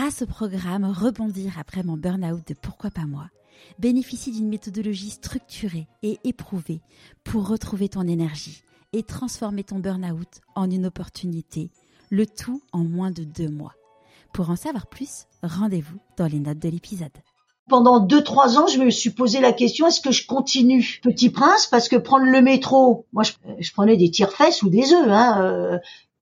grâce au programme Rebondir après mon burn-out de Pourquoi pas moi, bénéficie d'une méthodologie structurée et éprouvée pour retrouver ton énergie et transformer ton burn-out en une opportunité, le tout en moins de deux mois. Pour en savoir plus, rendez-vous dans les notes de l'épisode. Pendant deux, trois ans, je me suis posé la question, est-ce que je continue? Petit Prince Parce que prendre le métro, moi je, prenais des tire-fesses ou des œufs, hein, euh,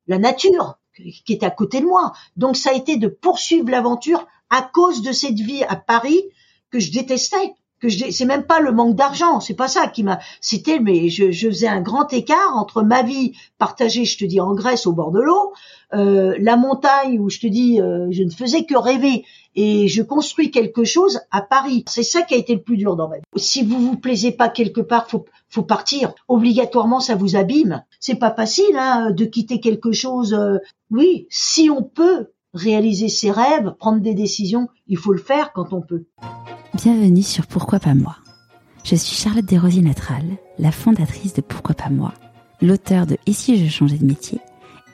la nature qui était à côté de moi. Donc ça a été de poursuivre l'aventure à cause de cette vie à Paris que je détestais que je c'est même pas le manque d'argent, c'est pas ça qui m'a c'était mais je, je, faisais un grand écart entre ma vie partagée, je te dis en Grèce au bord de l'eau, euh, la montagne où je te dis euh, je ne faisais que rêver et je construis quelque chose à Paris. C'est ça qui a été le plus dur dans ma vie. Si vous vous plaisez pas quelque part, faut faut partir. Obligatoirement ça vous abîme. C'est pas facile hein, de quitter quelque chose. Euh, oui, si on peut réaliser ses rêves, prendre des décisions, il faut le faire quand on peut. Bienvenue sur Pourquoi pas moi. Je suis Charlotte Desrosiers Natral, la fondatrice de Pourquoi pas moi, l'auteur de Et si je changeais de métier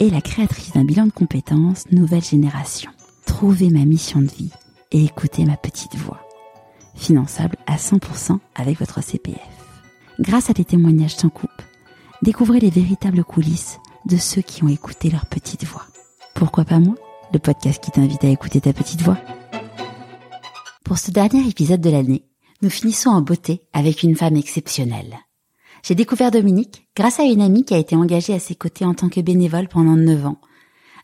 et la créatrice d'un bilan de compétences nouvelle génération. Trouvez ma mission de vie et écoutez ma petite voix. Finançable à 100% avec votre CPF. Grâce à des témoignages sans coupe, découvrez les véritables coulisses de ceux qui ont écouté leur petite voix. Pourquoi pas moi Le podcast qui t'invite à écouter ta petite voix? Pour ce dernier épisode de l'année, nous finissons en beauté avec une femme exceptionnelle. J'ai découvert Dominique grâce à une amie qui a été engagée à ses côtés en tant que bénévole pendant 9 ans.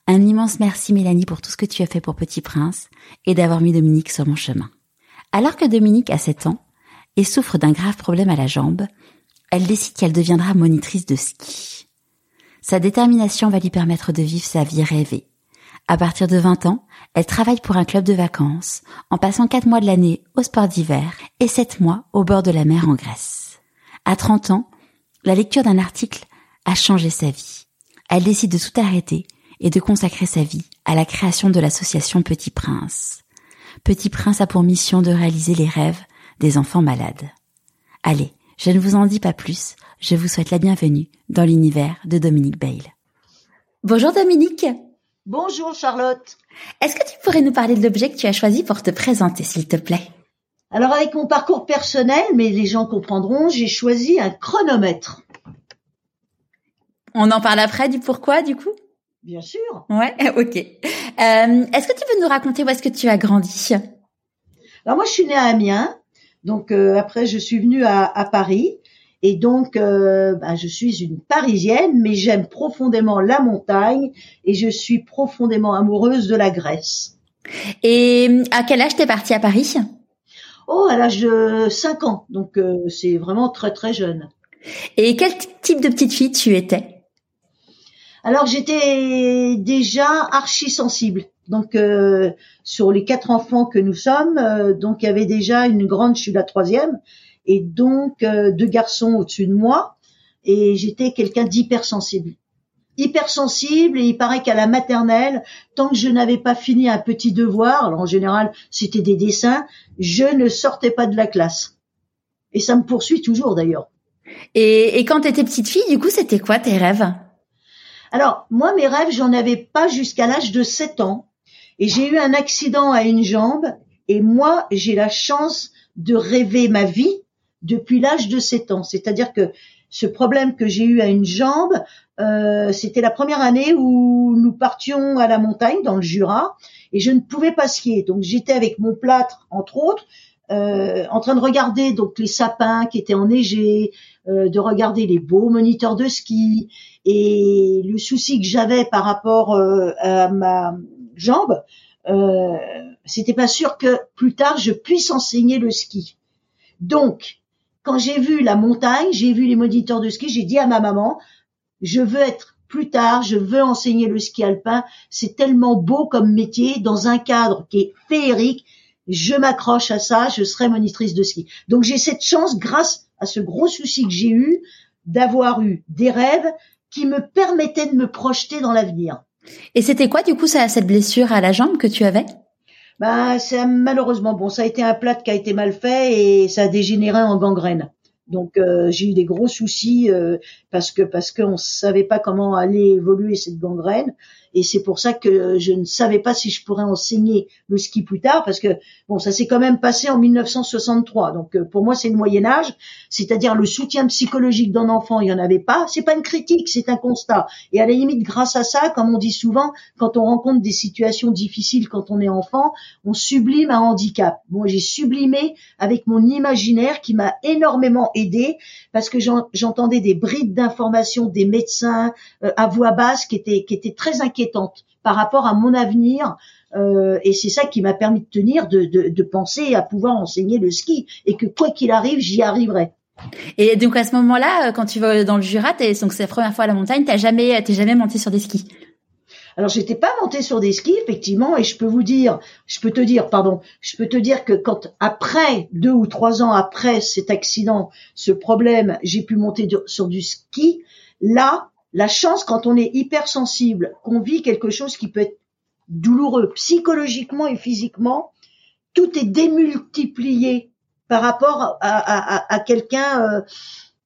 Un immense merci Mélanie pour tout ce que tu as fait pour Petit Prince et d'avoir mis Dominique sur mon chemin. Alors que Dominique a 7 ans et souffre d'un grave problème à la jambe, elle décide qu'elle deviendra monitrice de ski. Sa détermination va lui permettre de vivre sa vie rêvée. À partir de 20 ans, elle travaille pour un club de vacances, en passant 4 mois de l'année au sport d'hiver et 7 mois au bord de la mer en Grèce. À 30 ans, la lecture d'un article a changé sa vie. Elle décide de tout arrêter et de consacrer sa vie à la création de l'association Petit Prince. Petit Prince a pour mission de réaliser les rêves des enfants malades. Allez, je ne vous en dis pas plus, je vous souhaite la bienvenue dans l'univers de Dominique Bale. Bonjour Dominique Bonjour Charlotte. Est-ce que tu pourrais nous parler de l'objet que tu as choisi pour te présenter, s'il te plaît? Alors avec mon parcours personnel, mais les gens comprendront, j'ai choisi un chronomètre. On en parle après du pourquoi, du coup? Bien sûr. Ouais, ok. Euh, est-ce que tu peux nous raconter où est-ce que tu as grandi? Alors moi, je suis née à Amiens. Donc euh, après, je suis venue à, à Paris. Et donc, euh, ben, je suis une Parisienne, mais j'aime profondément la montagne et je suis profondément amoureuse de la Grèce. Et à quel âge t'es partie à Paris? Oh, à l'âge de 5 ans, donc euh, c'est vraiment très très jeune. Et quel type de petite fille tu étais? Alors j'étais déjà archi sensible. Donc euh, sur les quatre enfants que nous sommes, donc il y avait déjà une grande, je suis la troisième, et donc euh, deux garçons au-dessus de moi et j'étais quelqu'un d'hypersensible. Hypersensible et il paraît qu'à la maternelle, tant que je n'avais pas fini un petit devoir, alors en général c'était des dessins, je ne sortais pas de la classe. Et ça me poursuit toujours d'ailleurs. Et, et quand tu étais petite fille, du coup, c'était quoi tes rêves? Alors, moi, mes rêves, j'en avais pas jusqu'à l'âge de 7 ans. Et j'ai eu un accident à une jambe. Et moi, j'ai la chance de rêver ma vie depuis l'âge de 7 ans. C'est-à-dire que ce problème que j'ai eu à une jambe, euh, c'était la première année où nous partions à la montagne dans le Jura et je ne pouvais pas skier. Donc j'étais avec mon plâtre, entre autres, euh, en train de regarder donc les sapins qui étaient enneigés, euh, de regarder les beaux moniteurs de ski. Et le souci que j'avais par rapport euh, à ma jambe, euh, c'était pas sûr que plus tard je puisse enseigner le ski. Donc quand j'ai vu la montagne, j'ai vu les moniteurs de ski, j'ai dit à ma maman, je veux être plus tard, je veux enseigner le ski alpin. C'est tellement beau comme métier dans un cadre qui est féerique. Je m'accroche à ça, je serai monitrice de ski. Donc j'ai cette chance, grâce à ce gros souci que j'ai eu, d'avoir eu des rêves qui me permettaient de me projeter dans l'avenir. Et c'était quoi du coup cette blessure à la jambe que tu avais? Bah, c'est malheureusement bon, ça a été un plat qui a été mal fait et ça a dégénéré en gangrène. Donc euh, j'ai eu des gros soucis euh, parce que parce qu'on savait pas comment allait évoluer cette gangrène et c'est pour ça que je ne savais pas si je pourrais enseigner le ski plus tard parce que bon ça s'est quand même passé en 1963 donc euh, pour moi c'est le Moyen Âge. C'est-à-dire le soutien psychologique d'un enfant il y en avait pas. C'est pas une critique c'est un constat. Et à la limite grâce à ça comme on dit souvent quand on rencontre des situations difficiles quand on est enfant on sublime un handicap. Moi j'ai sublimé avec mon imaginaire qui m'a énormément aidé parce que j'entendais des brides d'informations des médecins euh, à voix basse qui étaient qui étaient très inquiétantes par rapport à mon avenir. Euh, et c'est ça qui m'a permis de tenir, de, de, de, penser à pouvoir enseigner le ski et que quoi qu'il arrive, j'y arriverai. Et donc à ce moment-là, euh, quand tu vas dans le Jura, donc c'est la première fois à la montagne, t'as jamais, t'es jamais monté sur des skis? Alors j'étais pas montée sur des skis effectivement et je peux vous dire, je peux te dire, pardon, je peux te dire que quand après deux ou trois ans après cet accident, ce problème, j'ai pu monter sur du ski. Là, la chance quand on est hypersensible, qu'on vit quelque chose qui peut être douloureux psychologiquement et physiquement, tout est démultiplié par rapport à, quelqu'un euh,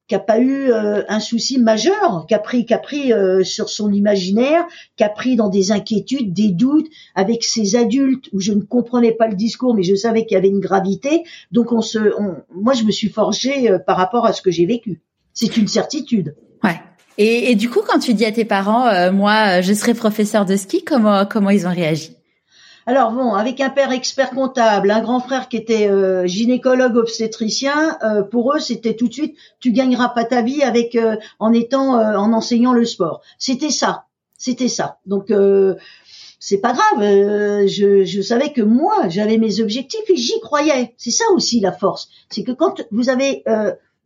qui a pas eu euh, un souci majeur, qui a pris, qui pris euh, sur son imaginaire, qui a pris dans des inquiétudes, des doutes, avec ces adultes où je ne comprenais pas le discours, mais je savais qu'il y avait une gravité. Donc on se, moi je me suis forgée euh, par rapport à ce que j'ai vécu. C'est une certitude. Ouais. Et, et, du coup, quand tu dis à tes parents, moi, je serai professeur de ski, comment comment ils ont réagi? Alors bon, avec un père expert comptable, un grand frère qui était euh, gynécologue obstétricien, euh, pour eux c'était tout de suite tu gagneras pas ta vie avec euh, en étant en enseignant le sport. C'était ça, c'était ça. Donc c'est pas grave. je, je savais que moi j'avais mes objectifs et j'y croyais. C'est ça aussi la force, c'est que quand vous avez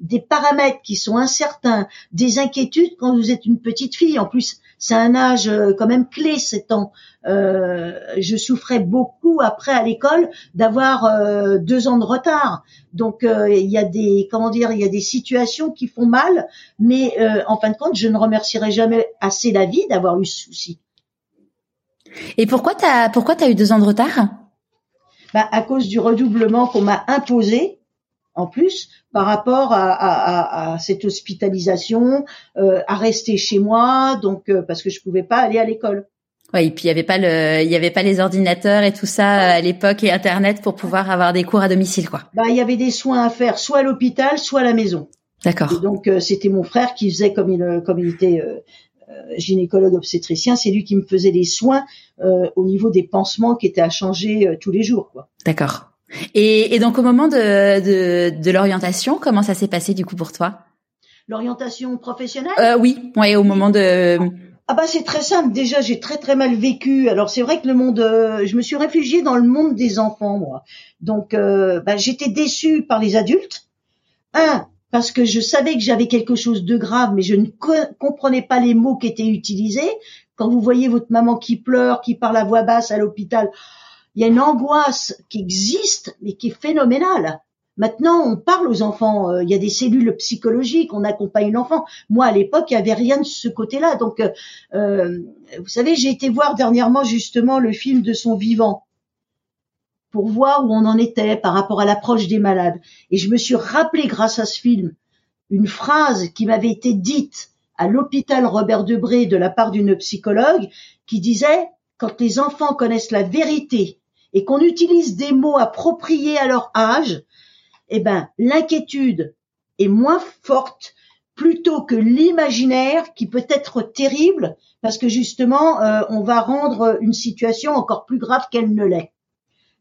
des paramètres qui sont incertains, des inquiétudes quand vous êtes une petite fille. En plus, c'est un âge euh, quand même clé, 7 ans. Euh, je souffrais beaucoup après à l'école d'avoir euh, deux ans de retard. Donc il y a des comment dire, il y a des situations qui font mal, mais en fin de compte, je ne remercierai jamais assez la vie d'avoir eu ce souci. Et pourquoi t'as pourquoi t'as eu deux ans de retard? Bah, à cause du redoublement qu'on m'a imposé en plus par rapport à, cette hospitalisation, euh, à rester chez moi, donc euh, parce que je pouvais pas aller à l'école. Oui, et puis il y avait pas le, il y avait pas les ordinateurs et tout ça à l'époque et Internet pour pouvoir avoir des cours à domicile, quoi. Bah, il y avait des soins à faire, soit à l'hôpital, soit à la maison. D'accord. Donc euh, c'était mon frère qui faisait comme il, comme il était gynécologue obstétricien, c'est lui qui me faisait les soins au niveau des pansements qui étaient à changer tous les jours, quoi. D'accord. Et, et, donc au moment de, de, de l'orientation, comment ça s'est passé du coup pour toi? L'orientation professionnelle? Euh, Oui, ouais, au moment de. Ah bah c'est très simple. Déjà j'ai très très mal vécu. Alors c'est vrai que le monde, euh, je me suis réfugiée dans le monde des enfants moi. Donc euh, bah, j'étais déçue par les adultes. Un parce que je savais que j'avais quelque chose de grave, mais je ne comprenais pas les mots qui étaient utilisés. Quand vous voyez votre maman qui pleure, qui parle à voix basse à l'hôpital, il y a une angoisse qui existe, mais qui est phénoménale. Maintenant, on parle aux enfants. Euh, il y a des cellules psychologiques, on accompagne l'enfant. Moi, à l'époque, il y avait rien de ce côté-là. Donc, euh, euh, vous savez, j'ai été voir dernièrement justement le film de son vivant pour voir où on en était par rapport à l'approche des malades. Et je me suis rappelé, grâce à ce film, une phrase qui m'avait été dite à l'hôpital Robert Debré de la part d'une psychologue qui disait quand les enfants connaissent la vérité et qu'on utilise des mots appropriés à leur âge, eh ben, l'inquiétude est moins forte plutôt que l'imaginaire qui peut être terrible parce que justement, euh, on va rendre une situation encore plus grave qu'elle ne l'est.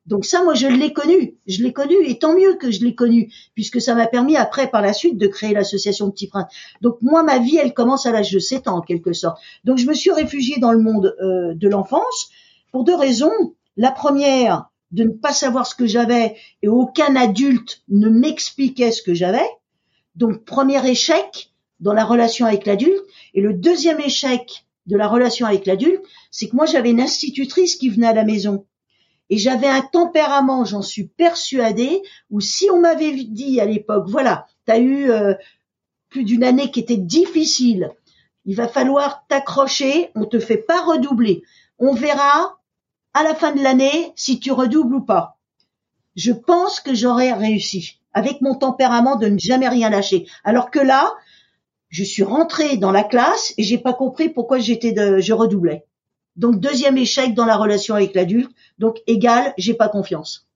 Donc ça, moi, je l'ai connu, je l'ai connu, et tant mieux que je l'ai connu, puisque ça m'a permis après, par la suite, de créer l'association Petit Prince. Donc moi, ma vie, elle commence à l'âge de 7 ans, en quelque sorte. Donc je me suis réfugiée dans le monde euh, de l'enfance pour deux raisons. La première, de ne pas savoir ce que j'avais et aucun adulte ne m'expliquait ce que j'avais. Donc premier échec dans la relation avec l'adulte. Et le deuxième échec de la relation avec l'adulte, c'est que moi j'avais une institutrice qui venait à la maison. Et j'avais un tempérament, j'en suis persuadée, où si on m'avait dit à l'époque, voilà, tu as eu euh, plus d'une année qui était difficile, il va falloir t'accrocher, on te fait pas redoubler. On verra à la fin de l'année si tu redoubles ou pas. Je pense que j'aurais réussi avec mon tempérament de ne jamais rien lâcher. Alors que là, je suis rentrée dans la classe et j'ai pas compris pourquoi j'étais je redoublais. Donc deuxième échec dans la relation avec l'adulte. Donc égal, j'ai pas confiance.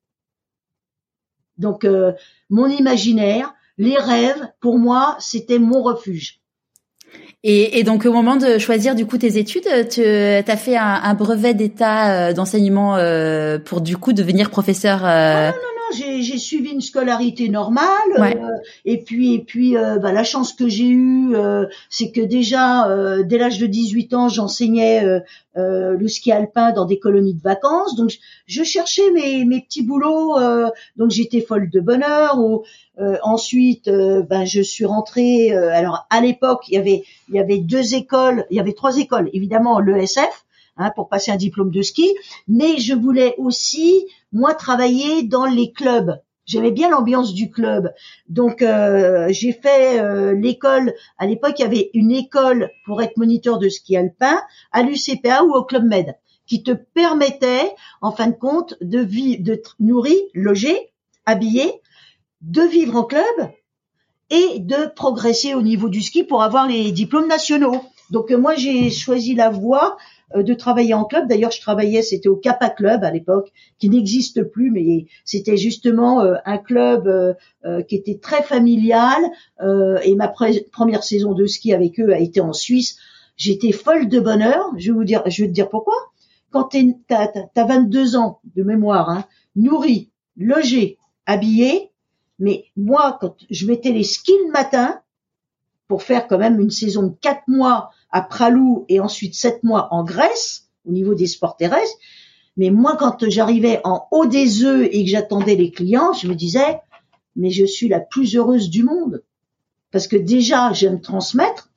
Donc euh, mon imaginaire, les rêves, pour moi, c'était mon refuge. Et, et, donc au moment de choisir du coup tes études, tu as fait un, un brevet d'état euh, d'enseignement euh, pour du coup devenir professeur. Euh... non, j'ai suivi une scolarité normale. Euh, et puis et puis bah, la chance que j'ai eue, c'est que déjà dès l'âge de 18 ans, j'enseignais le ski alpin dans des colonies de vacances. Donc je cherchais mes, mes petits boulots. donc j'étais folle de bonheur. Euh, ensuite, euh, ben, je suis rentrée. Euh, alors à l'époque, il y avait il y avait deux écoles, il y avait trois écoles. Évidemment, l'ESF hein, pour passer un diplôme de ski, mais je voulais aussi moi travailler dans les clubs. J'aimais bien l'ambiance du club, donc j'ai fait l'école. À l'époque, il y avait une école pour être moniteur de ski alpin à l'UCPA ou au Club Med, qui te permettait, en fin de compte, de vivre, de nourrir, loger, habiller de vivre en club et de progresser au niveau du ski pour avoir les diplômes nationaux. Donc euh, moi j'ai choisi la voie euh, de travailler en club. D'ailleurs je travaillais, c'était au Kappa Club à l'époque, qui n'existe plus, mais c'était justement euh, un club qui était très familial. et ma première saison de ski avec eux a été en Suisse. J'étais folle de bonheur. Je vais vous dire, je vais te dire pourquoi. Quand tu as, 22 ans de mémoire, hein, nourri, logé, habillé, mais moi, quand je mettais les skis le matin, pour faire quand même une saison de quatre mois à Pralou et ensuite sept mois en Grèce, au niveau des sports terrestres, mais moi, quand j'arrivais en haut des œufs et que j'attendais les clients, je me disais, mais je suis la plus heureuse du monde. Parce que déjà, j'aime transmettre.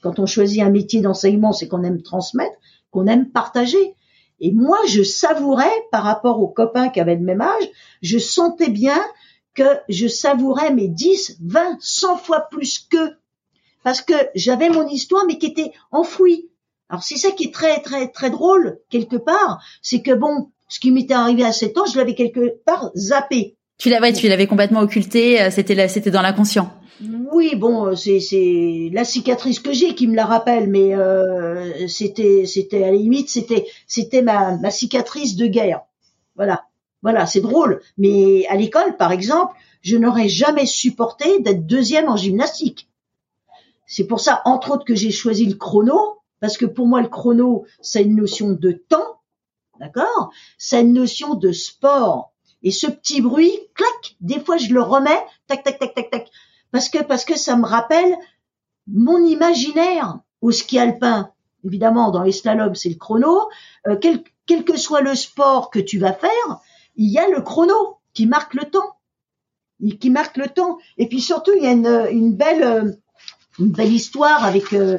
Quand on choisit un métier d'enseignement, c'est qu'on aime transmettre, qu'on aime partager. Et moi, je savourais, par rapport aux copains qui avaient le même âge, je sentais bien que je savourais mes 10, 20, 100 fois plus qu'eux. Parce que j'avais mon histoire, mais qui était enfouie. Alors c'est ça qui est très, très, très drôle, quelque part. C'est que bon, ce qui m'était arrivé à 7 ans, je l'avais quelque part zappé. Tu l'avais, tu l'avais complètement occulté, euh, c'était c'était dans l'inconscient. Oui, bon, euh, c'est c'est la cicatrice que j'ai qui me la rappelle, mais euh, c'était c'était à la limite c'était c'était ma ma cicatrice de guerre. Voilà. Voilà, c'est drôle. Mais à l'école, par exemple, je n'aurais jamais supporté d'être deuxième en gymnastique. C'est pour ça, entre autres, que j'ai choisi le chrono, parce que pour moi, le chrono, c'est une notion de temps, d'accord? C'est une notion de sport. Et ce petit bruit, clac, des fois, je le remets, tac, tac, tac, tac, tac, parce que parce que ça me rappelle mon imaginaire au ski alpin. Évidemment, dans les slaloms, c'est le chrono. Euh, quel, quel que soit le sport que tu vas faire, il y a le chrono qui marque le temps, qui marque le temps. Et puis surtout, il y a une, belle, une belle histoire avec, euh,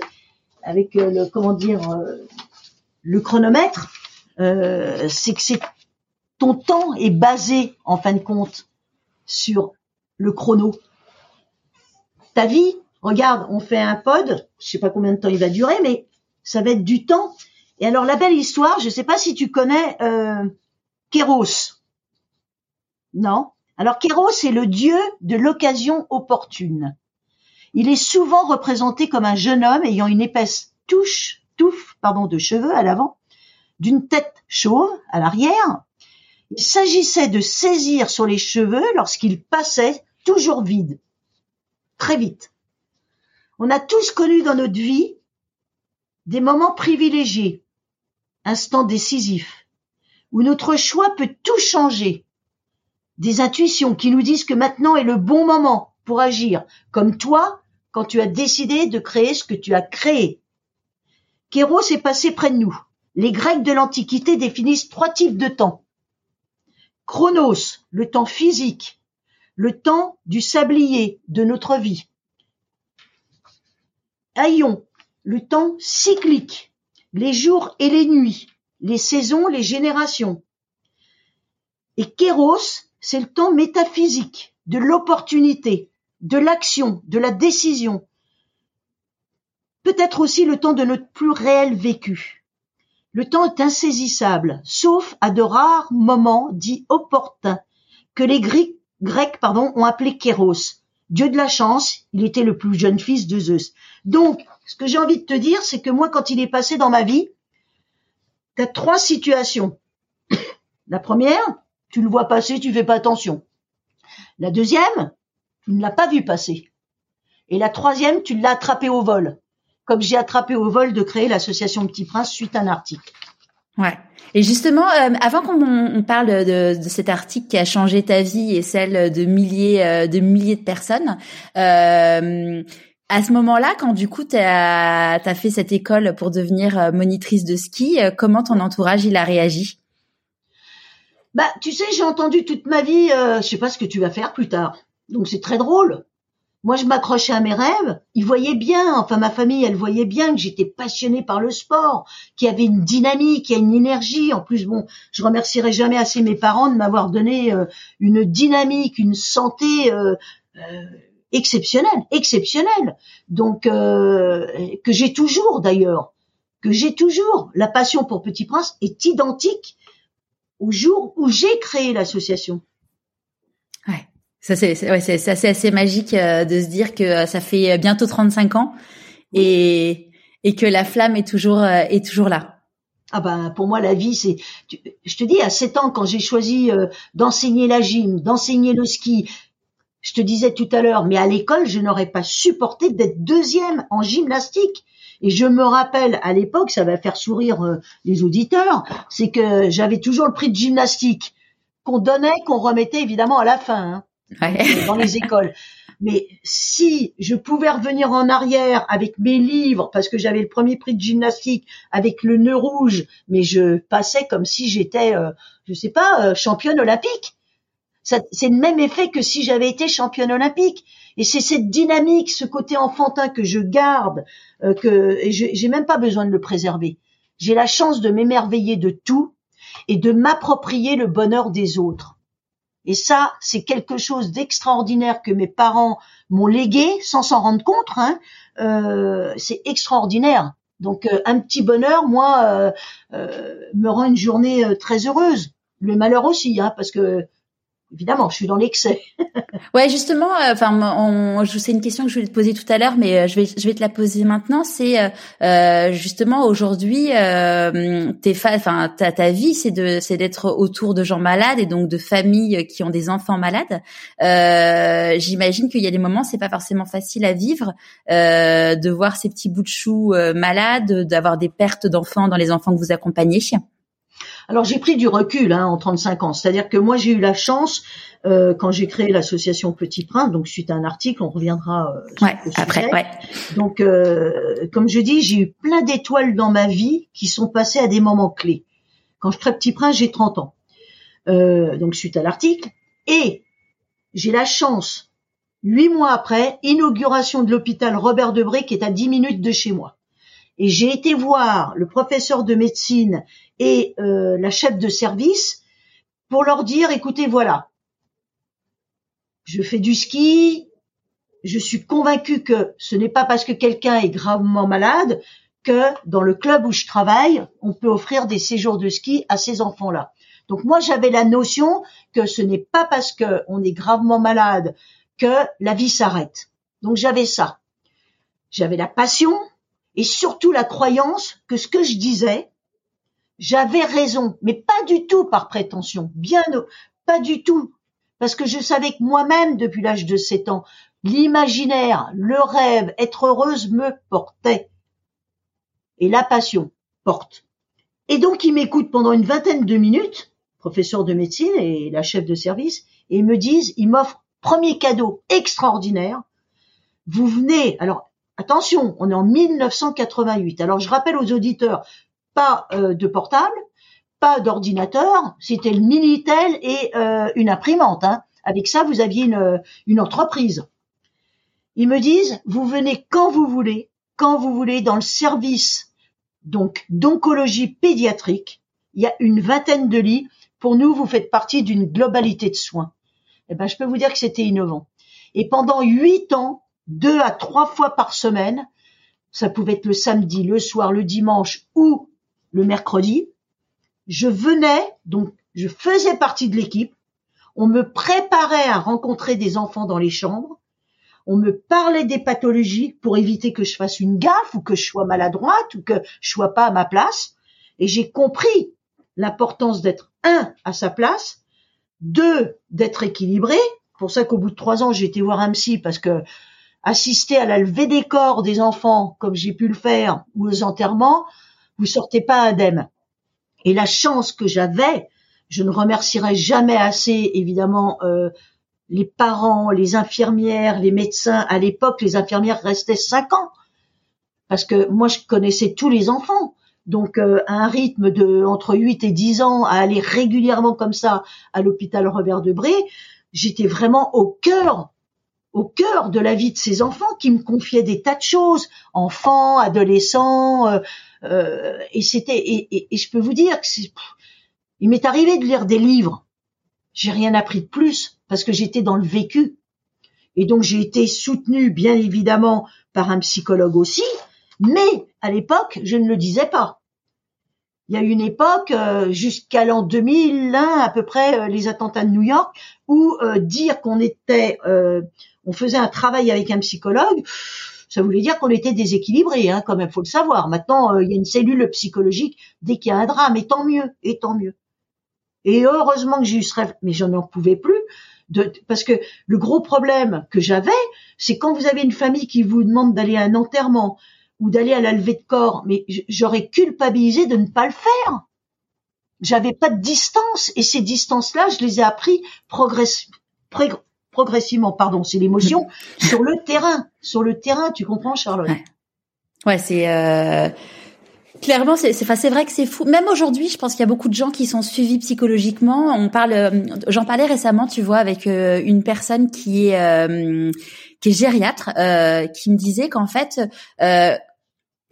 avec euh, le, comment dire, euh, le chronomètre. c'est que c'est ton temps est basé en fin de compte sur le chrono. Ta vie, regarde, on fait un pod, je sais pas combien de temps il va durer, mais ça va être du temps. Et alors la belle histoire, je sais pas si tu connais Kéros. Non? Alors Kéros est le dieu de l'occasion opportune. Il est souvent représenté comme un jeune homme ayant une épaisse touche, touffe pardon, de cheveux à l'avant, d'une tête chauve à l'arrière. Il s'agissait de saisir sur les cheveux lorsqu'il passait toujours vide, très vite. On a tous connu dans notre vie des moments privilégiés, instants décisifs, où notre choix peut tout changer des intuitions qui nous disent que maintenant est le bon moment pour agir, comme toi quand tu as décidé de créer ce que tu as créé. Kéros est passé près de nous. Les Grecs de l'Antiquité définissent trois types de temps. Chronos, le temps physique, le temps du sablier de notre vie. Aion, le temps cyclique, les jours et les nuits, les saisons, les générations. Et Kéros, c'est le temps métaphysique de l'opportunité, de l'action, de la décision. Peut-être aussi le temps de notre plus réel vécu. Le temps est insaisissable, sauf à de rares moments dits opportuns, que les Grecs, pardon, ont appelé Kéros. Dieu de la chance, il était le plus jeune fils de Zeus. Donc, ce que j'ai envie de te dire, c'est que moi, quand il est passé dans ma vie, tu as trois situations. La première, tu le vois passer, tu fais pas attention. La deuxième, tu ne l'as pas vu passer. Et la troisième, tu l'as attrapé au vol. Comme j'ai attrapé au vol de créer l'association Petit Prince suite à un article. Ouais. Et justement, euh, avant qu'on parle de, de, cet article qui a changé ta vie et celle de milliers euh, de milliers de personnes, euh, à ce moment-là, quand du coup tu as, as, fait cette école pour devenir euh, monitrice de ski, comment ton entourage il a réagi? Bah, tu sais, j'ai entendu toute ma vie, euh, je sais pas ce que tu vas faire plus tard. Donc c'est très drôle. Moi, je m'accrochais à mes rêves. Ils voyaient bien, enfin ma famille, elle voyait bien que j'étais passionnée par le sport, qu'il y avait une dynamique, il y a une énergie. En plus, bon, je remercierai jamais assez mes parents de m'avoir donné euh, une dynamique, une santé euh, euh, exceptionnelle, exceptionnelle. Donc que j'ai toujours d'ailleurs, que j'ai toujours. La passion pour Petit Prince est identique au jour où j'ai créé l'association. Ça c'est ouais, c'est assez magique euh, de se dire que euh, ça fait euh, bientôt 35 ans et et que la flamme est toujours est toujours là. Ah ben pour moi la vie c'est je te dis à 7 ans quand j'ai choisi d'enseigner la gym, d'enseigner le ski, je te disais tout à l'heure mais à l'école je n'aurais pas supporté d'être deuxième en gymnastique. Et je me rappelle à l'époque, ça va faire sourire les auditeurs, c'est que j'avais toujours le prix de gymnastique qu'on donnait, qu'on remettait évidemment à la fin. Hein dans les écoles. Mais si je pouvais revenir en arrière avec mes livres, parce que j'avais le premier prix de gymnastique avec le nœud rouge, mais je passais comme si j'étais, euh, je sais pas, euh, championne olympique. C'est le même effet que si j'avais été championne olympique. Et c'est cette dynamique, ce côté enfantin que je garde, euh, que j'ai même pas besoin de le préserver. J'ai la chance de m'émerveiller de tout et de m'approprier le bonheur des autres. Et ça, c'est quelque chose d'extraordinaire que mes parents m'ont légué sans s'en rendre compte. Hein. Euh, c'est extraordinaire. Donc euh, un petit bonheur, moi, euh, me rend une journée très heureuse. Le malheur aussi, hein, parce que évidemment, je suis dans l'excès. ouais, justement, euh, enfin, je c'est une question que je voulais te poser tout à l'heure, mais euh, je vais, je vais te la poser maintenant. C'est euh, justement aujourd'hui, tes enfin, ta, ta vie, c'est de, c'est d'être autour de gens malades et donc de familles qui ont des enfants malades. J'imagine qu'il y a des moments, c'est pas forcément facile à vivre, de voir ces petits bouts de choux malades, d'avoir des pertes d'enfants dans les enfants que vous accompagnez. Alors j'ai pris du recul hein, en 35 ans, c'est-à-dire que moi j'ai eu la chance euh, quand j'ai créé l'association Petit Prince, donc suite à un article, on reviendra euh, après. Ouais. Donc euh, comme je dis, j'ai eu plein d'étoiles dans ma vie qui sont passées à des moments clés. Quand je crée Petit Prince, j'ai 30 ans, euh, donc suite à l'article, et j'ai la chance, huit mois après, inauguration de l'hôpital Robert Debré qui est à 10 minutes de chez moi. Et j'ai été voir le professeur de médecine et euh, la chef de service pour leur dire, écoutez, voilà, je fais du ski, je suis convaincu que ce n'est pas parce que quelqu'un est gravement malade que dans le club où je travaille, on peut offrir des séjours de ski à ces enfants-là. Donc moi, j'avais la notion que ce n'est pas parce qu'on est gravement malade que la vie s'arrête. Donc j'avais ça. J'avais la passion, et surtout la croyance que ce que je disais, j'avais raison, mais pas du tout par prétention, bien pas du tout, parce que je savais que moi-même, depuis l'âge de 7 ans, l'imaginaire, le rêve, être heureuse me portait. Et la passion porte. Et donc, ils m'écoutent pendant une vingtaine de minutes, professeur de médecine et la chef de service, et ils me disent, ils m'offrent premier cadeau extraordinaire. Vous venez, alors Attention, on est en 1988. Alors je rappelle aux auditeurs, pas euh, de portable, pas d'ordinateur, c'était le Minitel et euh, une imprimante. Hein. Avec ça, vous aviez une, entreprise. Ils me disent, vous venez quand vous voulez, quand vous voulez, dans le service donc d'oncologie pédiatrique. Il y a une vingtaine de lits. Pour nous, vous faites partie d'une globalité de soins. Eh ben, je peux vous dire que c'était innovant. Et pendant huit ans, deux à trois fois par semaine. Ça pouvait être le samedi, le soir, le dimanche ou le mercredi. Je venais, donc je faisais partie de l'équipe. On me préparait à rencontrer des enfants dans les chambres. On me parlait des pathologies pour éviter que je fasse une gaffe ou que je sois maladroite ou que je sois pas à ma place. et j'ai compris l'importance d'être un à sa place, deux d'être équilibré. Pour ça qu'au bout de trois ans, j'ai été voir un psy parce que assister à la levée des corps des enfants, comme j'ai pu le faire, ou aux enterrements, vous sortez pas indemne. Et la chance que j'avais, je ne remercierai jamais assez, évidemment, euh, les parents, les infirmières, les médecins. À l'époque, les infirmières restaient cinq ans parce que moi, je connaissais tous les enfants. Donc, euh, à un rythme de entre 8 et 10 ans, à aller régulièrement comme ça à l'hôpital Robert Debré, j'étais vraiment au cœur au cœur de la vie de ces enfants qui me confiaient des tas de choses, enfants, adolescents, euh, euh, et c'était et, et, je peux vous dire que il m'est arrivé de lire des livres, j'ai rien appris de plus parce que j'étais dans le vécu, et donc j'ai été soutenue bien évidemment par un psychologue aussi, mais à l'époque je ne le disais pas. Il y a eu une époque euh, jusqu'à l'an 2001 à peu près les attentats de New York où dire qu'on était on faisait un travail avec un psychologue, ça voulait dire qu'on était déséquilibré, hein, quand même, faut le savoir. Maintenant, euh, il y a une cellule psychologique dès qu'il y a un drame, et tant mieux, et tant mieux. Et heureusement que j'ai eu ce rêve, mais je n'en pouvais plus, parce que le gros problème que j'avais, c'est quand vous avez une famille qui vous demande d'aller à un enterrement ou d'aller à la levée de corps, mais j'aurais culpabilisé de ne pas le faire. J'avais pas de distance, et ces distances-là, je les ai appris progressivement progressivement, pardon, c'est l'émotion, sur le terrain, sur le terrain, tu comprends, Charlotte? Ouais, c'est euh, clairement, c'est c'est vrai que c'est fou. Même aujourd'hui, je pense qu'il y a beaucoup de gens qui sont suivis psychologiquement. On parle, euh, j'en parlais récemment, tu vois, avec euh, une personne qui est qui est gériatre, qui me disait qu'en fait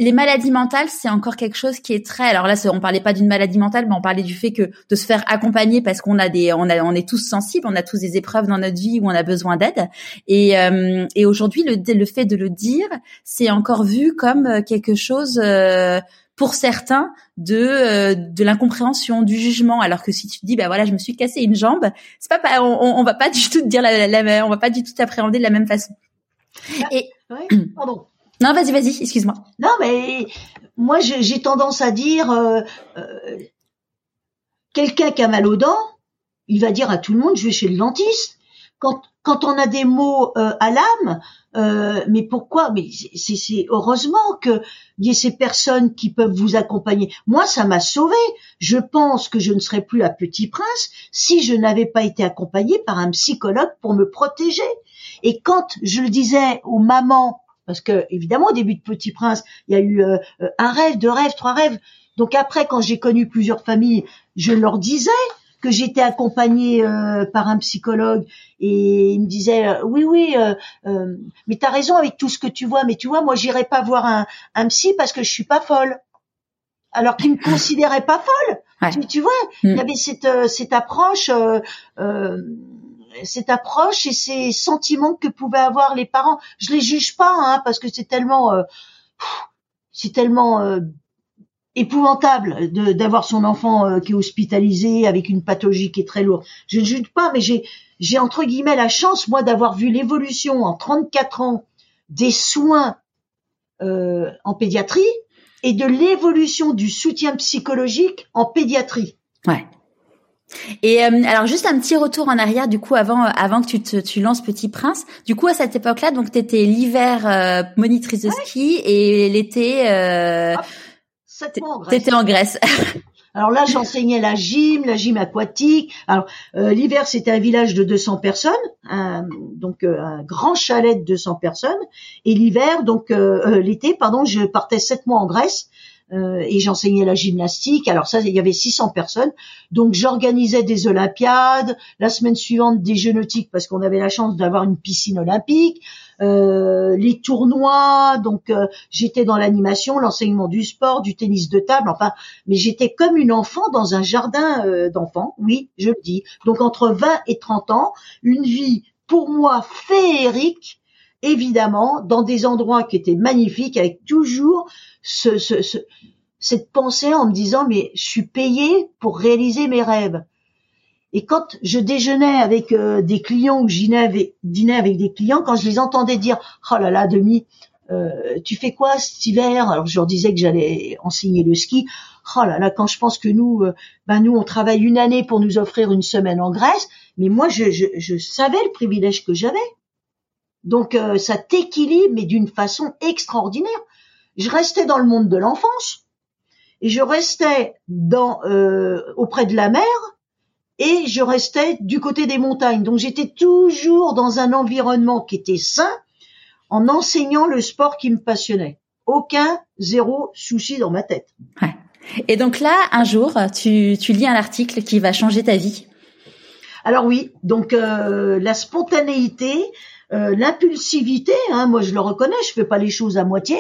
les maladies mentales, c'est encore quelque chose qui est très. Alors là, on parlait pas d'une maladie mentale, mais on parlait du fait que de se faire accompagner parce qu'on a des, on a, on est tous sensibles, on a tous des épreuves dans notre vie où on a besoin d'aide. Et, euh, et aujourd'hui, le, le fait de le dire, c'est encore vu comme quelque chose. Euh, pour certains de euh, de l'incompréhension, du jugement. Alors que si tu te dis bah voilà, je me suis cassé une jambe, c'est pas on, on va pas du tout te dire la, la, on va pas du tout t'appréhender de la même façon. Ah, et pardon. Non, vas-y, vas-y, excuse-moi. Non, mais moi, j'ai tendance à dire, euh, euh, quelqu'un qui a mal aux dents, il va dire à tout le monde, je vais chez le dentiste. Quand, quand on a des mots euh, à l'âme, mais pourquoi? Mais c'est heureusement que y ait ces personnes qui peuvent vous accompagner. Moi, ça m'a sauvé. Je pense que je ne serais plus à Petit Prince si je n'avais pas été accompagnée par un psychologue pour me protéger. Et quand je le disais aux mamans parce que évidemment au début de Petit Prince, il y a eu euh, euh, un rêve, deux rêves, trois rêves. Donc après, quand j'ai connu plusieurs familles, je leur disais que j'étais accompagnée euh, par un psychologue et il me disait oui oui euh, mais t'as raison avec tout ce que tu vois mais tu vois moi j'irai pas voir un, un psy parce que je suis pas folle alors qu'il me considérait pas folle tu, tu, vois il y mm. avait cette cette approche cette approche et ces sentiments que pouvaient avoir les parents. Je les juge pas, hein, parce que c'est tellement, euh, c'est tellement euh, épouvantable d'avoir son enfant euh, qui est hospitalisé avec une pathologie qui est très lourde. Je ne juge pas, mais j'ai, j'ai entre guillemets la chance moi d'avoir vu l'évolution en 34 ans des soins en pédiatrie et de l'évolution du soutien psychologique en pédiatrie. Et euh, alors juste un petit retour en arrière du coup avant avant que tu te, tu lances Petit Prince. Du coup à cette époque-là donc t'étais l'hiver euh, monitrice de ski et l'été euh, ah. T'étais en Grèce. alors là j'enseignais la gym, la gym aquatique. Alors euh, l'hiver c'était un village de 200 personnes, donc un grand chalet de 200 personnes et l'hiver donc l'été pardon je partais sept mois en Grèce euh, et j'enseignais la gymnastique. Alors ça, il y avait 600 personnes. Donc j'organisais des Olympiades, la semaine suivante des Jeux nautiques parce qu'on avait la chance d'avoir une piscine olympique, euh, les tournois. Donc euh, j'étais dans l'animation, l'enseignement du sport, du tennis de table. Enfin, mais j'étais comme une enfant dans un jardin euh, d'enfants. Oui, je le dis. Donc entre 20 et 30 ans, une vie pour moi féerique évidemment dans des endroits qui étaient magnifiques avec toujours ce, ce, ce, cette pensée en me disant mais je suis payé pour réaliser mes rêves. Et quand je déjeunais avec euh, des clients ou dînais avec, avec, des clients, quand je les entendais dire oh là là demi euh, tu fais quoi cet hiver? Alors je leur disais que j'allais enseigner le ski. Oh là là, quand je pense que nous, euh, ben nous, on travaille une année pour nous offrir une semaine en Grèce, mais moi, je, je, je savais le privilège que j'avais. Donc euh, ça t'équilibre, mais d'une façon extraordinaire. Je restais dans le monde de l'enfance et je restais dans auprès de la mer et je restais du côté des montagnes. Donc j'étais toujours dans un environnement qui était sain en enseignant le sport qui me passionnait. Aucun zéro souci dans ma tête. Ouais. Et donc là, un jour, tu, tu lis un article qui va changer ta vie. Alors oui, donc euh, la spontanéité, euh, l'impulsivité, hein, moi je le reconnais, je fais pas les choses à moitié.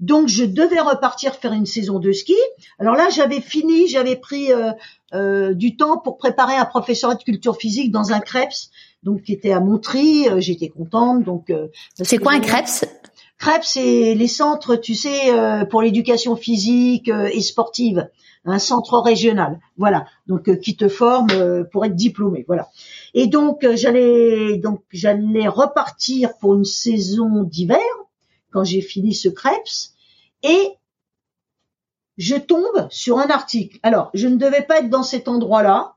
Donc je devais repartir faire une saison de ski. Alors là, j'avais fini, j'avais pris euh, euh, du temps pour préparer un professeur de culture physique dans un CREPS, donc qui était à Montry. Euh, j'étais contente. Donc c'est quoi un CREPS CREPS, c'est les centres, tu sais, pour l'éducation physique et sportive, un centre régional. Voilà, donc qui te forme pour être diplômé. Voilà. Et donc j'allais donc j'allais repartir pour une saison d'hiver quand j'ai fini ce Krebs et je tombe sur un article. Alors, je ne devais pas être dans cet endroit-là.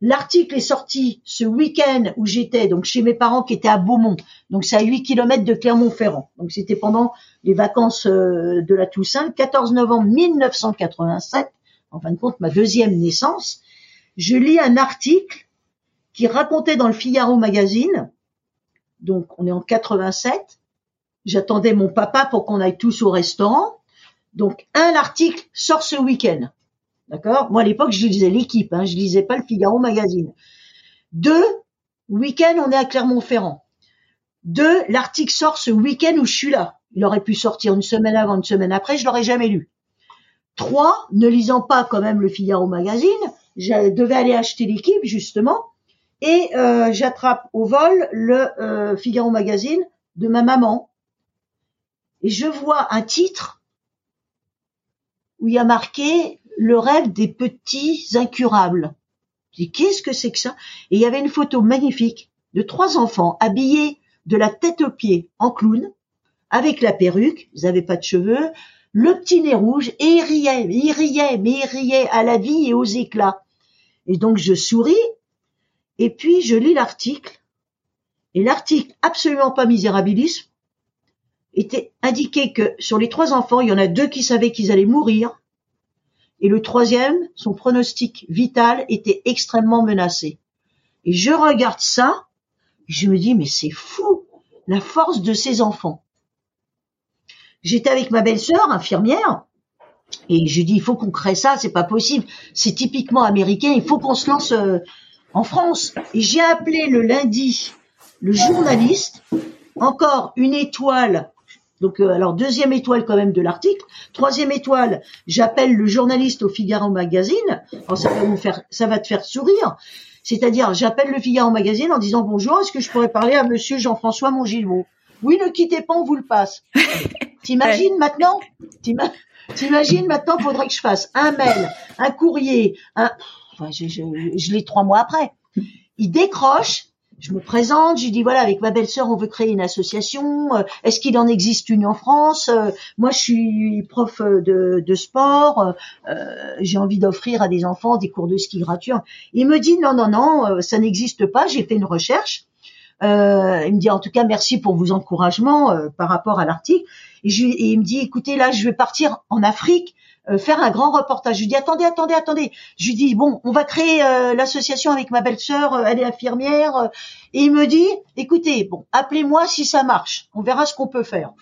L'article est sorti ce week-end où j'étais, donc chez mes parents qui étaient à Beaumont, donc c'est à 8 km de Clermont-Ferrand. Donc c'était pendant les vacances euh, de la Toussaint, 14 novembre 1987, en fin de compte ma deuxième naissance. Je lis un article qui racontait dans le Figaro magazine, donc on est en 87, J'attendais mon papa pour qu'on aille tous au restaurant. Donc, un article sort ce week-end. D'accord? Moi, à l'époque, je lisais l'équipe, hein, je lisais pas le Figaro magazine. Deux, week-end, on est à Clermont-Ferrand. Deux, l'article sort ce week-end où je suis là. Il aurait pu sortir une semaine avant, une semaine après, je l'aurais jamais lu. Trois, ne lisant pas quand même le Figaro magazine, je devais aller acheter l'équipe justement, et euh, j'attrape au vol le euh, Figaro magazine de ma maman et je vois un titre où il y a marqué le rêve des petits incurables. Je dis qu'est-ce que c'est que ça? Et il y avait une photo magnifique de trois enfants habillés de la tête aux pieds en clown, avec la perruque, ils n'avaient pas de cheveux, le petit nez rouge, et ils riaient, ils riaient, mais ils riaient à la vie et aux éclats. Et donc je souris, et puis je lis l'article, et l'article absolument pas misérabilisme, était indiqué que sur les trois enfants, il y en a deux qui savaient qu'ils allaient mourir, et le troisième, son pronostic vital était extrêmement menacé. Et je regarde ça, je me dis, mais c'est fou, la force de ces enfants. J'étais avec ma belle-sœur, infirmière, et je dis, il faut qu'on crée ça, c'est pas possible, c'est typiquement américain, il faut qu'on se lance euh, en France. Et j'ai appelé le lundi le journaliste, encore une étoile donc euh, alors deuxième étoile quand même de l'article. Troisième étoile, j'appelle le journaliste au Figaro Magazine. Alors ça va vous faire, ça va te faire sourire. C'est-à-dire, j'appelle le Figaro Magazine en disant bonjour, est-ce que je pourrais parler à Monsieur Jean-François Mongilvaux Oui, ne quittez pas, on vous le passe. T'imagines maintenant T'imagines maintenant, faudrait que je fasse un mail, un courrier, un. Enfin, je, je, je l'ai trois mois après. Il décroche, je me présente, je dis voilà avec ma belle-sœur on veut créer une association. Euh, est-ce qu'il en existe une en France euh, Moi je suis prof euh, de, de sport, j'ai envie d'offrir à des enfants des cours de ski gratuits. Il me dit non non non ça n'existe pas. J'ai fait une recherche. il me dit en tout cas merci pour vos encouragements par rapport à l'article. Et, et, il me dit écoutez là je vais partir en Afrique euh, faire un grand reportage. Je lui dis attendez, attendez, attendez. Je lui dis bon, on va créer euh, l'association avec ma belle-sœur, euh, elle est infirmière. et il me dit écoutez, bon, appelez-moi si ça marche. On verra ce qu'on peut faire.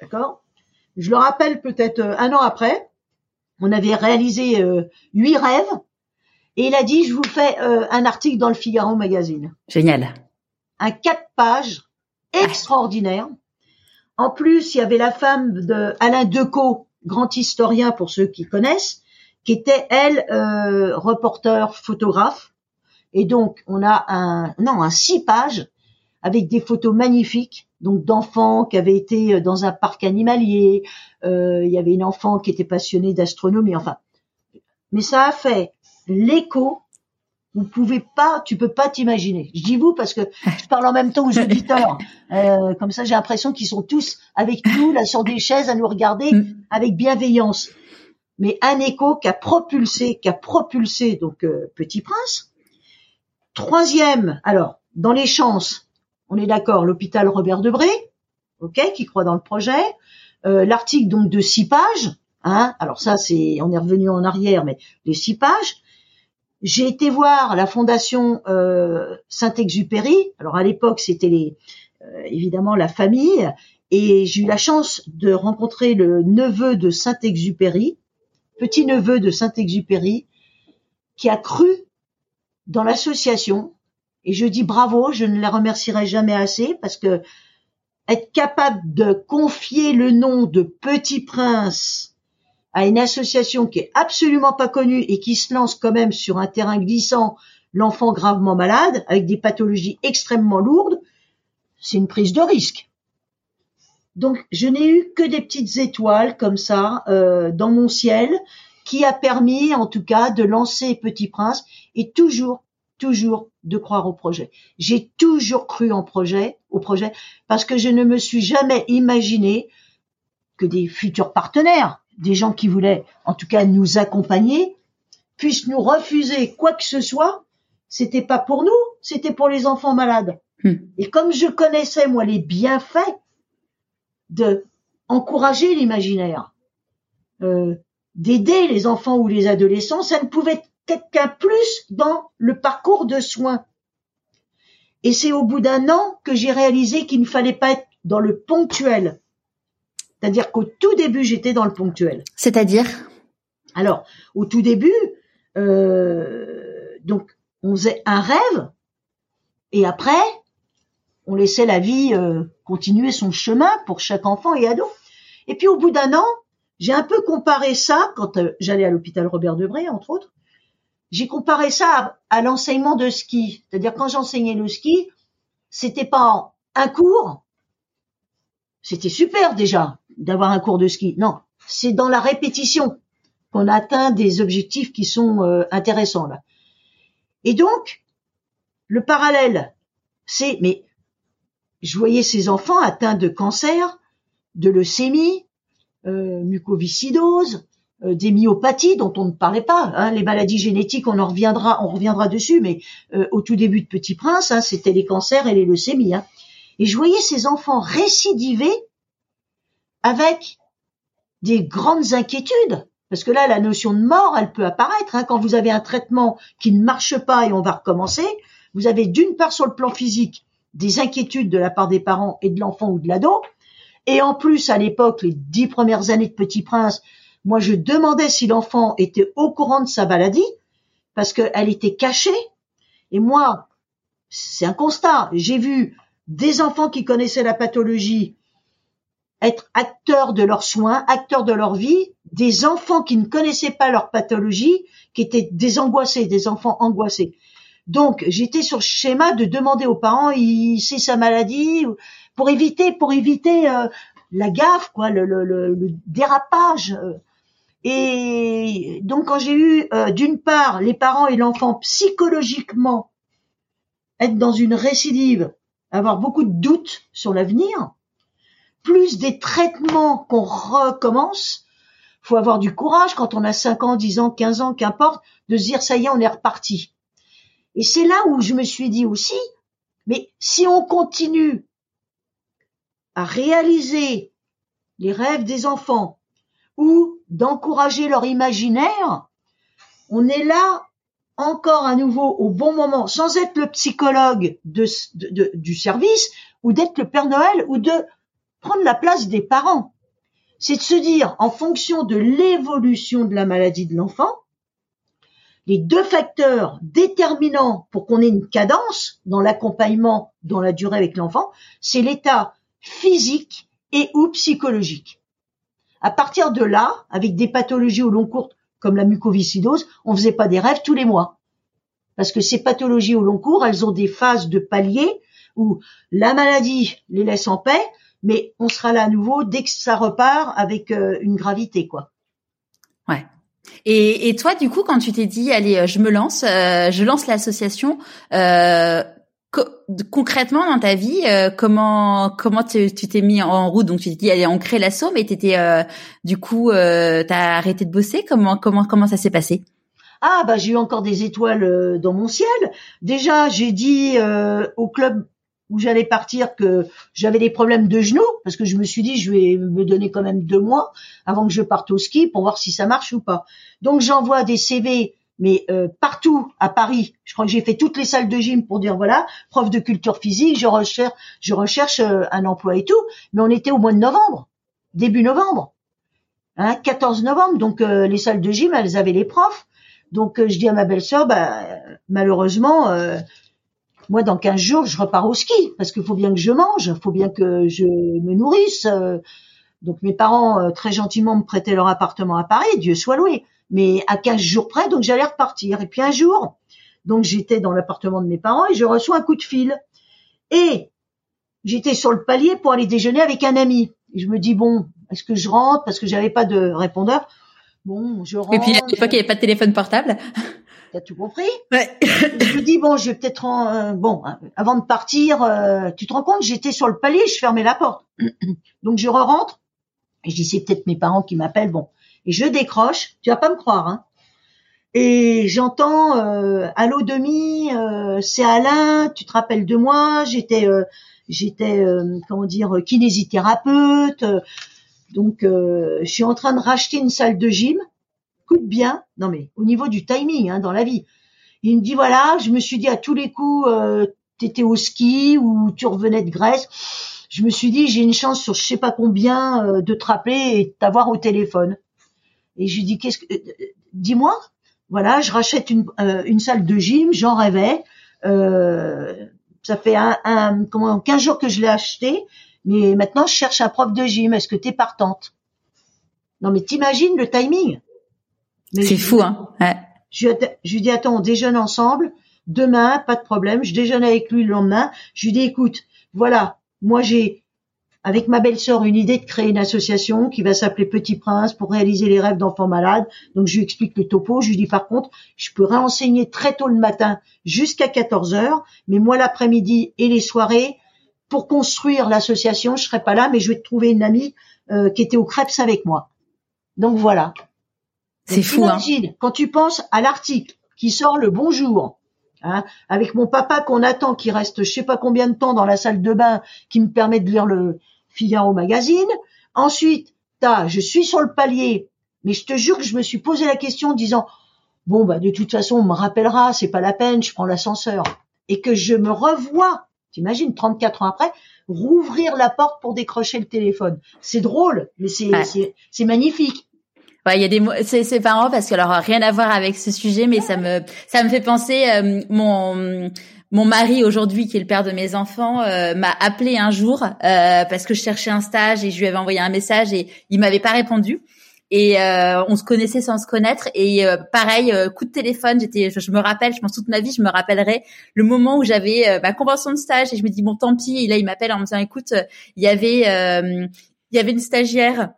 D'accord? Je le rappelle peut-être un an après. On avait réalisé huit rêves. Et il a dit, je vous fais un article dans le Figaro magazine. Génial. Un quatre pages extraordinaire. En plus, il y avait la femme de Alain Decaux, grand historien pour ceux qui connaissent, qui était elle euh, reporter photographe. Et donc on a un non un six pages avec des photos magnifiques, donc d'enfants qui avaient été euh, dans un parc animalier. Euh, il y avait une enfant qui était passionnée d'astronomie. Enfin, mais ça a fait l'écho Vous pouvez pas, tu peux pas t'imaginer. Je dis vous parce que je parle en même temps aux auditeurs. Euh, comme ça, j'ai l'impression qu'ils sont tous avec nous là sur des chaises à nous regarder mm. avec bienveillance. Mais un écho qui a propulsé, qui a propulsé donc euh, Petit Prince. Troisième, alors dans les chances, on est d'accord, l'hôpital Robert Debré, ok, qui croit dans le projet. Euh, L'article donc de six pages, hein. Alors ça, c'est, on est revenu en arrière, mais de six pages j'ai été voir la fondation euh, Saint-Exupéry. Alors à l'époque, c'était les, euh, évidemment la famille, et j'ai eu la chance de rencontrer le neveu de Saint-Exupéry, petit neveu de Saint-Exupéry, qui a cru dans l'association. Et je dis bravo, je ne la remercierai jamais assez parce que être capable de confier le nom de Petit Prince à une association qui est absolument pas connue et qui se lance quand même sur un terrain glissant, l'enfant gravement malade, avec des pathologies extrêmement lourdes, c'est une prise de risque. Donc je n'ai eu que des petites étoiles comme ça euh, dans mon ciel qui a permis en tout cas de lancer Petit Prince et toujours, toujours de croire au projet. J'ai toujours cru en projet, au projet, parce que je ne me suis jamais imaginé que des futurs partenaires, des gens qui voulaient en tout cas nous accompagner puissent nous refuser quoi que ce soit, c'était pas pour nous, c'était pour les enfants malades. Hmm. Et comme je connaissais moi les bienfaits de encourager l'imaginaire, euh, d'aider les enfants ou les adolescents, ça ne pouvait être qu'un plus dans le parcours de soins. Et c'est au bout d'un an que j'ai réalisé qu'il ne fallait pas être dans le ponctuel, c'est-à-dire qu'au tout début, j'étais dans le ponctuel. C'est-à-dire? Alors, au tout début, euh, donc, on faisait un rêve, et après, on laissait la vie euh, continuer son chemin pour chaque enfant et ado. Et puis, au bout d'un an, j'ai un peu comparé ça, quand euh, j'allais à l'hôpital Robert Debré, entre autres, j'ai comparé ça à, à l'enseignement de ski. C'est-à-dire, quand j'enseignais le ski, c'était pas un cours, c'était super déjà d'avoir un cours de ski. Non, c'est dans la répétition qu'on atteint des objectifs qui sont euh, intéressants là. Et donc, le parallèle, c'est, mais je voyais ces enfants atteints de cancer, de leucémie, euh, mucoviscidose, euh, des myopathies dont on ne parlait pas. Hein, les maladies génétiques, on en reviendra, on reviendra dessus, mais euh, au tout début de Petit Prince, hein, c'était les cancers et les leucémies. Hein. Et je voyais ces enfants récidiver avec des grandes inquiétudes. Parce que là, la notion de mort, elle peut apparaître. Hein. Quand vous avez un traitement qui ne marche pas et on va recommencer, vous avez d'une part sur le plan physique des inquiétudes de la part des parents et de l'enfant ou de l'ado. Et en plus, à l'époque, les dix premières années de Petit Prince, moi, je demandais si l'enfant était au courant de sa maladie parce qu'elle était cachée. Et moi, c'est un constat. J'ai vu des enfants qui connaissaient la pathologie être acteurs de leurs soins, acteurs de leur vie, des enfants qui ne connaissaient pas leur pathologie, qui étaient des angoissés, des enfants angoissés. Donc j'étais sur le schéma de demander aux parents, sait sa maladie, pour éviter, pour éviter euh, la gaffe, quoi, le, le, le, dérapage. Et donc quand j'ai eu euh, d'une part les parents et l'enfant psychologiquement être dans une récidive, avoir beaucoup de doutes sur l'avenir, plus des traitements qu'on recommence. Faut avoir du courage quand on a 5 ans, 10 ans, 15 ans, qu'importe, de se dire ça y est, on est reparti. Et c'est là où je me suis dit aussi, mais si on continue à réaliser les rêves des enfants ou d'encourager leur imaginaire, on est là encore à nouveau au bon moment, sans être le psychologue du service ou d'être le Père Noël ou de prendre la place des parents. C'est de se dire, en fonction de l'évolution de la maladie de l'enfant, les deux facteurs déterminants pour qu'on ait une cadence dans l'accompagnement dans la durée avec l'enfant, c'est l'état physique et ou psychologique. À partir de là, avec des pathologies au long cours comme la mucoviscidose, on faisait pas des rêves tous les mois. Parce que ces pathologies au long cours, elles ont des phases de palier où la maladie les laisse en paix, mais on sera là à nouveau dès que ça repart avec euh, une gravité, quoi. Ouais. Et, et, toi, du coup, quand tu t'es dit, allez, je me lance, je lance l'association, euh, concrètement dans ta vie, euh, comment comment tu t'es mis en route? Donc tu t'es dit allez on crée l'assaut, mais t'étais euh, du coup euh, t'as arrêté de bosser? Comment comment comment ça s'est passé? Ah bah j'ai eu encore des étoiles euh, dans mon ciel. Déjà j'ai dit au club où j'allais partir que j'avais des problèmes de genoux parce que je me suis dit je vais me donner quand même deux mois avant que je parte au ski pour voir si ça marche ou pas. Donc j'envoie des CV mais euh, partout à Paris, je crois que j'ai fait toutes les salles de gym pour dire voilà, prof de culture physique, je recherche, je recherche euh, un emploi et tout. Mais on était au mois de novembre, début novembre, hein, 14 novembre. Donc euh, les salles de gym, elles avaient les profs. Donc je dis à ma belle-sœur, bah, malheureusement, moi dans 15 jours, je repars au ski parce qu'il faut bien que je mange, il faut bien que je me nourrisse. donc mes parents très gentiment me prêtaient leur appartement à Paris, Dieu soit loué mais à 15 jours près, donc j'allais repartir. Et puis un jour, donc j'étais dans l'appartement de mes parents et je reçois un coup de fil. Et j'étais sur le palier pour aller déjeuner avec un ami. Et je me dis bon, est-ce que je rentre? Parce que j'avais pas de répondeur. Bon, je rentre. Et puis à l'époque, il n'y avait pas de téléphone portable. T'as tout compris? Ouais. Je me dis bon, je vais peut-être euh, bon avant de partir. Euh, tu te rends compte J'étais sur le palier, je fermais la porte. Donc je re rentre et je dis c'est peut-être mes parents qui m'appellent. Bon, et je décroche, tu vas pas me croire, hein. Et j'entends euh, allô demi, euh, c'est Alain, tu te rappelles de moi? J'étais, euh, j'étais, euh, comment dire, kinésithérapeute. donc, je suis en train de racheter une salle de gym. Coûte bien, non mais au niveau du timing, hein, dans la vie. Il me dit voilà, je me suis dit à tous les coups, tu étais au ski ou tu revenais de Grèce. Je me suis dit j'ai une chance sur je sais pas combien de te rappeler et de t'avoir au téléphone. Et je lui dis qu'est-ce que euh, euh, dis-moi. Voilà, je rachète une, euh, une salle de gym, j'en rêvais. ça fait un, un comment 15 jours que je l'ai acheté, mais maintenant je cherche un prof de gym. Est-ce que t'es partante? Non, mais t'imagines le timing? C'est fou, hein ouais. je, je lui dis attends, on déjeune ensemble. Demain, pas de problème. Je déjeune avec lui le lendemain. Je lui dis écoute, voilà, moi j'ai avec ma belle-sœur une idée de créer une association qui va s'appeler Petit Prince pour réaliser les rêves d'enfants malades. Donc je lui explique le topo, je lui dis par contre, je peux réenseigner très tôt le matin jusqu'à 14 heures, mais moi l'après-midi et les soirées, pour construire l'association, je serai pas là, mais je vais te trouver une amie euh, qui était au Crêpes avec moi. Donc voilà. C'est fou. Hein. Quand tu penses à l'article qui sort le bonjour, hein, avec mon papa qu'on attend, qui reste je sais pas combien de temps dans la salle de bain, qui me permet de lire le, Figaro Magazine. Ensuite, t'as, je suis sur le palier, mais je te jure que je me suis posé la question en disant, bon, bah, de toute façon, on me rappellera, c'est pas la peine, je prends l'ascenseur. Et que je me revois, t'imagines, 34 ans après, rouvrir la porte pour décrocher le téléphone. C'est drôle, mais c'est, c'est, magnifique. Ouais, il y a des c'est c'est marrant parce que alors rien à voir avec ce sujet mais ça me ça me fait penser euh, mon mon mari aujourd'hui, qui est le père de mes enfants, euh, m'a appelé un jour euh, parce que je cherchais un stage et je lui avais envoyé un message et il m'avait pas répondu. Et euh, on se connaissait sans se connaître. Et pareil, coup de téléphone, j'étais, je, me rappelle, je pense toute ma vie, je me rappellerai le moment où j'avais ma convention de stage et je me dis bon tant pis. Et là il m'appelle en me disant écoute, il y avait il y avait une stagiaire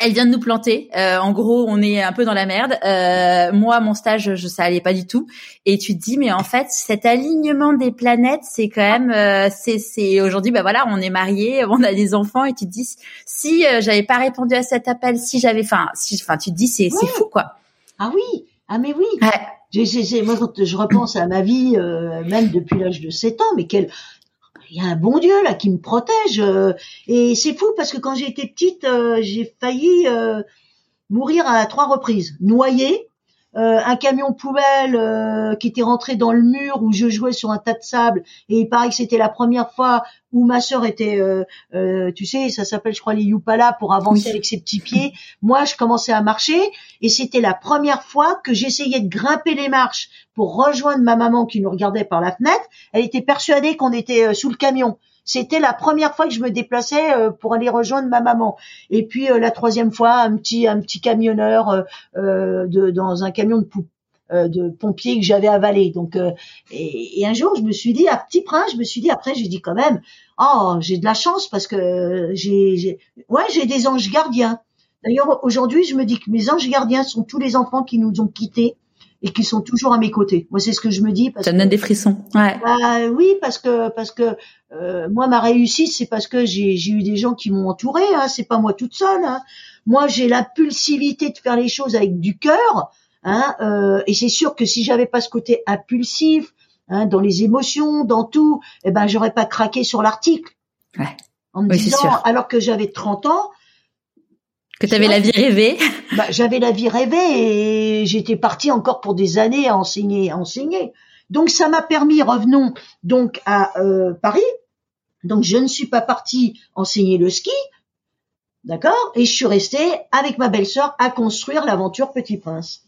elle vient de nous planter. Euh, en gros, on est un peu dans la merde. Euh, moi, mon stage, je, ça allait pas du tout. Et tu te dis, mais en fait, cet alignement des planètes, c'est quand même, euh, c'est, c'est aujourd'hui, bah voilà, on est mariés, on a des enfants, et tu te dis, si j'avais pas répondu à cet appel, si j'avais, enfin, si, enfin, tu te dis, c'est, c'est fou, quoi. Ah oui, ah mais oui. Ouais. moi, quand je repense à ma vie, même depuis l'âge de 7 ans, mais quel il y a un bon Dieu là qui me protège. Euh, et c'est fou parce que quand été petite, euh, j'ai failli euh, mourir à trois reprises, noyée euh, un camion poubelle euh, qui était rentré dans le mur où je jouais sur un tas de sable. Et il paraît que c'était la première fois où ma sœur était euh, tu sais ça s'appelle je crois les Yupala pour avancer avec ses petits pieds. Moi je commençais à marcher et c'était la première fois que j'essayais de grimper les marches pour rejoindre ma maman qui nous regardait par la fenêtre. Elle était persuadée qu'on était sous le camion c'était la première fois que je me déplaçais euh, pour aller rejoindre ma maman. Et puis euh, la troisième fois, un petit un petit camionneur euh, de, dans un camion de de pompiers que j'avais avalé. Donc et, un jour, je me suis dit à Petit Prince, je me suis dit après, j'ai dit quand même, oh j'ai de la chance parce que j'ai ouais j'ai des anges gardiens. D'ailleurs, aujourd'hui, je me dis que mes anges gardiens sont tous les enfants qui nous ont quittés et qui sont toujours à mes côtés. Moi, c'est ce que je me dis. Parce ça donne des frissons. Ouais. Bah, oui, parce que parce que euh, moi, ma réussite, c'est parce que j'ai eu des gens qui m'ont entouré. Hein, c'est pas moi toute seule. Hein. Moi, j'ai l'impulsivité de faire les choses avec du cœur. Hein, euh, et c'est sûr que si j'avais pas ce côté impulsif, hein, dans les émotions, dans tout, eh ben, j'aurais pas craqué sur l'article. Ouais. En me disant, alors que j'avais 30 ans, que tu avais la vie rêvée. Bah, j'avais la vie rêvée et j'étais partie encore pour des années à enseigner, à enseigner. Donc ça m'a permis, revenons donc à euh, Paris. Donc je ne suis pas partie enseigner le ski, d'accord, et je suis restée avec ma belle-sœur à construire l'aventure Petit Prince.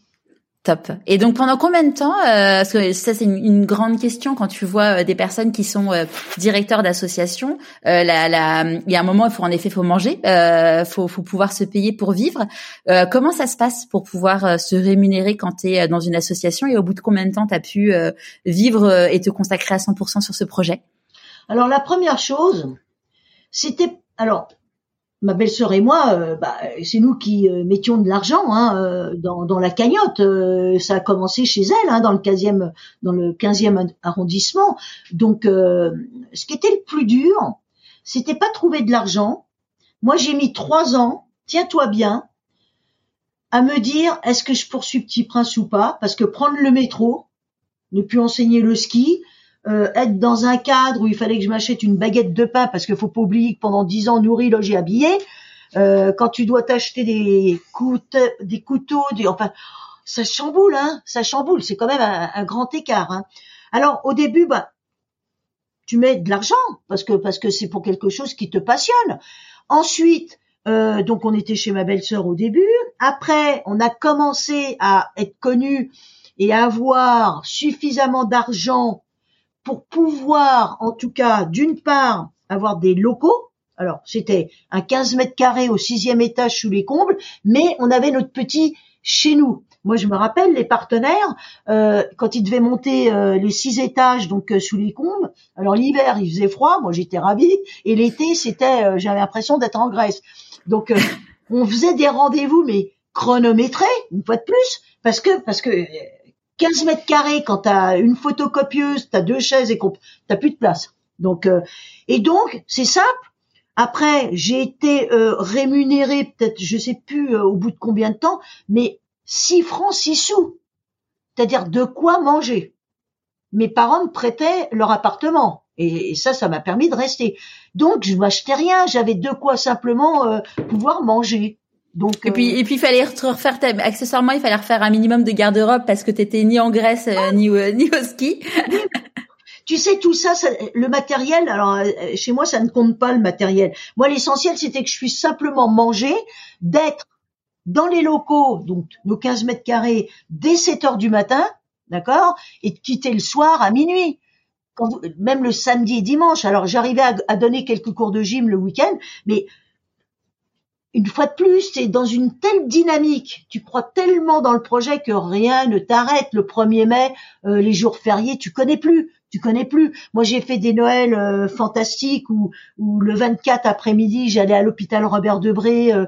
Top. Et donc pendant combien de temps euh, Parce que ça c'est une, grande question quand tu vois euh, des personnes qui sont euh, directeurs d'associations. Euh, la, la, il y a un moment, il faut en effet faut manger, euh, faut, faut pouvoir se payer pour vivre. Euh, comment ça se passe pour pouvoir se rémunérer quand tu es dans une association et au bout de combien de temps tu as pu vivre et te consacrer à 100% sur ce projet? Alors la première chose, c'était alors ma belle-sœur et moi, euh, bah, c'est nous qui euh, mettions de l'argent hein, euh, dans, dans, la cagnotte. ça a commencé chez elle, hein, dans le 15e, dans le 15e arrondissement. Donc, ce qui était le plus dur, c'était pas trouver de l'argent. Moi, j'ai mis trois ans, tiens-toi bien, à me dire est-ce que je poursuis Petit Prince ou pas, parce que prendre le métro, ne plus enseigner le ski, euh, être dans un cadre où il fallait que je m'achète une baguette de pain parce qu'il faut pas oublier que pendant dix ans nourri, logé, habillé, euh, quand tu dois t'acheter des, couteaux, des couteaux, enfin, ça chamboule, hein, ça chamboule. C'est quand même un, grand écart. Hein. Alors au début, bah, tu mets de l'argent parce que parce que c'est pour quelque chose qui te passionne. Ensuite, euh, donc on était chez ma belle-sœur au début. Après, on a commencé à être connu et à avoir suffisamment d'argent pour pouvoir, en tout cas, d'une part, avoir des locaux. Alors, c'était un 15 mètres carrés au sixième étage sous les combles, mais on avait notre petit chez nous. Moi, je me rappelle les partenaires euh, quand ils devaient monter euh, les six étages donc euh, sous les combles. Alors l'hiver, il faisait froid, moi j'étais ravie, et l'été, c'était, j'avais l'impression d'être en Grèce. Donc on faisait des rendez-vous, mais chronométrés, une fois de plus, parce que parce que 15 mètres carrés quand t'as une photocopieuse, t'as deux chaises et qu'on t'as plus de place. Donc euh, et donc c'est simple. Après j'ai été euh, rémunéré peut-être je sais plus euh, au bout de combien de temps, mais 6 francs 6 sous. C'est-à-dire de quoi manger. Mes parents me prêtaient leur appartement et, ça ça m'a permis de rester. Donc je m'achetais rien, j'avais de quoi simplement pouvoir manger. Donc, et puis, euh, et puis, il fallait refaire, accessoirement, il fallait refaire un minimum de garde-robe parce que t'étais ni en Grèce, euh, ni, ni au ski. tu sais, tout ça, le matériel, alors, euh, chez moi, ça ne compte pas le matériel. Moi, l'essentiel, c'était que je puisse simplement manger, d'être dans les locaux, donc nos 15 mètres carrés, dès 7 heures du matin, d'accord, et de quitter le soir à minuit. Quand même le samedi et dimanche. Alors, j'arrivais à, à donner quelques cours de gym le week-end, mais une fois de plus, es dans une telle dynamique, tu crois tellement dans le projet que rien ne t'arrête. Le 1er mai, euh, les jours fériés, tu connais plus, tu connais plus. Moi, j'ai fait des Noëls euh, fantastiques où, où, le 24 après-midi, j'allais à l'hôpital Robert Debré euh,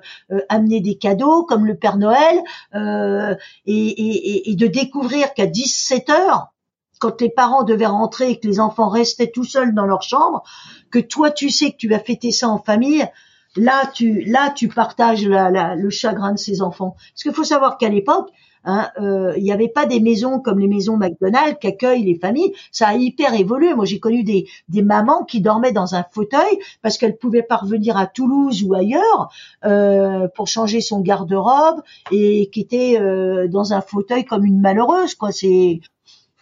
amener des cadeaux comme le Père Noël et, de découvrir qu'à 17 heures, quand les parents devaient rentrer et que les enfants restaient tout seuls dans leur chambre, que toi, tu sais que tu vas fêter ça en famille là tu là tu partages le chagrin de ces enfants. Parce qu'il faut savoir qu'à l'époque, hein, euh, il n'y avait pas des maisons comme les maisons McDonald's qui accueillent les familles. Ça a hyper évolué. Moi, j'ai connu des, des mamans qui dormaient dans un fauteuil parce qu'elles pouvaient pas revenir à Toulouse ou ailleurs euh, pour changer son garde-robe et qui étaient euh, dans un fauteuil comme une malheureuse. Quoi. C'est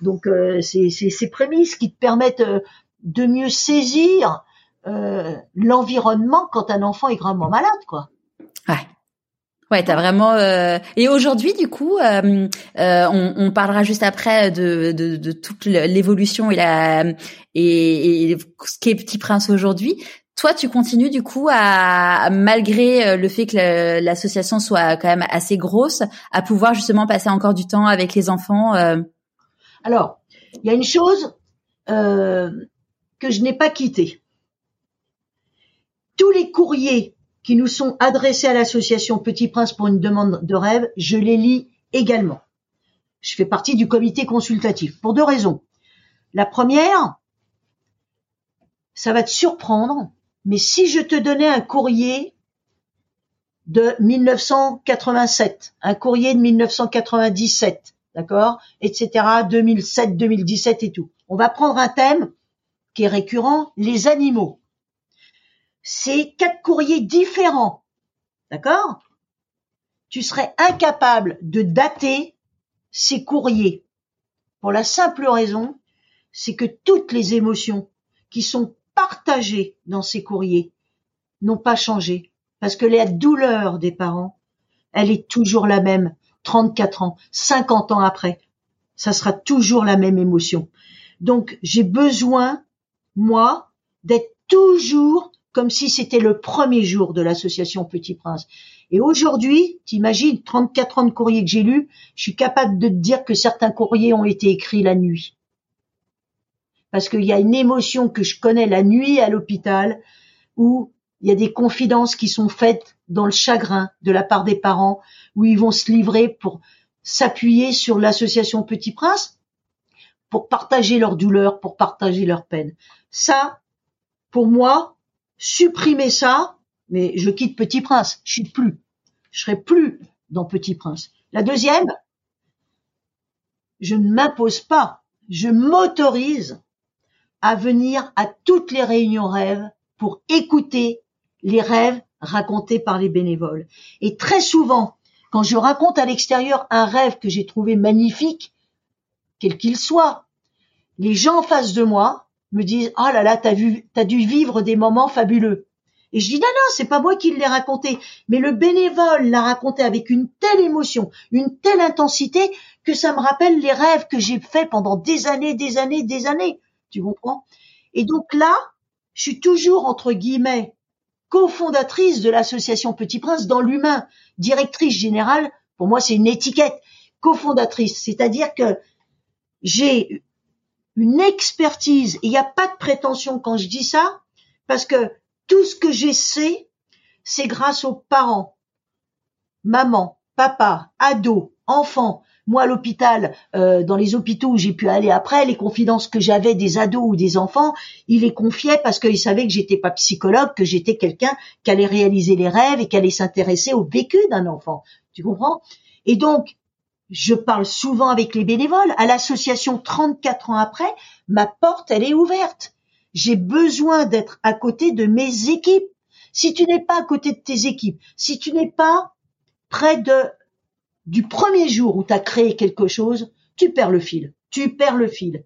donc c'est ces prémices qui te permettent de mieux saisir euh, l'environnement quand un enfant est gravement malade, quoi. Ouais. Ouais, t'as vraiment. Euh... Et aujourd'hui, du coup, euh, euh, on, on, parlera juste après de, de, de toute l'évolution et la et, et, ce qu'est Petit Prince aujourd'hui. Toi, tu continues du coup à, malgré euh, le fait que l'association soit quand même assez grosse, à pouvoir justement passer encore du temps avec les enfants. Euh... Alors, il y a une chose euh, que je n'ai pas quittée tous les courriers qui nous sont adressés à l'association Petit Prince pour une demande de rêve, je les lis également. Je fais partie du comité consultatif pour deux raisons. La première, ça va te surprendre, mais si je te donnais un courrier de 1987, un courrier de 1997, d'accord, etc., 2007, 2017 et tout. On va prendre un thème qui est récurrent, les animaux. C'est quatre courriers différents, d'accord? Tu serais incapable de dater ces courriers pour la simple raison, c'est que toutes les émotions qui sont partagées dans ces courriers n'ont pas changé. Parce que la douleur des parents, elle est toujours la même, 34 ans, 50 ans après. Ça sera toujours la même émotion. Donc, j'ai besoin, moi, d'être toujours comme si c'était le premier jour de l'association Petit Prince. Et aujourd'hui, t'imagines, 34 ans de courriers que j'ai lus, je suis capable de te dire que certains courriers ont été écrits la nuit. Parce qu'il y a une émotion que je connais la nuit à l'hôpital où il y a des confidences qui sont faites dans le chagrin de la part des parents, où ils vont se livrer pour s'appuyer sur l'association Petit Prince, pour partager leur douleur, pour partager leur peine. Ça, pour moi, supprimer ça, mais je quitte Petit Prince, je suis plus. Je serai plus dans Petit Prince. La deuxième, je ne m'impose pas, je m'autorise à venir à toutes les réunions rêves pour écouter les rêves racontés par les bénévoles. Et très souvent, quand je raconte à l'extérieur un rêve que j'ai trouvé magnifique, quel qu'il soit, les gens en face de moi me disent "Oh là là, t'as vu, t'as dû vivre des moments fabuleux." Et je dis "Non non, c'est pas moi qui l'ai raconté, mais le bénévole l'a raconté avec une telle émotion, une telle intensité que ça me rappelle les rêves que j'ai faits pendant des années, des années, des années." Tu comprends? Et donc là, je suis toujours entre guillemets cofondatrice de l'association Petit Prince dans l'humain, directrice générale, pour moi c'est une étiquette, cofondatrice, c'est-à-dire que j'ai une expertise, il n'y a pas de prétention quand je dis ça, parce que tout ce que j'essaie, c'est grâce aux parents, maman, papa, ados, enfants, moi, à l'hôpital, euh, dans les hôpitaux où j'ai pu aller après, les confidences que j'avais des ados ou des enfants, ils les confiaient parce qu'ils savaient que j'étais pas psychologue, que j'étais quelqu'un qui allait réaliser les rêves et qui allait s'intéresser au vécu d'un enfant. Tu comprends? Et donc, je parle souvent avec les bénévoles. À l'association 34 ans après, ma porte, elle est ouverte. J'ai besoin d'être à côté de mes équipes. Si tu n'es pas à côté de tes équipes, si tu n'es pas près de du premier jour où tu as créé quelque chose, tu perds le fil. Tu perds le fil.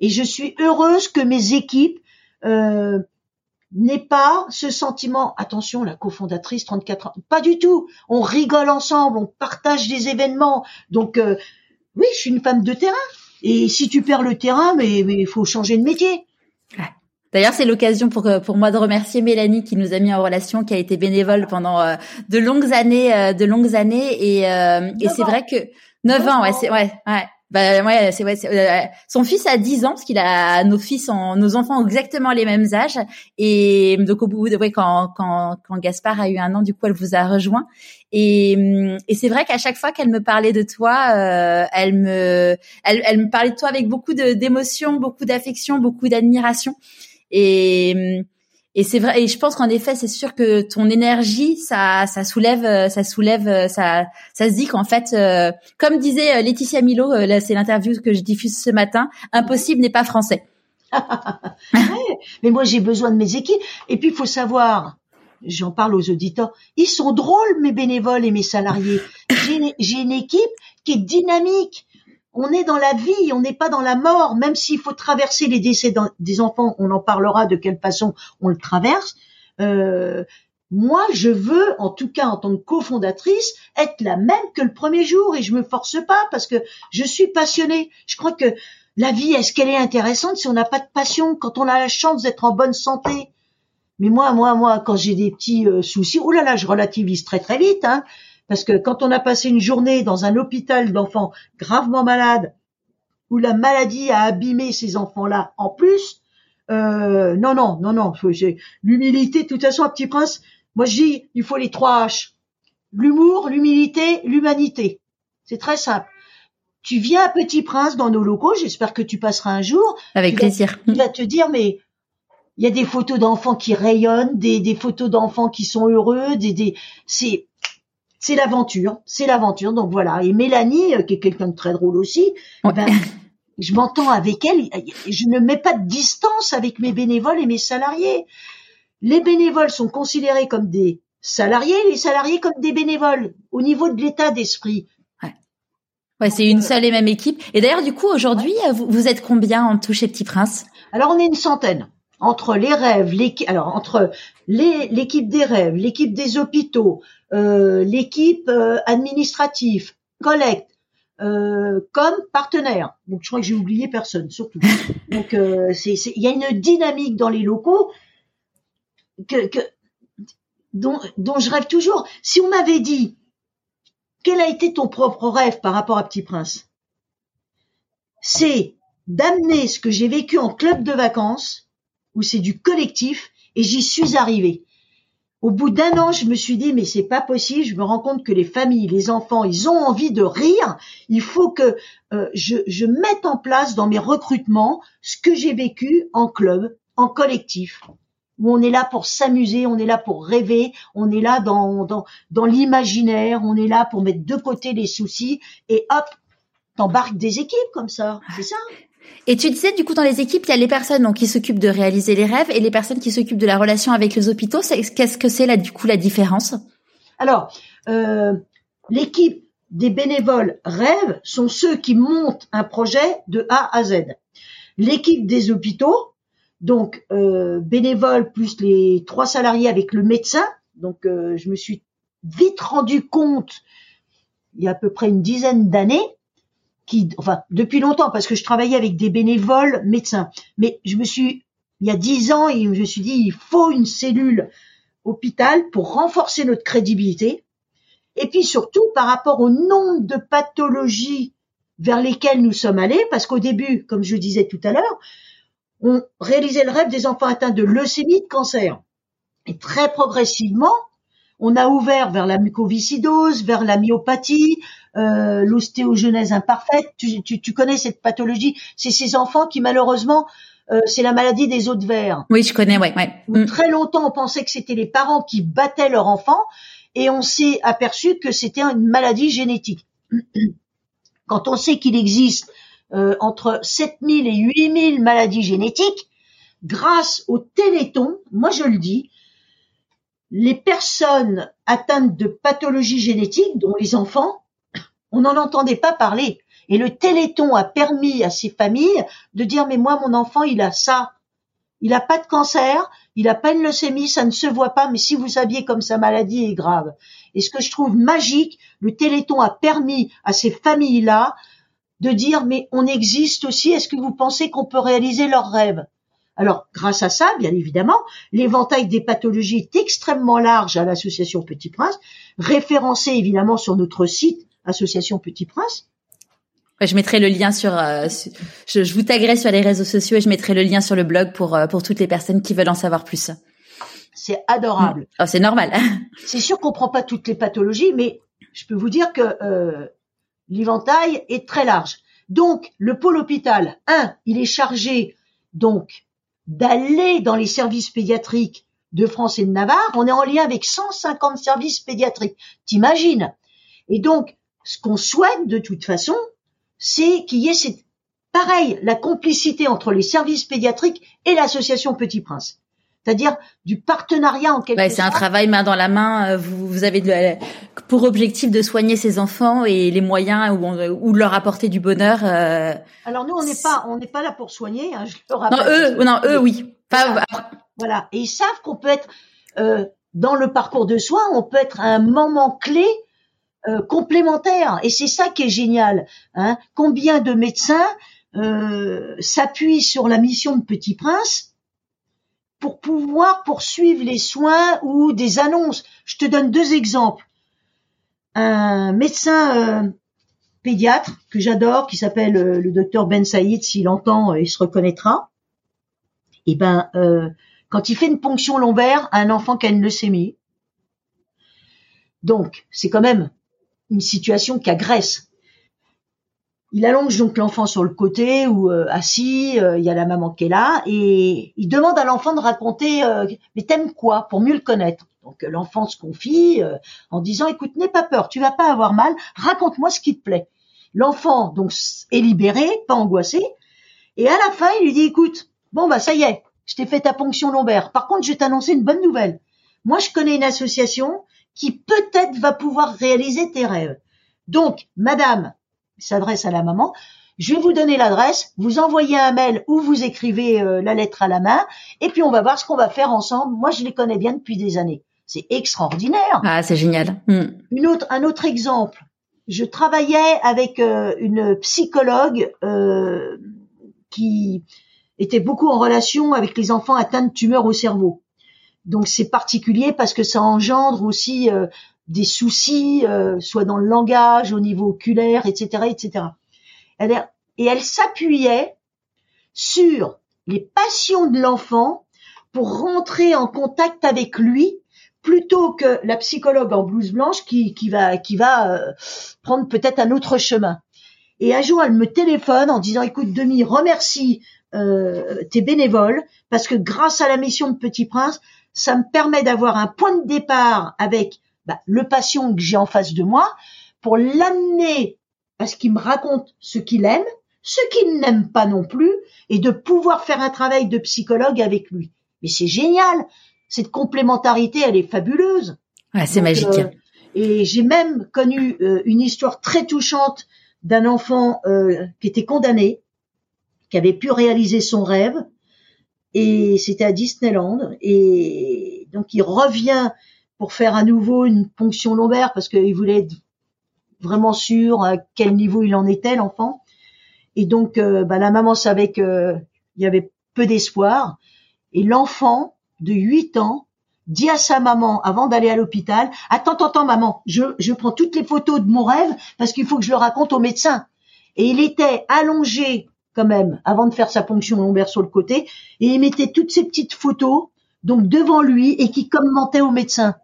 Et je suis heureuse que mes équipes euh, n'aient pas ce sentiment. Attention, la cofondatrice, 34 ans. Pas du tout. On rigole ensemble, on partage des événements. Donc, euh, oui, je suis une femme de terrain. Et si tu perds le terrain, mais il faut changer de métier. D'ailleurs, c'est l'occasion pour euh, pour moi de remercier Mélanie qui nous a mis en relation, qui a été bénévole pendant euh, de longues années, euh, de longues années, et, et c'est vrai que neuf ans, ouais, c'est ouais, ouais. Bah ouais, c'est ouais. son fils a 10 ans parce qu'il a nos fils, en, nos enfants ont exactement les mêmes âges. Et donc au bout de ouais, quand quand quand Gaspard a eu un an, du coup, elle vous a rejoint. Et et c'est vrai qu'à chaque fois qu'elle me parlait de toi, elle me elle, elle me parlait de toi avec beaucoup de d'émotion, beaucoup d'affection, beaucoup d'admiration. Et et c'est vrai et je pense qu'en effet c'est sûr que ton énergie ça ça soulève ça soulève ça ça se dit qu'en fait euh, comme disait euh, Laetitia Milo euh, là c'est l'interview que je diffuse ce matin impossible n'est pas français. mais moi j'ai besoin de mes équipes. Et puis il faut savoir j'en parle aux auditeurs ils sont drôles mes bénévoles et mes salariés. J'ai une équipe qui est dynamique on est dans la vie, on n'est pas dans la mort, même s'il faut traverser les décès des enfants, on en parlera de quelle façon on le traverse. Euh, moi, je veux, en tout cas en tant que cofondatrice, être la même que le premier jour et je me force pas parce que je suis passionnée. Je crois que la vie, est-ce qu'elle est intéressante si on n'a pas de passion, quand on a la chance d'être en bonne santé? Mais moi, moi, moi, quand j'ai des petits euh, soucis, oh là là, je relativise très très vite. Hein, parce que quand on a passé une journée dans un hôpital d'enfants gravement malades, où la maladie a abîmé ces enfants-là en plus, euh, non, non, non, non, j'ai l'humilité. De toute façon, un petit prince, Moi, je dis, il faut les trois H. L'humour, l'humilité, l'humanité. C'est très simple. Tu viens à Petit Prince dans nos locaux, j'espère que tu passeras un jour. Avec Tu vas- plaisir. Il va te dire, mais il y a des photos d'enfants qui rayonnent, des, des photos d'enfants qui sont heureux, des, des, c'est, c'est l'aventure, c'est l'aventure. Donc voilà. Et Mélanie, euh, qui est quelqu'un de très drôle aussi, Ouais. ben, je m'entends avec elle. Je ne mets pas de distance avec mes bénévoles et mes salariés. Les bénévoles sont considérés comme des salariés, les salariés comme des bénévoles au niveau de l'état d'esprit. Ouais, c'est une seule et même équipe. Et d'ailleurs, du coup, aujourd'hui, euh, vous, vous êtes combien en tout chez Petit Prince? Alors on est une centaine entre les rêves, l'équi- alors entre l'équipe des rêves, l'équipe des hôpitaux, euh, l'équipe euh, administrative, collecte, euh, comme partenaire. Donc je crois que j'ai oublié personne surtout. Donc euh, il y a une dynamique dans les locaux que, que dont, dont je rêve toujours. Si on m'avait dit quel a été ton propre rêve par rapport à Petit Prince, c'est d'amener ce que j'ai vécu en club de vacances, où c'est du collectif, et j'y suis arrivée. Au bout d'un an, je me suis dit, mais c'est pas possible, je me rends compte que les familles, les enfants, ils ont envie de rire, il faut que euh, je, je mette en place dans mes recrutements ce que j'ai vécu en club, en collectif, où on est là pour s'amuser, on est là pour rêver, on est là dans, dans, dans l'imaginaire, on est là pour mettre de côté les soucis, et hop, t'embarques des équipes comme ça, c'est ça? Et tu disais, du coup, dans les équipes, il y a les personnes donc, qui s'occupent de réaliser les rêves et les personnes qui s'occupent de la relation avec les hôpitaux. Qu'est-ce que c'est là, du coup, la différence? Alors, euh, l'équipe des bénévoles rêves sont ceux qui montent un projet de A à Z. L'équipe des hôpitaux, donc euh, bénévoles plus les trois salariés avec le médecin. Donc, euh, je me suis vite rendu compte, il y a à peu près une dizaine d'années, enfin, depuis longtemps, parce que je travaillais avec des bénévoles médecins. Mais je me suis, il y a dix ans, je me suis dit, il faut une cellule hôpital pour renforcer notre crédibilité. Et puis surtout par rapport au nombre de pathologies vers lesquelles nous sommes allés, parce qu'au début, comme je disais tout à l'heure, on réalisait le rêve des enfants atteints de leucémie, de cancer. Et très progressivement, on a ouvert vers la mucoviscidose, vers la myopathie, euh, l'ostéogenèse imparfaite. Tu, tu, tu connais cette pathologie C'est ces enfants qui malheureusement, euh, c'est la maladie des os de verre. Oui, je connais, ouais, ouais. Où Mm. Très longtemps, on pensait que c'était les parents qui battaient leur enfant, et on s'est aperçu que c'était une maladie génétique. Quand on sait qu'il existe euh, entre 7000 et 8000 maladies génétiques, grâce au Téléthon, moi je le dis, les personnes atteintes de pathologies génétiques, dont les enfants, on n'en entendait pas parler. Et le Téléthon a permis à ces familles de dire mais moi mon enfant il a ça, il a pas de cancer, il a pas une leucémie, ça ne se voit pas, mais si vous saviez comme sa maladie est grave. Et ce que je trouve magique, le Téléthon a permis à ces familles-là de dire mais on existe aussi, est-ce que vous pensez qu'on peut réaliser leurs rêves? Alors grâce à ça, bien évidemment, l'éventail des pathologies est extrêmement large à l'association Petit Prince, référencé évidemment sur notre site association Petit Prince. Ouais, Je mettrai le lien sur, euh, je, je vous taguerai sur les réseaux sociaux et je mettrai le lien sur le blog pour euh, pour toutes les personnes qui veulent en savoir plus. C'est adorable. Oh, c'est normal. C'est sûr qu'on prend pas toutes les pathologies, mais je peux vous dire que euh, l'éventail est très large. Donc, le pôle hôpital, un, il est chargé donc d'aller dans les services pédiatriques de France et de Navarre. On est en lien avec 150 services pédiatriques. T'imagines? Et donc, ce qu'on souhaite de toute façon, c'est qu'il y ait cette pareil la complicité entre les services pédiatriques et l'association Petit Prince. C'est-à-dire du partenariat en quelque Ouais, c'est un travail main dans la main. Euh, Vous, vous avez de- pour objectif de soigner ces enfants et les moyens ou, on- ou leur apporter du bonheur. euh, Alors nous, on n'est pas, on n'est pas là pour soigner. Hein, je le Non, eux, non, eux, oui. Pas, Voilà. Voilà. Et ils savent qu'on peut être euh, dans le parcours de soins, on peut être un moment clé euh, complémentaire. Et c'est ça qui est génial. Hein. Combien de médecins euh, s'appuient sur la mission de Petit Prince pour pouvoir poursuivre les soins ou des annonces. Je te donne deux exemples. Un médecin euh, pédiatre que j'adore, qui s'appelle euh, le docteur Ben Saïd, s'il entend, euh, il se reconnaîtra. Et ben, euh, quand il fait une ponction lombaire à un enfant qui a une leucémie, Donc, c'est quand même une situation qui agresse. Il allonge donc l'enfant sur le côté ou euh, assis, euh, il y a la maman qui est là et il demande à l'enfant de raconter euh, mais t'aimes quoi pour mieux le connaître? Donc l'enfant se confie en disant écoute n'aie pas peur, tu vas pas avoir mal, raconte-moi ce qui te plaît. L'enfant donc est libéré, pas angoissé et à la fin il lui dit écoute bon bah ça y est, je t'ai fait ta ponction lombaire. Par contre je vais t'annoncer une bonne nouvelle. Moi je connais une association qui peut-être va pouvoir réaliser tes rêves. Donc madame s'adresse à la maman. Je vais vous donner l'adresse, vous envoyez un mail ou vous écrivez euh, la lettre à la main, et puis on va voir ce qu'on va faire ensemble. Moi, je les connais bien depuis des années. C'est extraordinaire. Ah, c'est génial. Hmm. Une autre, un autre exemple. Je travaillais avec euh, une psychologue euh, qui était beaucoup en relation avec les enfants atteints de tumeurs au cerveau. Donc c'est particulier parce que ça engendre aussi des soucis, euh, soit dans le langage, au niveau oculaire, etc., etc. et elle s'appuyait sur les passions de l'enfant pour rentrer en contact avec lui plutôt que la psychologue en blouse blanche qui, qui va qui va euh, prendre peut-être un autre chemin. Et un jour, elle me téléphone en disant "Écoute, Demi, remercie euh, tes bénévoles parce que grâce à la mission de Petit Prince, ça me permet d'avoir un point de départ avec bah, le patient que j'ai en face de moi pour l'amener à ce qu'il me raconte ce qu'il aime, ce qu'il n'aime pas non plus, et de pouvoir faire un travail de psychologue avec lui. Mais c'est génial. Cette complémentarité, elle est fabuleuse. Ouais, c'est magique. Euh, et j'ai même connu euh, une histoire très touchante d'un enfant euh, qui était condamné, qui avait pu réaliser son rêve, et c'était à Disneyland. Et donc il revient pour faire à nouveau une ponction lombaire parce qu'il voulait être vraiment sûr à quel niveau il en était l'enfant. Et donc euh, bah, la maman savait qu'il y avait peu d'espoir. Et l'enfant de 8 ans dit à sa maman avant d'aller à l'hôpital attends attends, attends maman je, je prends toutes les photos de mon rêve parce qu'il faut que je le raconte au médecin et il était allongé quand même avant de faire sa ponction lombaire sur le côté et il mettait toutes ces petites photos donc devant lui et qui commentait au médecin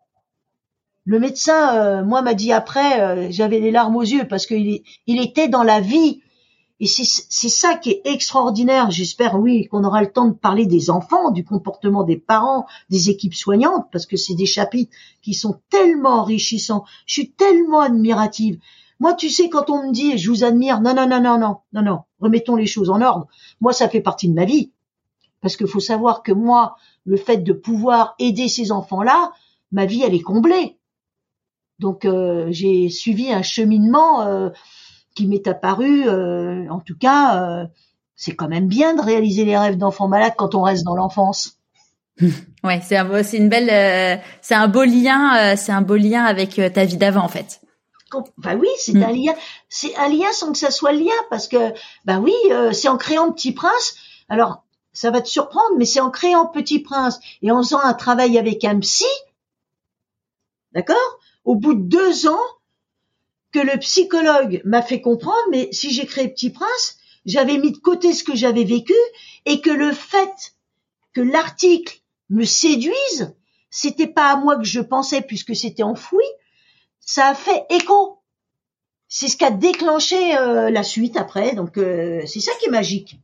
le médecin, euh, moi, m'a dit après, euh, j'avais les larmes aux yeux parce qu'il il était dans la vie. Et c'est ça qui est extraordinaire. J'espère, oui, qu'on aura le temps de parler des enfants, du comportement des parents, des équipes soignantes, parce que c'est des chapitres qui sont tellement enrichissants. Je suis tellement admirative. Moi, tu sais, quand on me dit, je vous admire, non, non, non, non, non, non, non, remettons les choses en ordre. Moi, ça fait partie de ma vie. Parce qu'il faut savoir que moi, le fait de pouvoir aider ces enfants-là, ma vie, elle est comblée. Donc euh, j'ai suivi un cheminement euh, qui m'est apparu, euh, en tout cas, c'est quand même bien de réaliser les rêves d'enfants malades quand on reste dans l'enfance. Ouais, c'est un, c'est une belle, c'est un beau lien, c'est un beau lien avec ta vie d'avant en fait. Bah oui, c'est mm. un lien, c'est un lien sans que ça soit lien parce que bah oui, c'est en créant Petit Prince. Alors ça va te surprendre, mais c'est en créant Petit Prince et en faisant un travail avec un psy, d'accord? Au bout de deux ans que le psychologue m'a fait comprendre, mais si j'ai créé Petit Prince, j'avais mis de côté ce que j'avais vécu et que le fait que l'article me séduise, c'était pas à moi que je pensais puisque c'était enfoui, ça a fait écho. C'est ce qui a déclenché euh, la suite après, donc euh, c'est ça qui est magique.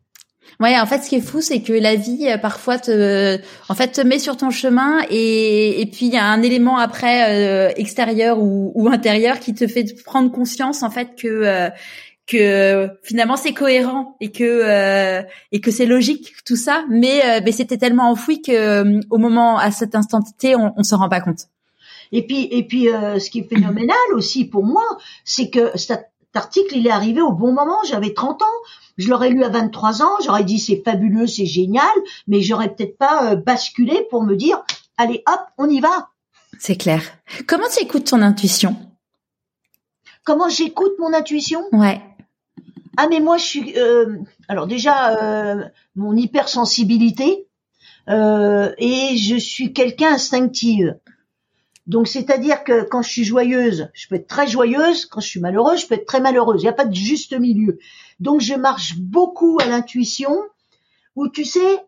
Ouais, en fait, ce qui est fou, c'est que la vie euh, parfois te, en fait, te met sur ton chemin et, et puis il y a un élément après euh, extérieur ou, ou, intérieur qui te fait prendre conscience en fait que euh, que finalement c'est cohérent et que et que c'est logique tout ça, mais mais c'était tellement enfoui que au moment à cet instant T, on, on s'en rend pas compte. Et puis et puis ce qui est phénoménal aussi pour moi, c'est que cet article il est arrivé au bon moment. J'avais 30 ans je l'aurais lu à 23 ans, j'aurais dit c'est fabuleux, c'est génial, mais j'aurais peut-être pas euh, basculé pour me dire allez hop, on y va. C'est clair. Comment tu écoutes ton intuition? Comment j'écoute mon intuition? Ouais. Ah mais moi je suis euh, alors déjà euh, mon hypersensibilité et je suis quelqu'un instinctive. Donc c'est-à-dire que quand je suis joyeuse, je peux être très joyeuse, quand je suis malheureuse, je peux être très malheureuse. Il n'y a pas de juste milieu. Donc je marche beaucoup à l'intuition, où tu sais,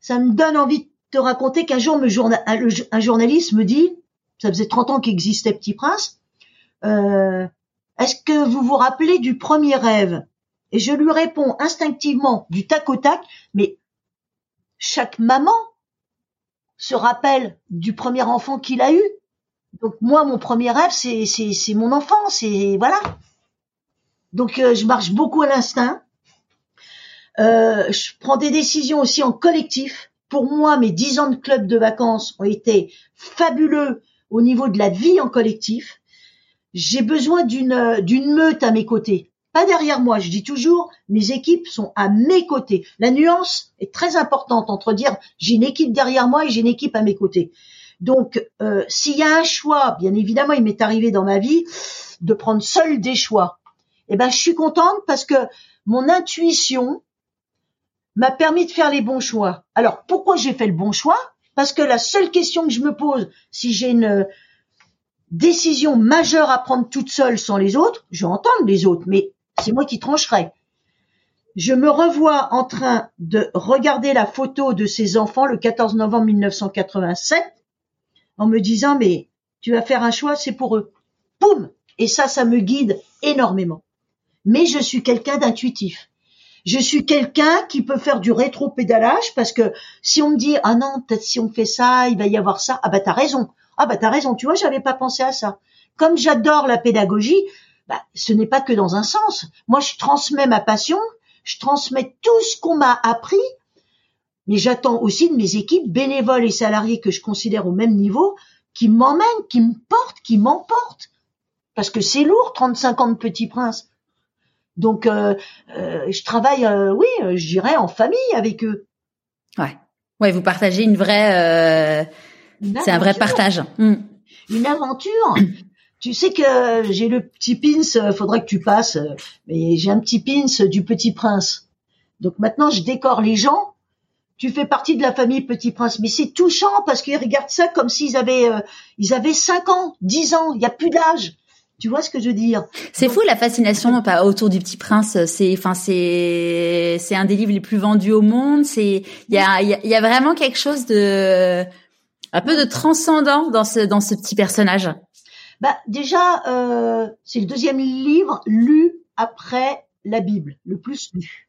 ça me donne envie de te raconter qu'un jour un journaliste me dit, Ça faisait 30 ans qu'existait Petit Prince. Euh, Est-ce que vous vous rappelez du premier rêve? Et je lui réponds instinctivement, du tac au tac, mais chaque maman se rappelle du premier enfant qu'il a eu. Donc moi, mon premier rêve, c'est c'est mon enfant, c'est voilà. Donc euh, je marche beaucoup à l'instinct. Euh, je prends des décisions aussi en collectif. Pour moi, mes dix ans de club de vacances ont été fabuleux au niveau de la vie en collectif. J'ai besoin d'une d'une meute à mes côtés, pas derrière moi. Je dis toujours, mes équipes sont à mes côtés. La nuance est très importante entre dire j'ai une équipe derrière moi et j'ai une équipe à mes côtés. Donc, euh, s'il y a un choix, bien évidemment, il m'est arrivé dans ma vie de prendre seul des choix. Eh ben, je suis contente parce que mon intuition m'a permis de faire les bons choix. Alors, pourquoi j'ai fait le bon choix? Parce que la seule question que je me pose, si j'ai une décision majeure à prendre toute seule sans les autres, je vais entendre les autres, mais c'est moi qui trancherai. Je me revois en train de regarder la photo de ces enfants le 14 novembre 1987 en me disant mais tu vas faire un choix, c'est pour eux. Poum Et ça, ça me guide énormément. Mais je suis quelqu'un d'intuitif. Je suis quelqu'un qui peut faire du rétro-pédalage parce que si on me dit ah non peut-être si on fait ça il va y avoir ça ah bah t'as raison ah bah t'as raison tu vois j'avais pas pensé à ça comme j'adore la pédagogie bah, ce n'est pas que dans un sens moi je transmets ma passion je transmets tout ce qu'on m'a appris mais j'attends aussi de mes équipes bénévoles et salariés que je considère au même niveau qui m'emmènent qui me portent qui m'emportent parce que c'est lourd 35 ans de petit prince donc, euh, euh, je travaille, euh, oui, je dirais en famille avec eux. Ouais, ouais, vous partagez une vraie, c'est un vrai partage. Hmm. Une aventure. Tu sais que j'ai le petit pins, faudrait que tu passes, mais j'ai un petit pins du Petit Prince. Donc maintenant, je décore les gens. Tu fais partie de la famille Petit Prince, mais c'est touchant parce qu'ils regardent ça comme s'ils avaient, ils avaient 5 ans, 10 ans. Il y a plus d'âge. Tu vois ce que je veux dire? C'est fou la fascination autour du Petit Prince. C'est, enfin, c'est, c'est un des livres les plus vendus au monde. C'est, il y a, il y a vraiment quelque chose de, un peu de transcendant dans ce, dans ce petit personnage. Bah déjà, euh, c'est le deuxième livre lu après la Bible, le plus lu.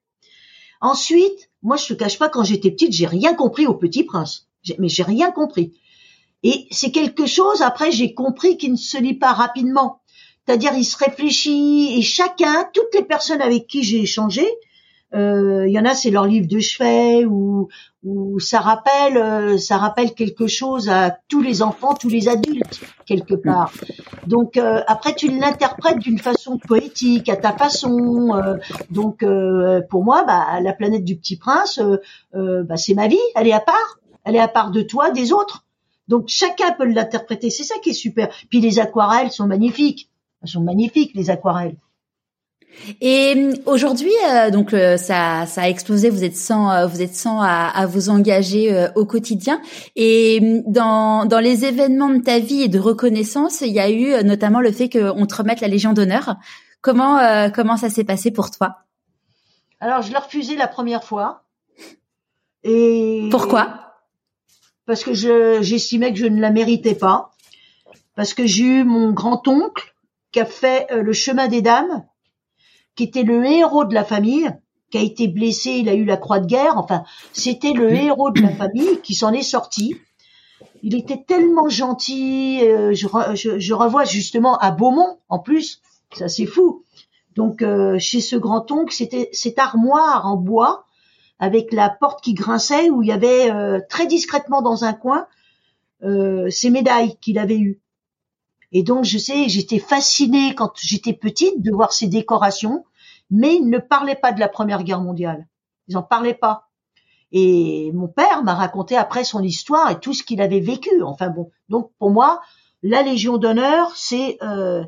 Ensuite, moi, je te cache pas, quand j'étais petite, j'ai rien compris au Petit Prince. Mais j'ai rien compris. Et c'est quelque chose, après, j'ai compris qu'il ne se lit pas rapidement. C'est-à-dire, il se réfléchit et chacun, toutes les personnes avec qui j'ai échangé, il y en a, c'est leur livre de chevet ou, ou ça rappelle, euh, ça rappelle quelque chose à tous les enfants, tous les adultes quelque part. Donc euh, après, tu l'interprètes d'une façon poétique, à ta façon. donc pour moi, bah, la planète du Petit Prince, bah, c'est ma vie. Elle est à part. Elle est à part de toi, des autres. Donc chacun peut l'interpréter. C'est ça qui est super. Puis les aquarelles sont magnifiques. Elles sont magnifiques les aquarelles. Et euh, aujourd'hui, euh, donc euh, ça, ça a explosé. Vous êtes sans, vous êtes sans à, à vous engager au quotidien. Et dans dans les événements de ta vie et de reconnaissance, il y a eu notamment le fait qu'on te remette la Légion d'honneur. Comment comment ça s'est passé pour toi? Alors je l'ai refusé la première fois. Et pourquoi? Parce que je j'estimais que je ne la méritais pas. Parce que j'ai eu mon grand oncle qui a fait euh, le chemin des dames, qui était le héros de la famille, qui a été blessé, il a eu la croix de guerre, enfin, c'était le héros de la famille qui s'en est sorti. Il était tellement gentil, euh, je, revois justement à Beaumont, en plus, ça c'est fou. Donc euh, chez ce grand-oncle, c'était cette armoire en bois avec la porte qui grinçait où il y avait très discrètement dans un coin euh, ces médailles qu'il avait eues. Et donc, je sais, j'étais fascinée quand j'étais petite de voir ces décorations, mais ils ne parlaient pas de la Première Guerre mondiale. Ils n'en parlaient pas. Et mon père m'a raconté après son histoire et tout ce qu'il avait vécu. Enfin bon, donc pour moi, la Légion d'honneur, c'est euh,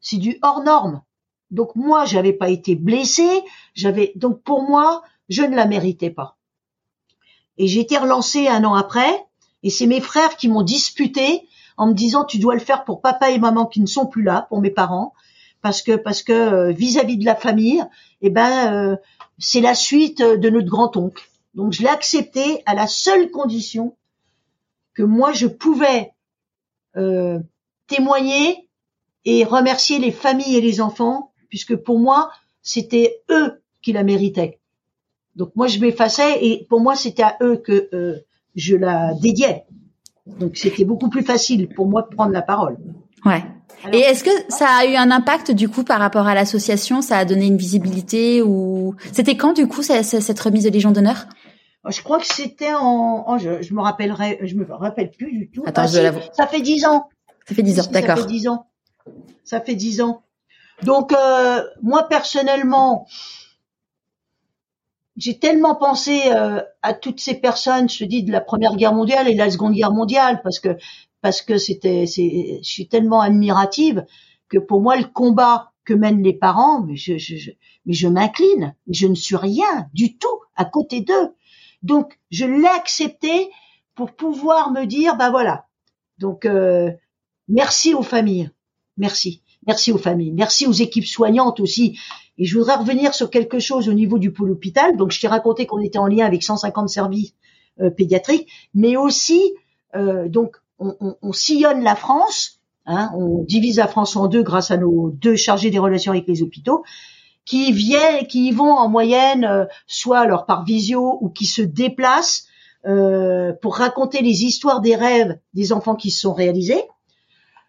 c'est du hors norme. Donc moi, j'avais pas été blessée, j'avais donc pour moi, je ne la méritais pas. Et j'ai été relancée un an après, et c'est mes frères qui m'ont disputé en me disant tu dois le faire pour papa et maman qui ne sont plus là, pour mes parents, parce que parce que euh, vis-à-vis de la famille, eh ben euh, c'est la suite de notre grand oncle. Donc je l'ai accepté à la seule condition que moi je pouvais euh, témoigner et remercier les familles et les enfants, puisque pour moi, c'était eux qui la méritaient. Donc moi, je m'effaçais et pour moi, c'était à eux que euh, je la dédiais. Donc c'était beaucoup plus facile pour moi de prendre la parole. Ouais. et est-ce que ça a eu un impact du coup par rapport à l'association? Ça a donné une visibilité ou c'était quand du coup cette remise de Légion d'honneur? Je crois que c'était en, oh, je, je, me rappellerai, je me rappelle plus du tout. Attends, ah, je ça fait dix ans. Ça fait dix ans, d'accord. Ça fait dix ans. Ça fait dix ans. Donc euh, moi personnellement, j'ai tellement pensé euh, à toutes ces personnes, je te dis de la Première Guerre mondiale et de la Seconde Guerre mondiale, parce que parce que c'était, c'est, je suis tellement admirative que pour moi le combat que mènent les parents, mais je, je, je mais je m'incline, je ne suis rien du tout à côté d'eux. Donc je l'ai accepté pour pouvoir me dire, bah voilà. Donc euh, merci aux familles, merci, merci aux familles, merci aux équipes soignantes aussi. Et je voudrais revenir sur quelque chose au niveau du pôle hôpital. Donc je t'ai raconté qu'on était en lien avec 150 services euh, pédiatriques, mais aussi euh, donc on, on, on, sillonne la France. Hein, on divise la France en deux grâce à nos deux chargés des relations avec les hôpitaux qui viennent, qui y vont en moyenne, euh, soit alors par visio ou qui se déplacent euh, pour raconter les histoires des rêves des enfants qui se sont réalisés.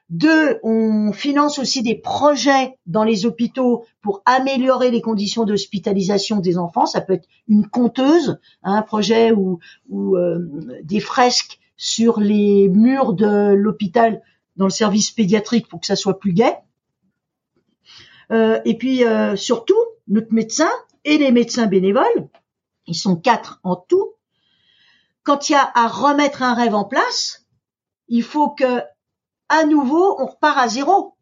Deux, on finance aussi des projets dans les hôpitaux pour améliorer les conditions d'hospitalisation des enfants. Ça peut être une conteuse, hein, un projet ou, euh, des fresques sur les murs de l'hôpital dans le service pédiatrique pour que ça soit plus gai. Euh, et puis euh, surtout, notre médecin et les médecins bénévoles, ils sont quatre en tout. Quand il y a à remettre un rêve en place, il faut que à nouveau on repart à zéro.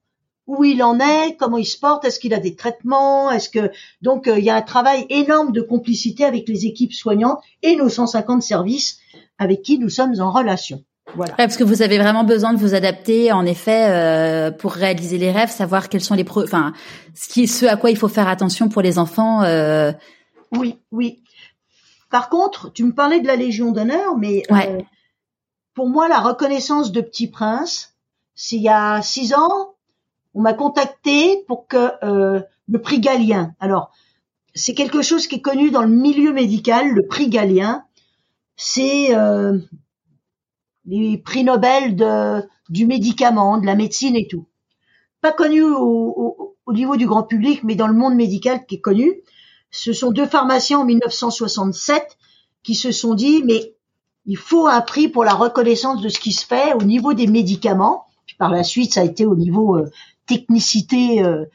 Où il en est, comment il se porte, est-ce qu'il a des traitements, est-ce que donc euh, il y a un travail énorme de complicité avec les équipes soignantes et nos 150 services avec qui nous sommes en relation. Voilà. parce que vous avez vraiment besoin de vous adapter, en effet, euh, pour réaliser les rêves, savoir quels sont les, pro enfin, ce qui, ce à quoi il faut faire attention pour les enfants. Euh... Oui, oui. Par contre, tu me parlais de la Légion d'honneur, mais euh, pour moi, la reconnaissance de Petit Prince, c'est il y a six ans, on m'a contacté pour que euh, le prix Galien. Alors, c'est quelque chose qui est connu dans le milieu médical, le prix Galien. C'est euh, les prix Nobel du médicament, de la médecine et tout. Pas connu au, au, niveau du grand public, mais dans le monde médical qui est connu. Ce sont deux pharmaciens en 1967 qui se sont dit, mais il faut un prix pour la reconnaissance de ce qui se fait au niveau des médicaments. Par la suite, ça a été au niveau euh, technicité, euh,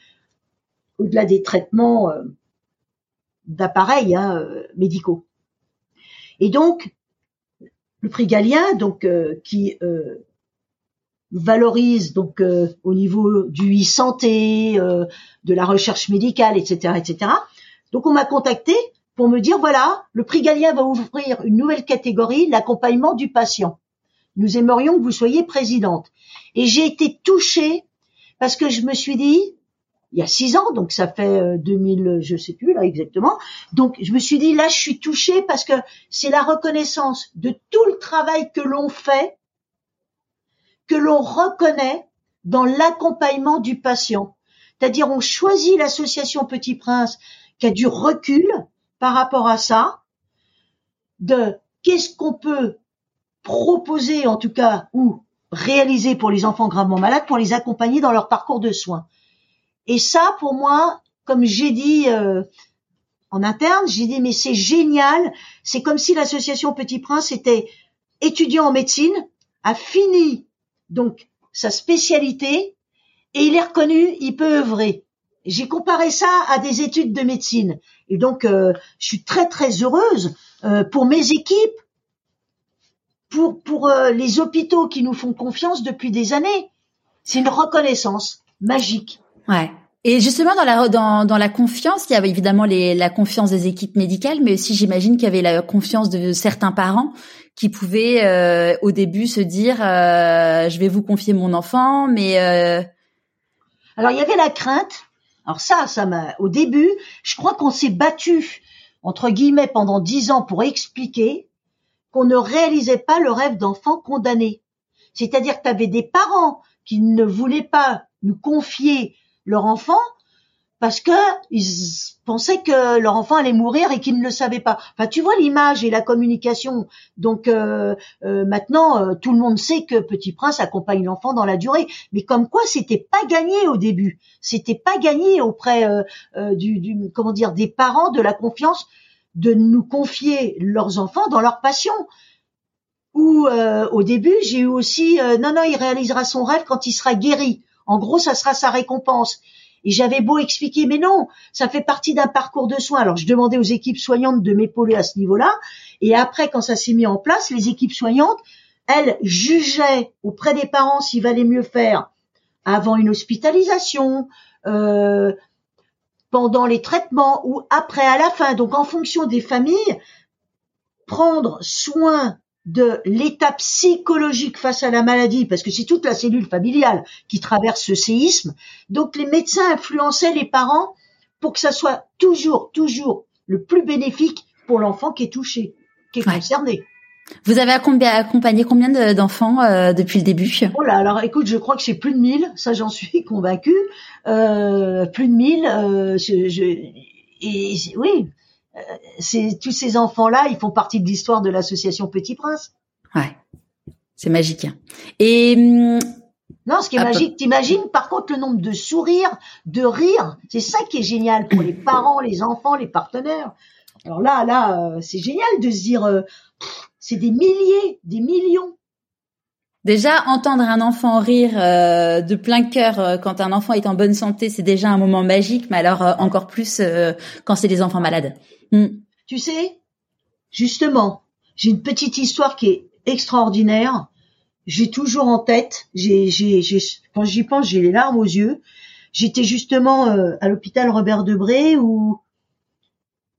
au-delà des traitements euh, d'appareils hein, médicaux. Et donc, le prix Galien, donc qui valorise donc au niveau du e-santé, de la recherche médicale, etc., etc. Donc on m'a contacté pour me dire voilà, le prix Galien va ouvrir une nouvelle catégorie, l'accompagnement du patient. Nous aimerions que vous soyez présidente. Et j'ai été touchée parce que je me suis dit il y a six ans, donc ça fait 2000, euh, je sais plus là exactement. Donc je me suis dit là, je suis touchée parce que c'est la reconnaissance de tout le travail que l'on fait, que l'on reconnaît dans l'accompagnement du patient. C'est-à-dire on choisit l'association Petit Prince qui a du recul par rapport à ça, de qu'est-ce qu'on peut proposer en tout cas ou réaliser pour les enfants gravement malades pour les accompagner dans leur parcours de soins. Et ça, pour moi, comme j'ai dit euh, en interne, j'ai dit mais c'est génial. C'est comme si l'association Petit Prince était étudiant en médecine, a fini donc sa spécialité et il est reconnu, il peut œuvrer. J'ai comparé ça à des études de médecine et donc euh, je suis très très heureuse euh, pour mes équipes, pour pour les hôpitaux qui nous font confiance depuis des années. C'est une reconnaissance magique. Ouais. Et justement dans la dans, dans la confiance, il y avait évidemment les, la confiance des équipes médicales, mais aussi j'imagine qu'il y avait la confiance de certains parents qui pouvaient euh, au début se dire euh, je vais vous confier mon enfant, mais euh... alors il y avait la crainte. Alors ça, ça m'a au début, je crois qu'on s'est battu entre guillemets pendant dix ans pour expliquer qu'on ne réalisait pas le rêve d'enfant condamné. C'est-à-dire que tu avais des parents qui ne voulaient pas nous confier leur enfant parce que ils pensaient que leur enfant allait mourir et qu'ils ne le savaient pas. Enfin, tu vois l'image et la communication. Donc euh, euh, maintenant, euh, tout le monde sait que Petit Prince accompagne l'enfant dans la durée. Mais comme quoi, c'était pas gagné au début. C'était pas gagné auprès du, du, comment dire des parents de la confiance de nous confier leurs enfants dans leur passion. Ou au début, j'ai eu aussi non non, il réalisera son rêve quand il sera guéri. En gros, ça sera sa récompense. Et j'avais beau expliquer, mais non, ça fait partie d'un parcours de soins. Alors je demandais aux équipes soignantes de m'épauler à ce niveau-là. Et après, quand ça s'est mis en place, les équipes soignantes, elles jugeaient auprès des parents s'il valait mieux faire avant une hospitalisation, euh, pendant les traitements ou après à la fin. Donc en fonction des familles, prendre soin de l'état psychologique face à la maladie, parce que c'est toute la cellule familiale qui traverse ce séisme. Donc les médecins influençaient les parents pour que ça soit toujours, toujours le plus bénéfique pour l'enfant qui est touché, qui est concerné. Vous avez accompagné combien d'enfants euh, depuis le début? Oh là, alors écoute, je crois que c'est plus de 1000, ça j'en suis convaincue. Euh, plus de 1000, euh, je, je, et oui, euh, c'est tous ces enfants-là, ils font partie de l'histoire de l'association Petit Prince. Ouais, c'est magique. Hein. Et hum, non, ce qui est magique, t'imagines par contre le nombre de sourires, de rires, c'est ça qui est génial pour les parents, les enfants, les partenaires. Alors là, là, euh, c'est génial de se dire, euh, c'est des milliers, des millions. Déjà, entendre un enfant rire de plein cœur quand un enfant est en bonne santé, c'est déjà un moment magique, mais alors encore plus quand c'est des enfants malades. Hmm. Tu sais, justement, j'ai une petite histoire qui est extraordinaire. J'ai toujours en tête, j'ai, j'ai, j'ai, quand j'y pense, j'ai les larmes aux yeux. J'étais justement euh, à l'hôpital Robert Debré où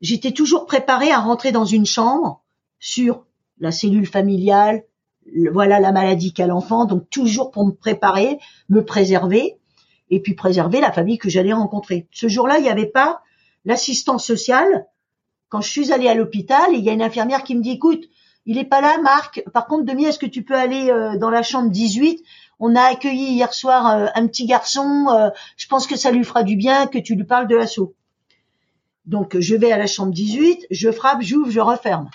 j'étais toujours préparée à rentrer dans une chambre sur la cellule familiale, voilà la maladie qu'a l'enfant, donc toujours pour me préparer, me préserver, et puis préserver la famille que j'allais rencontrer. Ce jour-là, il n'y avait pas l'assistance sociale quand je suis allée à l'hôpital, il y a une infirmière qui me dit, écoute, il est pas là, Marc. Par contre, Demi, est-ce que tu peux aller euh, dans la chambre 18 On a accueilli hier soir euh, un petit garçon. Euh, je pense que ça lui fera du bien que tu lui parles de l'assaut. Donc, je vais à la chambre 18, je frappe, j'ouvre, je referme.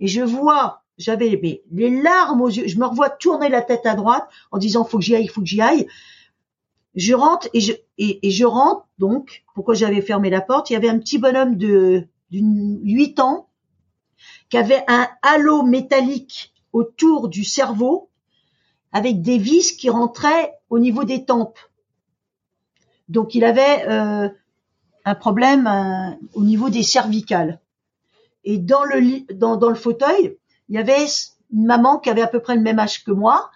Et je vois, j'avais les larmes aux yeux. Je me revois tourner la tête à droite en disant, faut que j'y aille, faut que j'y aille. Je rentre et je, et, je rentre donc. Pourquoi j'avais fermé la porte? Il y avait un petit bonhomme de d'une 8 ans qui avait un halo métallique autour du cerveau avec des vis qui rentraient au niveau des tempes. Donc il avait euh, un problème euh, au niveau des cervicales. Et dans le dans, dans le fauteuil, il y avait une maman qui avait à peu près le même âge que moi,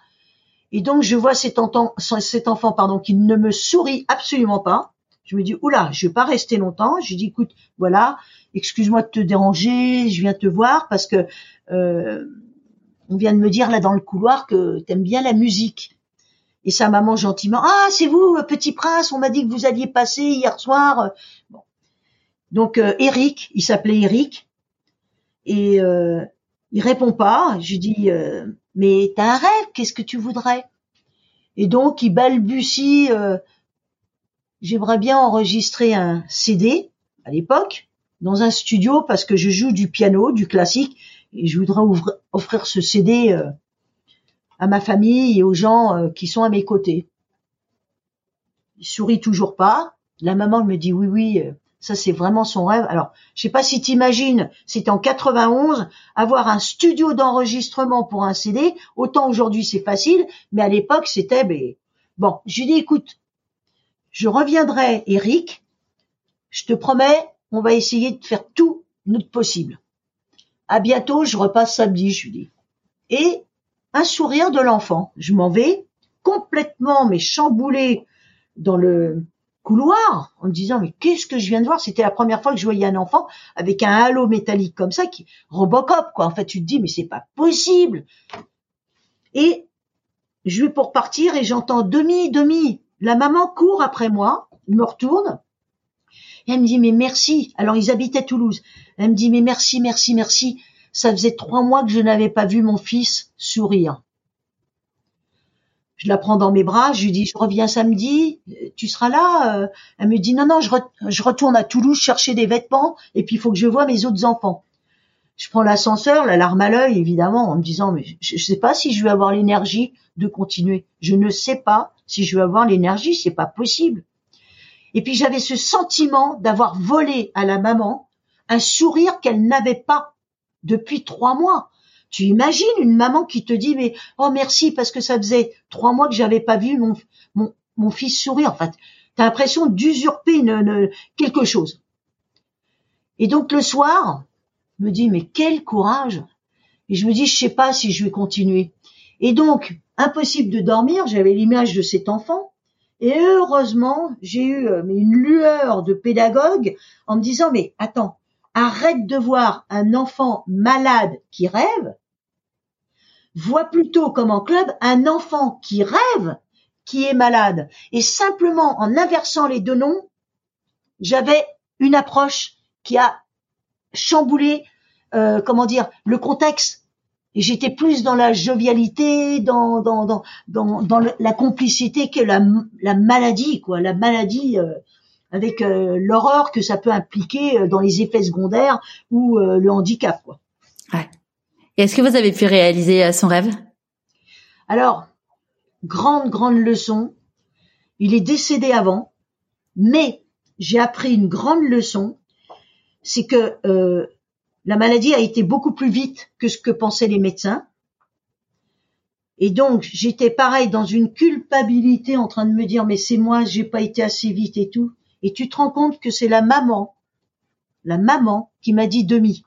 et donc, je vois cet, enfant, cet enfant pardon, qui ne me sourit absolument pas. Je me dis, oula, je vais pas rester longtemps. Je dis, écoute, voilà, excuse-moi de te déranger, je viens te voir parce que euh, on vient de me dire là dans le couloir que tu aimes bien la musique. Et sa maman gentiment, ah, c'est vous, petit prince, on m'a dit que vous alliez passer hier soir. Bon. Donc, euh, Eric, il s'appelait Eric, et euh, il répond pas. Je dis, euh, mais t'as un rêve, qu'est-ce que tu voudrais? Et donc il balbutie, euh, j'aimerais bien enregistrer un CD à l'époque dans un studio parce que je joue du piano, du classique, et je voudrais offrir ce CD euh, à ma famille et aux gens qui sont à mes côtés. Il sourit toujours pas. La maman me dit oui, oui, ça, c'est vraiment son rêve. Alors, je sais pas si t'imagines, c'était en 91, avoir un studio d'enregistrement pour un CD. Autant aujourd'hui, c'est facile, mais à l'époque, c'était, ben, bon, je lui dis, écoute, je reviendrai, Eric. Je te promets, on va essayer de faire tout notre possible. À bientôt, je repasse samedi, je lui dis. Et un sourire de l'enfant. Je m'en vais complètement, mais chamboulé dans le, couloir en me disant mais qu'est-ce que je viens de voir? C'était la première fois que je voyais un enfant avec un halo métallique comme ça qui Robocop quoi. En fait, tu te dis mais c'est pas possible. Et je vais pour partir et j'entends demi demi. La maman court après moi, me retourne. Et elle me dit mais merci. Alors ils habitaient Toulouse. Elle me dit mais merci merci merci. Ça faisait trois mois que je n'avais pas vu mon fils sourire. Je la prends dans mes bras, je lui dis je reviens samedi, tu seras là? Euh. Elle me dit non non, je, retourne à Toulouse chercher des vêtements et puis il faut que je voie mes autres enfants. Je prends l'ascenseur, la larme à l'œil évidemment, en me disant mais je, ne sais pas si je vais avoir l'énergie de continuer. Je ne sais pas si je vais avoir l'énergie, c'est pas possible. Et puis j'avais ce sentiment d'avoir volé à la maman un sourire qu'elle n'avait pas depuis trois mois. Tu imagines une maman qui te dit mais oh merci parce que ça faisait trois mois que j'avais pas vu mon mon, mon fils sourire. En fait, t'as l'impression d'usurper quelque chose. Et donc le soir, je me dis mais quel courage. Et je me dis je sais pas si je vais continuer. Et donc impossible de dormir. J'avais l'image de cet enfant. Et heureusement, j'ai eu euh, une lueur de pédagogue en me disant mais attends, arrête de voir un enfant malade qui rêve vois plutôt comme en club un enfant qui rêve qui est malade. Et simplement en inversant les deux noms, j'avais une approche qui a chamboulé, euh, comment dire, le contexte. J'étais plus dans la jovialité, dans la complicité que la, la maladie, quoi, la maladie euh, avec euh, l'horreur que ça peut impliquer dans les effets secondaires ou le handicap, quoi. Ouais. Est-ce que vous avez pu réaliser euh, son rêve? Alors, grande, grande leçon. Il est décédé avant, mais j'ai appris une grande leçon, c'est que euh, la maladie a été beaucoup plus vite que ce que pensaient les médecins. Et donc, j'étais pareil dans une culpabilité en train de me dire, mais c'est moi, j'ai pas été assez vite et tout. Et tu te rends compte que c'est la maman, la maman qui m'a dit demi.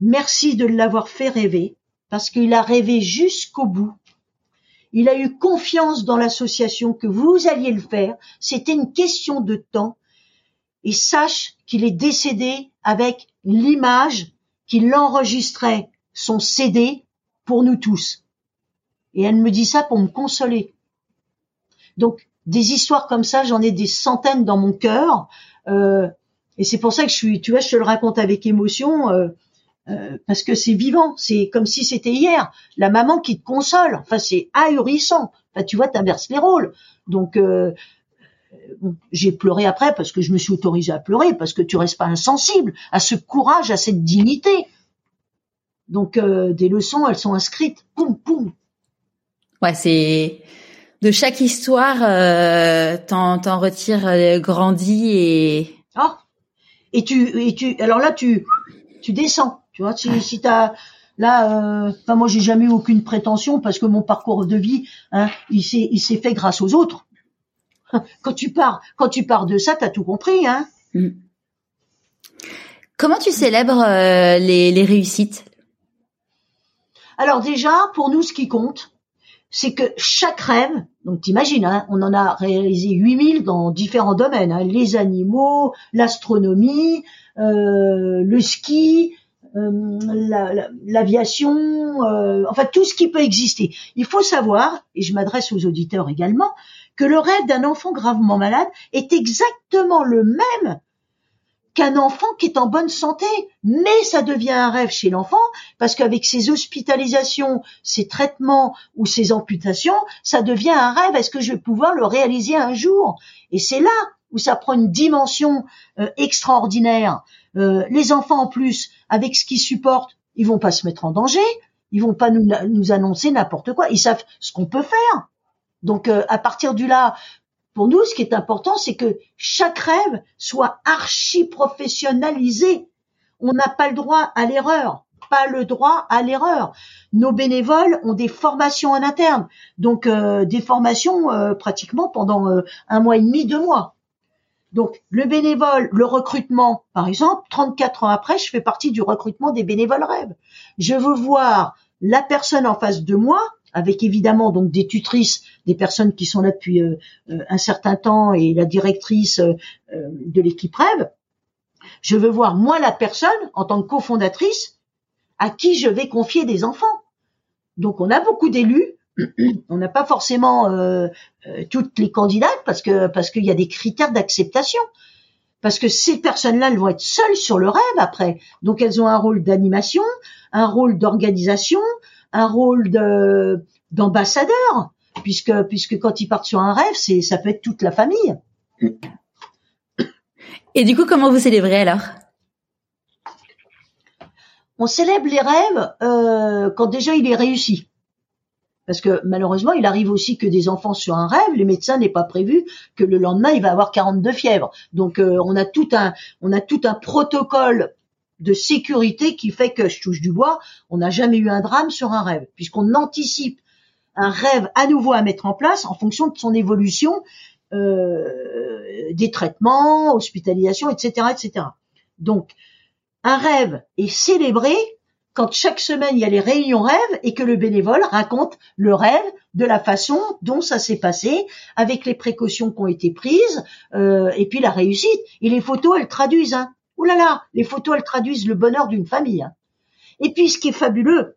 Merci de l'avoir fait rêver, parce qu'il a rêvé jusqu'au bout. Il a eu confiance dans l'association que vous alliez le faire. C'était une question de temps. Et sache qu'il est décédé avec l'image qu'il enregistrait son CD pour nous tous. Et elle me dit ça pour me consoler. Donc, des histoires comme ça, j'en ai des centaines dans mon cœur. Euh, et c'est pour ça que je suis, tu vois, je te le raconte avec émotion. Euh, euh, parce que c'est vivant, c'est comme si c'était hier. La maman qui te console, enfin c'est ahurissant. Enfin, tu vois, t'inverses les rôles. Donc euh, j'ai pleuré après parce que je me suis autorisée à pleurer parce que tu restes pas insensible à ce courage, à cette dignité. Donc des leçons, elles sont inscrites. Poum poum. Ouais, c'est de chaque histoire, euh, t'en t'en retires euh, grandi et. Ah. Et tu et tu alors là tu tu descends tu vois, si, si t'as là, euh, enfin moi j'ai jamais eu aucune prétention parce que mon parcours de vie, hein, il s'est il s'est fait grâce aux autres. Quand tu pars, quand tu pars de ça, t'as tout compris, hein. Mm. Comment tu célèbres euh, les, les réussites? Alors déjà, pour nous, ce qui compte, c'est que chaque rêve, donc t'imagines, hein, on en a réalisé 8000 dans différents domaines, hein, les animaux, l'astronomie, euh, le ski, euh, l'aviation, euh, enfin tout ce qui peut exister. Il faut savoir, et je m'adresse aux auditeurs également, que le rêve d'un enfant gravement malade est exactement le même qu'un enfant qui est en bonne santé, mais ça devient un rêve chez l'enfant parce qu'avec ses hospitalisations, ses traitements ou ses amputations, ça devient un rêve. Est-ce que je vais pouvoir le réaliser un jour? Et c'est là où ça prend une dimension euh, extraordinaire. Euh, les enfants en plus, avec ce qu'ils supportent, ils vont pas se mettre en danger, ils vont pas nous, nous annoncer n'importe quoi, ils savent ce qu'on peut faire. Donc euh, à partir du là, pour nous, ce qui est important, c'est que chaque rêve soit archi professionnalisé. On n'a pas le droit à l'erreur, pas le droit à l'erreur. Nos bénévoles ont des formations en interne, donc euh, des formations pratiquement pendant un mois et demi, deux mois. Donc le bénévole, le recrutement, par exemple, 34 ans après, je fais partie du recrutement des bénévoles rêves. Je veux voir la personne en face de moi, avec évidemment donc des tutrices, des personnes qui sont là depuis euh, euh, un certain temps et la directrice euh, de l'équipe rêve. Je veux voir moi la personne en tant que cofondatrice à qui je vais confier des enfants. Donc on a beaucoup d'élus on n'a pas forcément toutes les candidates parce que parce qu'il y a des critères d'acceptation. Parce que ces personnes-là, elles vont être seules sur le rêve après. Donc elles ont un rôle d'animation, un rôle d'organisation, un rôle de d'ambassadeur. puisque puisque quand ils partent sur un rêve, c'est ça peut être toute la famille. Et du coup, comment vous célébrez alors? On célèbre les rêves euh, quand déjà il est réussi. Parce que malheureusement, il arrive aussi que des enfants sur un rêve, les médecins n'est pas prévu que le lendemain il va avoir 42 fièvres. Donc euh, on a tout un on a tout un protocole de sécurité qui fait que je touche du bois, on n'a jamais eu un drame sur un rêve, puisqu'on anticipe un rêve à nouveau à mettre en place en fonction de son évolution, euh, des traitements, hospitalisation, etc., etc. Donc, un rêve est célébré quand chaque semaine il y a les réunions rêves et que le bénévole raconte le rêve de la façon dont ça s'est passé, avec les précautions qui ont été prises, euh, et puis la réussite. Et les photos, elles traduisent. Hein. Ouh là là, les photos, elles traduisent le bonheur d'une famille. Hein. Et puis, ce qui est fabuleux,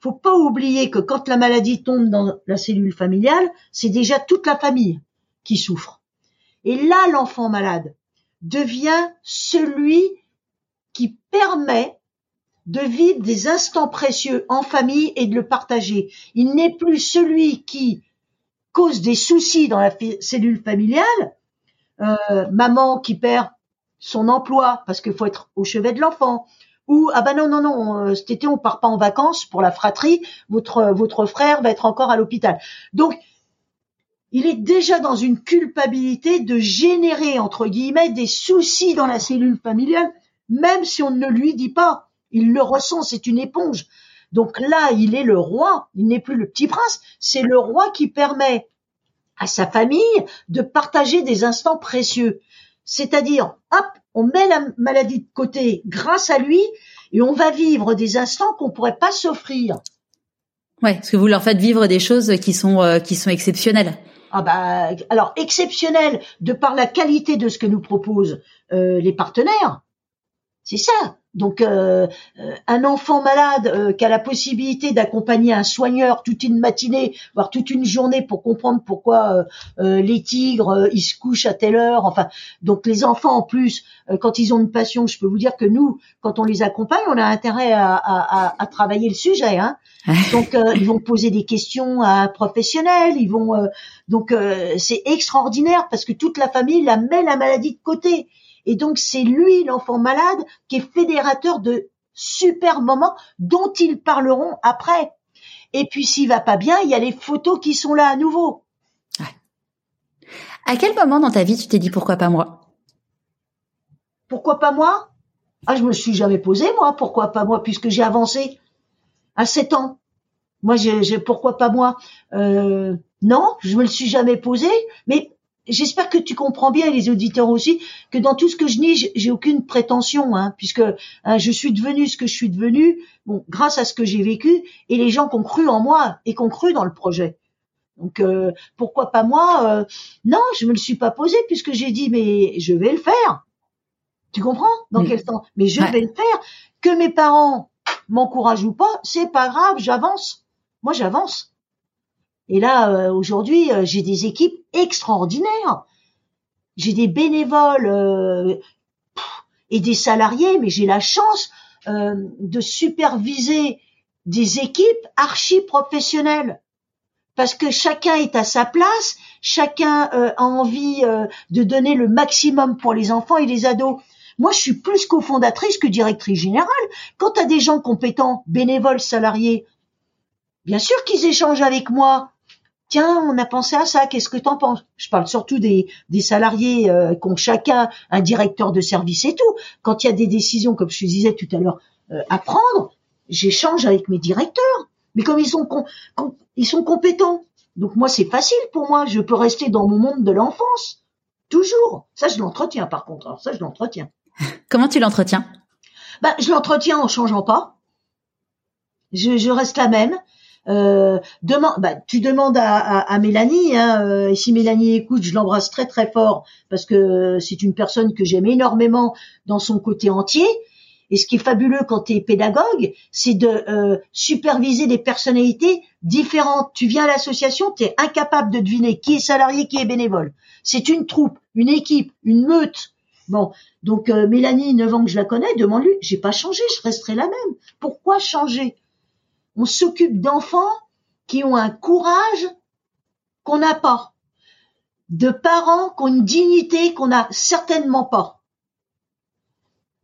faut pas oublier que quand la maladie tombe dans la cellule familiale, c'est déjà toute la famille qui souffre. Et là, l'enfant malade devient celui qui permet de vivre des instants précieux en famille et de le partager. Il n'est plus celui qui cause des soucis dans la cellule familiale, euh, maman qui perd son emploi parce qu'il faut être au chevet de l'enfant, ou ah ben non non non euh, cet été on part pas en vacances pour la fratrie, votre votre frère va être encore à l'hôpital. Donc il est déjà dans une culpabilité de générer entre guillemets des soucis dans la cellule familiale, même si on ne lui dit pas. Il le ressent, c'est une éponge. Donc là, il est le roi, il n'est plus le petit prince, c'est le roi qui permet à sa famille de partager des instants précieux. C'est-à-dire, hop, on met la maladie de côté grâce à lui et on va vivre des instants qu'on pourrait pas s'offrir. Ouais, parce que vous leur faites vivre des choses qui sont euh, qui sont exceptionnelles. Ah bah alors exceptionnelles de par la qualité de ce que nous proposent euh, les partenaires. C'est ça. Donc euh, euh, un enfant malade euh, qui a la possibilité d'accompagner un soigneur toute une matinée, voire toute une journée pour comprendre pourquoi les tigres ils se couchent à telle heure. Enfin, donc les enfants en plus, quand ils ont une passion, je peux vous dire que nous, quand on les accompagne, on a intérêt à, travailler le sujet. Hein. donc ils vont poser des questions à un professionnel. Ils vont donc c'est extraordinaire parce que toute la famille la met la maladie de côté. Et donc c'est lui, l'enfant malade, qui est fédérateur de super moments dont ils parleront après. Et puis s'il va pas bien, il y a les photos qui sont là à nouveau. À quel moment dans ta vie tu t'es dit pourquoi pas moi? Pourquoi pas moi? Ah, je me suis jamais posé moi, pourquoi pas moi, puisque j'ai avancé à 7 ans. Moi, j'ai pourquoi pas moi? Euh, Non, je me le suis jamais posé, mais j'espère que tu comprends bien, les auditeurs aussi, que dans tout ce que je dis, j'ai aucune prétention, hein, puisque hein, je suis devenu ce que je suis devenu, bon, grâce à ce que j'ai vécu et les gens qui ont cru en moi et qui ont cru dans le projet. Donc euh, pourquoi pas moi euh, Non, je me le suis pas posé puisque j'ai dit mais je vais le faire. Tu comprends? Dans quel temps? Mais je vais le faire. Que mes parents m'encouragent ou pas, c'est pas grave, j'avance. Moi j'avance. Et là, euh, aujourd'hui, euh, j'ai des équipes extraordinaires. J'ai des bénévoles euh, et des salariés, mais j'ai la chance de superviser des équipes archi professionnelles parce que chacun est à sa place, chacun a envie de donner le maximum pour les enfants et les ados. Moi, je suis plus cofondatrice que directrice générale. Quand tu as des gens compétents, bénévoles, salariés, bien sûr qu'ils échangent avec moi tiens, on a pensé à ça, qu'est-ce que t'en penses? Je parle surtout des, des salariés euh, qui ont chacun un directeur de service et tout. Quand il y a des décisions, comme je te disais tout à l'heure, euh, à prendre, j'échange avec mes directeurs. Mais comme ils sont, ils sont compétents, donc moi c'est facile pour moi, je peux rester dans mon monde de l'enfance. Toujours. Ça, je l'entretiens par contre. Alors ça, je l'entretiens. Comment tu l'entretiens? Bah, Je l'entretiens en changeant pas. Je, je reste la même. Euh, bah, tu demandes à, Mélanie, hein, euh, et si Mélanie écoute, je l'embrasse très très fort parce que c'est une personne que j'aime énormément dans son côté entier. Et ce qui est fabuleux quand tu es pédagogue, c'est de euh, superviser des personnalités différentes. Tu viens à l'association, tu es incapable de deviner qui est salarié, qui est bénévole. C'est une troupe, une équipe, une meute. Bon, donc Mélanie, 9 ans que je la connais, demande-lui, j'ai pas changé, je resterai la même. Pourquoi changer? On s'occupe d'enfants qui ont un courage qu'on n'a pas, de parents qui ont une dignité qu'on n'a certainement pas.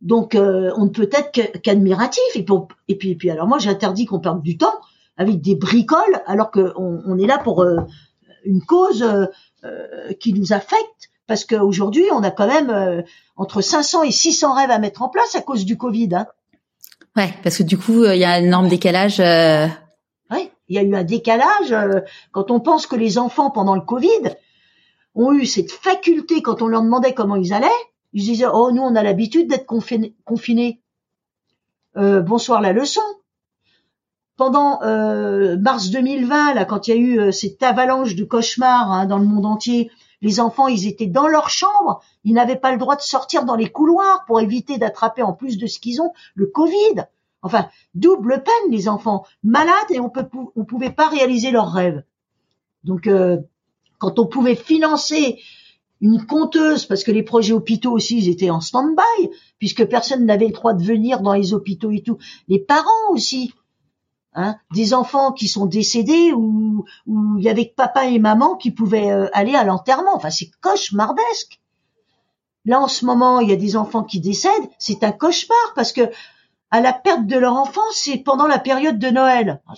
Donc euh, on ne peut être qu'admiratif. Et, puis, alors moi j'interdis qu'on perde du temps avec des bricoles alors qu'on on est là pour euh, une cause euh, qui nous affecte parce qu'aujourd'hui on a quand même entre 500 et 600 rêves à mettre en place à cause du Covid. Hein. Ouais, parce que du coup il y a un énorme décalage. Oui, il y a eu un décalage quand on pense que les enfants pendant le Covid ont eu cette faculté quand on leur demandait comment ils allaient ils disaient oh nous on a l'habitude d'être confinés. Euh, bonsoir la leçon. Pendant euh, mars 2020, là, quand il y a eu euh, cette avalanche de cauchemars hein, dans le monde entier, les enfants, ils étaient dans leur chambre, ils n'avaient pas le droit de sortir dans les couloirs pour éviter d'attraper en plus de ce qu'ils ont le Covid. Enfin, double peine, les enfants malades et on on pouvait pas réaliser leurs rêves. Donc, quand on pouvait financer une compteuse, parce que les projets hôpitaux aussi, ils étaient en stand-by, puisque personne n'avait le droit de venir dans les hôpitaux et tout. Les parents aussi, hein, des enfants qui sont décédés ou où il y avait que papa et maman qui pouvaient euh, aller à l'enterrement. Enfin, c'est cauchemardesque. Là, en ce moment, il y a des enfants qui décèdent. C'est un cauchemar parce que à la perte de leur enfant, c'est pendant la période de Noël. Ah,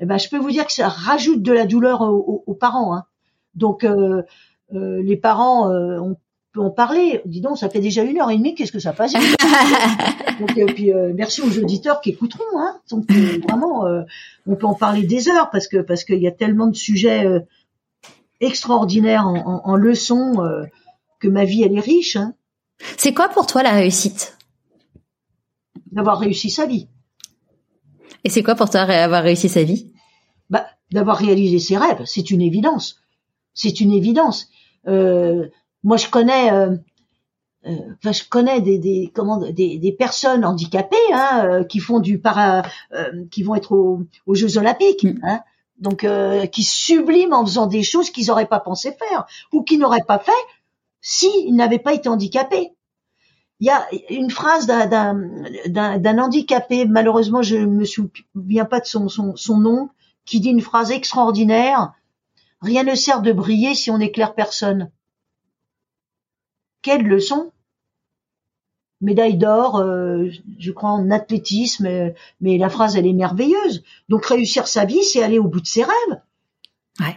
eh ben, je peux vous dire que ça rajoute de la douleur aux, parents. Hein. Donc, euh, euh, les parents, euh, on peut en parler. Dis donc, ça fait déjà une heure et demie. Qu'est-ce que ça passe Donc, et puis merci aux auditeurs qui écouteront. Hein. Donc, vraiment, on peut en parler des heures parce que parce qu'il y a tellement de sujets extraordinaires en, en, leçons que ma vie elle est riche. Hein. C'est quoi pour toi la réussite? D'avoir réussi sa vie. Et c'est quoi pour toi avoir réussi sa vie? Bah, d'avoir réalisé ses rêves, c'est une évidence. C'est une évidence. Euh, moi, je connais, euh, euh, enfin, je connais des, des comment des, des personnes handicapées hein, euh, qui font du para, euh, qui vont être aux, Jeux Olympiques. Mm. Hein, donc, qui subliment en faisant des choses qu'ils n'auraient pas pensé faire ou qu'ils n'auraient pas fait s'ils n'avaient pas été handicapés il y a une phrase d'un handicapé, malheureusement je me souviens pas de son, son, son, nom, qui dit une phrase extraordinaire. Rien ne sert de briller si on n'éclaire personne. Quelle leçon? Médaille d'or, euh, je crois en athlétisme, mais la phrase elle est merveilleuse. Donc réussir sa vie, c'est aller au bout de ses rêves. Ouais.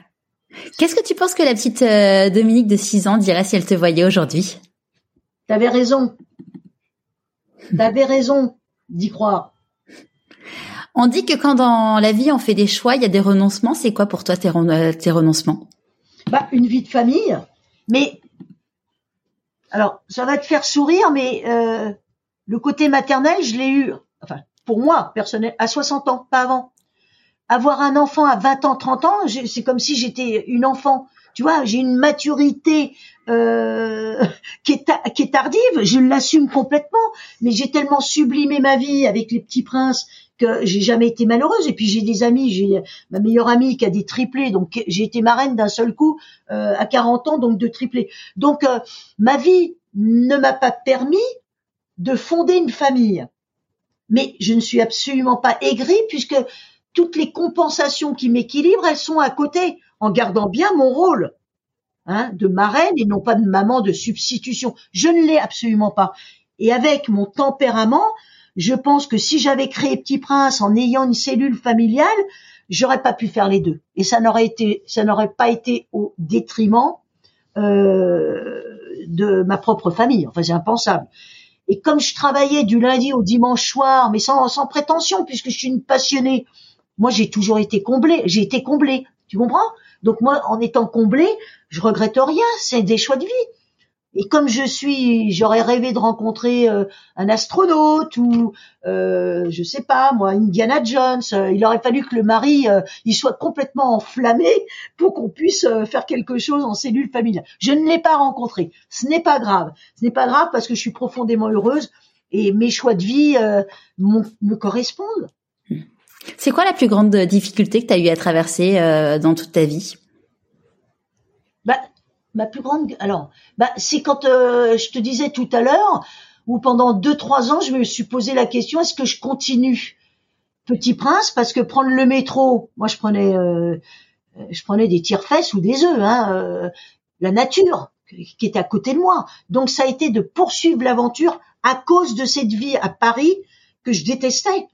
Qu'est-ce que tu penses que la petite euh, Dominique de 6 ans dirait si elle te voyait aujourd'hui? T'avais raison. T'avais raison d'y croire. On dit que quand dans la vie on fait des choix, il y a des renoncements. C'est quoi pour toi tes, euh, renoncements? Bah une vie de famille, mais alors ça va te faire sourire, mais euh, le côté maternel, je l'ai eu. Enfin pour moi personnel à 60 ans, pas avant. Avoir un enfant à 20 ans, 30 ans, c'est comme si j'étais une enfant. Tu vois, j'ai une maturité euh, qui, est qui est tardive, je l'assume complètement, mais j'ai tellement sublimé ma vie avec les petits princes j'ai jamais été malheureuse. Et puis j'ai des amis, j'ai ma meilleure amie qui a des triplés, donc j'ai été marraine d'un seul coup euh, à 40 ans, donc de triplés. Donc euh, ma vie ne m'a pas permis de fonder une famille. Mais je ne suis absolument pas aigrie puisque toutes les compensations qui m'équilibrent, elles sont à côté, en gardant bien mon rôle. Hein, de marraine et non pas de maman de substitution. Je ne l'ai absolument pas. Et avec mon tempérament, je pense que si j'avais créé Petit Prince en ayant une cellule familiale, j'aurais pas pu faire les deux. Et ça n'aurait été, ça n'aurait pas été au détriment euh, de ma propre famille. Enfin, c'est impensable. Et comme je travaillais du lundi au dimanche soir, mais sans, sans prétention, puisque je suis une passionnée, moi j'ai toujours été comblée. J'ai été comblée. Tu comprends? Donc moi, en étant comblée, je regrette rien. C'est des choix de vie. Et comme je suis, j'aurais rêvé de rencontrer euh, un astronaute ou, euh, je sais pas, moi, Indiana Jones. Euh, il aurait fallu que le mari, euh, il soit complètement enflammé pour qu'on puisse faire quelque chose en cellule familiale. Je ne l'ai pas rencontré. Ce n'est pas grave. Ce n'est pas grave parce que je suis profondément heureuse et mes choix de vie me correspondent. C'est quoi la plus grande difficulté que tu as eu à traverser euh, dans toute ta vie? Bah, ma plus grande, alors, bah, c'est quand euh, je te disais tout à l'heure, où pendant deux trois ans, je me suis posé la question est-ce que je continue? Petit Prince Parce que prendre le métro, moi je prenais, euh, je prenais des tire-fesses ou des œufs, hein, la nature qui était à côté de moi. Donc ça a été de poursuivre l'aventure à cause de cette vie à Paris que je détestais.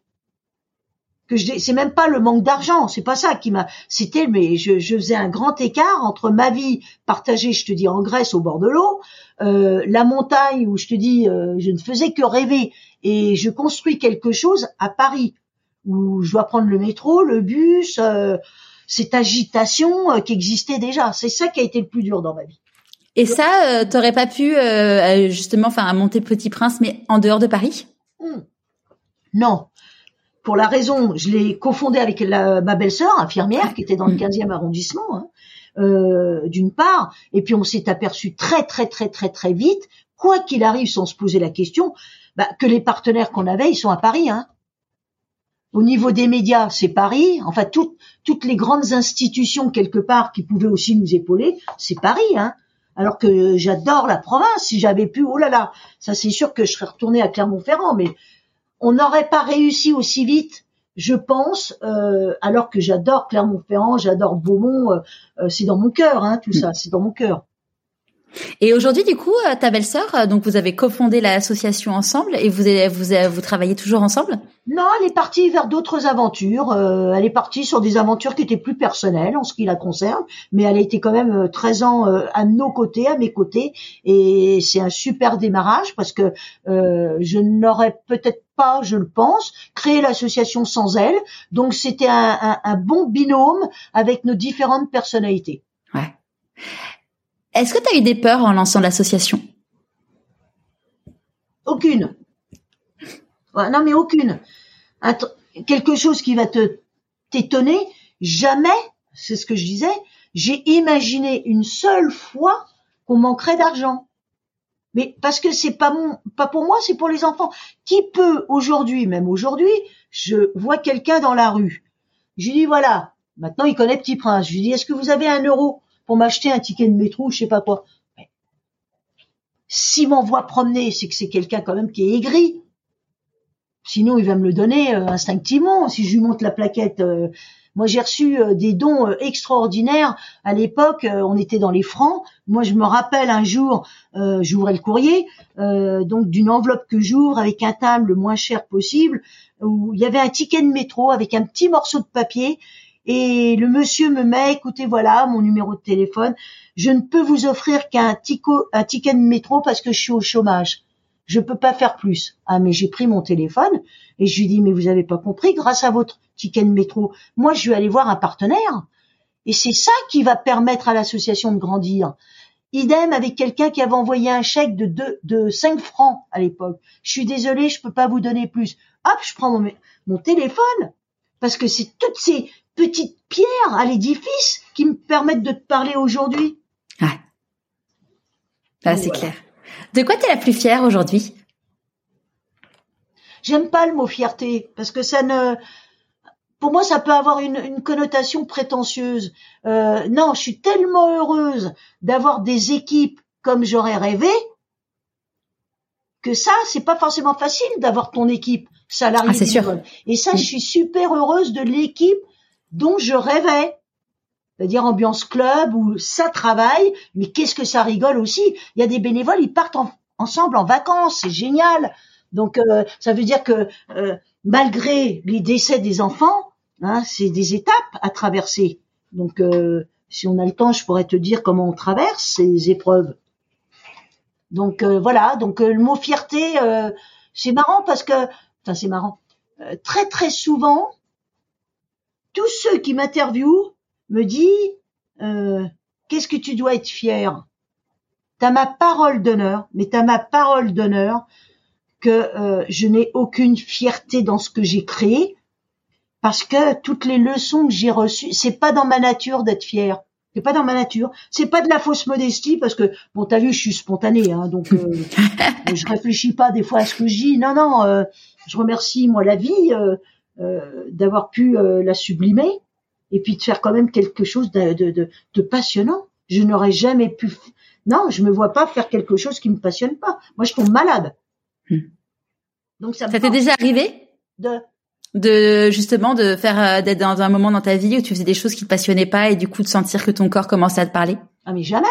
Que je c'est même pas le manque d'argent, c'est pas ça qui m'a c'était mais je, je, faisais un grand écart entre ma vie partagée, je te dis en Grèce au bord de l'eau, euh, la montagne où je te dis euh, je ne faisais que rêver et je construis quelque chose à Paris où je dois prendre le métro, le bus, euh, cette agitation euh, qui existait déjà. C'est ça qui a été le plus dur dans ma vie. Et ça, euh, t'aurais pas pu euh, justement, enfin, monter Petit Prince, mais en dehors de Paris? Hmm. Non, pour la raison, je l'ai cofondé avec ma belle-sœur, infirmière, qui était dans le 15e hmm. arrondissement, hein, euh, d'une part, et puis on s'est aperçu très très très très très vite, quoi qu'il arrive, sans se poser la question, bah, que les partenaires qu'on avait, ils sont à Paris. Hein. Au niveau des médias, c'est Paris. Enfin, toutes toutes les grandes institutions quelque part qui pouvaient aussi nous épauler, c'est Paris. Hein alors que j'adore la province. Si j'avais pu, oh là là, ça c'est sûr que je serais retournée à Clermont-Ferrand, mais on n'aurait pas réussi aussi vite, je pense, euh, alors que j'adore Clermont-Ferrand, j'adore Beaumont, euh, euh, c'est dans mon cœur, hein, tout ça, c'est dans mon cœur. Et aujourd'hui, du coup, euh, ta belle-sœur, euh, donc vous avez cofondé l'association ensemble et vous, vous, vous travaillez toujours ensemble? Non, elle est partie vers d'autres aventures. Euh, elle est partie sur des aventures qui étaient plus personnelles en ce qui la concerne, mais elle a été quand même 13 ans à nos côtés, à mes côtés, et c'est un super démarrage parce que je n'aurais peut-être pas, je le pense, créé l'association sans elle. Donc c'était un, un, un bon binôme avec nos différentes personnalités. Ouais. Est-ce que tu as eu des peurs en lançant l'association? Aucune. non, mais aucune. quelque chose qui va te t'étonner, jamais, c'est ce que je disais, j'ai imaginé une seule fois qu'on manquerait d'argent. Mais parce que c'est pas mon, pas pour moi, c'est pour les enfants. Qui peut aujourd'hui, même aujourd'hui, je vois quelqu'un dans la rue. Je lui dis voilà, maintenant il connaît Petit Prince. Je lui dis est-ce que vous avez un euro? Pour m'acheter un ticket de métro, je sais pas quoi. S'il m'envoie promener, c'est que c'est quelqu'un quand même qui est aigri. Sinon, il va me le donner euh, instinctivement. Si je lui montre la plaquette, euh, moi j'ai reçu euh, des dons extraordinaires. À l'époque, on était dans les francs. Moi, je me rappelle un jour, j'ouvrais le courrier, donc d'une enveloppe que j'ouvre avec un timbre le moins cher possible, où il y avait un ticket de métro avec un petit morceau de papier et le monsieur me met, écoutez, voilà mon numéro de téléphone, je ne peux vous offrir qu'un un ticket de métro parce que je suis au chômage. Je peux pas faire plus. Ah, mais j'ai pris mon téléphone et je lui dis, mais vous avez pas compris, grâce à votre ticket de métro, moi, je vais aller voir un partenaire. Et c'est ça qui va permettre à l'association de grandir. Idem avec quelqu'un qui avait envoyé un chèque de, deux, de 5 francs à l'époque. Je suis désolée, je peux pas vous donner plus. Hop, je prends mon téléphone. Parce que c'est toutes ces, petite pierre à l'édifice qui me permettent de te parler aujourd'hui. Ouais. Ah, c'est clair. De quoi tu es la plus fière aujourd'hui? J'aime pas le mot fierté parce que ça ne pour moi, ça peut avoir une, connotation prétentieuse. Euh, non, je suis tellement heureuse d'avoir des équipes comme j'aurais rêvé que ça, c'est pas forcément facile d'avoir ton équipe salariée. Ah, c'est sûr. Et ça, je suis super heureuse de l'équipe dont je rêvais. C'est-à-dire ambiance club où ça travaille, mais qu'est-ce que ça rigole aussi. Il y a des bénévoles, ils partent ensemble en vacances, c'est génial. Donc euh, ça veut dire que euh, malgré les décès des enfants, hein, c'est des étapes à traverser. Donc euh, si on a le temps, je pourrais te dire comment on traverse ces épreuves. Donc voilà, donc le mot fierté, c'est marrant parce que, enfin c'est marrant. très très souvent, tous ceux qui m'interviewent me disent euh, qu'est-ce que tu dois être fier? T'as ma parole d'honneur, mais t'as ma parole d'honneur que euh, je n'ai aucune fierté dans ce que j'ai créé parce que toutes les leçons que j'ai reçues, c'est pas dans ma nature d'être fier. C'est pas dans ma nature. C'est pas de la fausse modestie parce que bon, t'as vu, je suis spontanée, hein, donc euh, je réfléchis pas des fois à ce que je dis. Non, non, euh, je remercie moi la vie. Euh, d'avoir pu euh, la sublimer et puis de faire quand même quelque chose de, de, de, passionnant. Je n'aurais jamais pu. Non, je me vois pas faire quelque chose qui me passionne pas. Moi, je tombe malade. Hmm. Donc ça. Ça t'est déjà arrivé De de justement de faire euh, d'être dans un moment dans ta vie où tu faisais des choses qui te passionnaient pas et du coup de sentir que ton corps commençait à te parler? Ah mais jamais.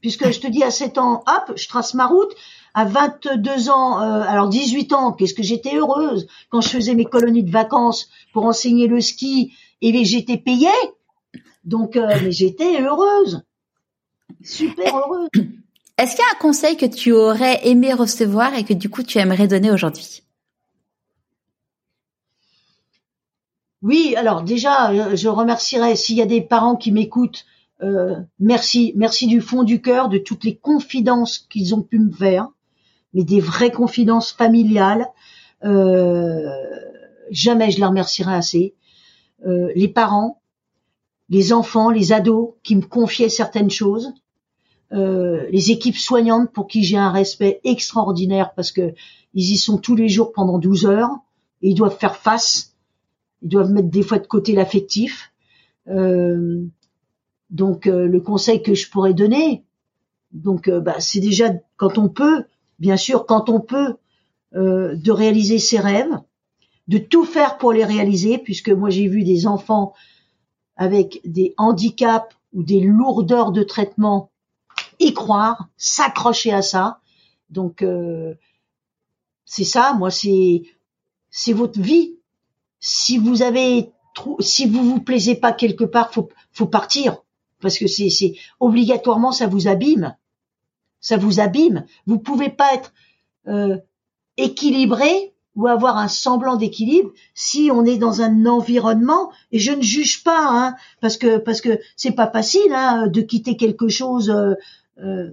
Puisque je te dis à 7 ans, hop, je trace ma route. À 22 ans, euh, alors 18 ans, qu'est-ce que j'étais heureuse quand je faisais mes colonies de vacances pour enseigner le ski et j'étais payée. Donc euh, mais j'étais heureuse. Super heureuse. Est-ce qu'il y a un conseil que tu aurais aimé recevoir et que du coup tu aimerais donner aujourd'hui? Oui, alors déjà, je remercierais s'il y a des parents qui m'écoutent. Euh, merci, merci du fond du cœur de toutes les confidences qu'ils ont pu me faire, mais des vraies confidences familiales. Euh, jamais je les remercierai assez. les parents, les enfants, les ados qui me confiaient certaines choses, les équipes soignantes pour qui j'ai un respect extraordinaire parce que ils y sont tous les jours pendant 12 heures et ils doivent faire face ils doivent mettre des fois de côté l'affectif. Euh, donc euh, le conseil que je pourrais donner, donc euh, bah, c'est déjà quand on peut, bien sûr, quand on peut, de réaliser ses rêves, de tout faire pour les réaliser, puisque moi j'ai vu des enfants avec des handicaps ou des lourdeurs de traitement y croire, s'accrocher à ça. Donc c'est ça, moi c'est c'est votre vie, si vous avez si vous vous plaisez pas quelque part, faut faut partir. Parce que c'est c'est obligatoirement ça vous abîme, ça vous abîme. Vous pouvez pas être euh, équilibré ou avoir un semblant d'équilibre si on est dans un environnement et je ne juge pas hein, parce que parce que c'est pas facile hein, de quitter quelque chose euh, euh,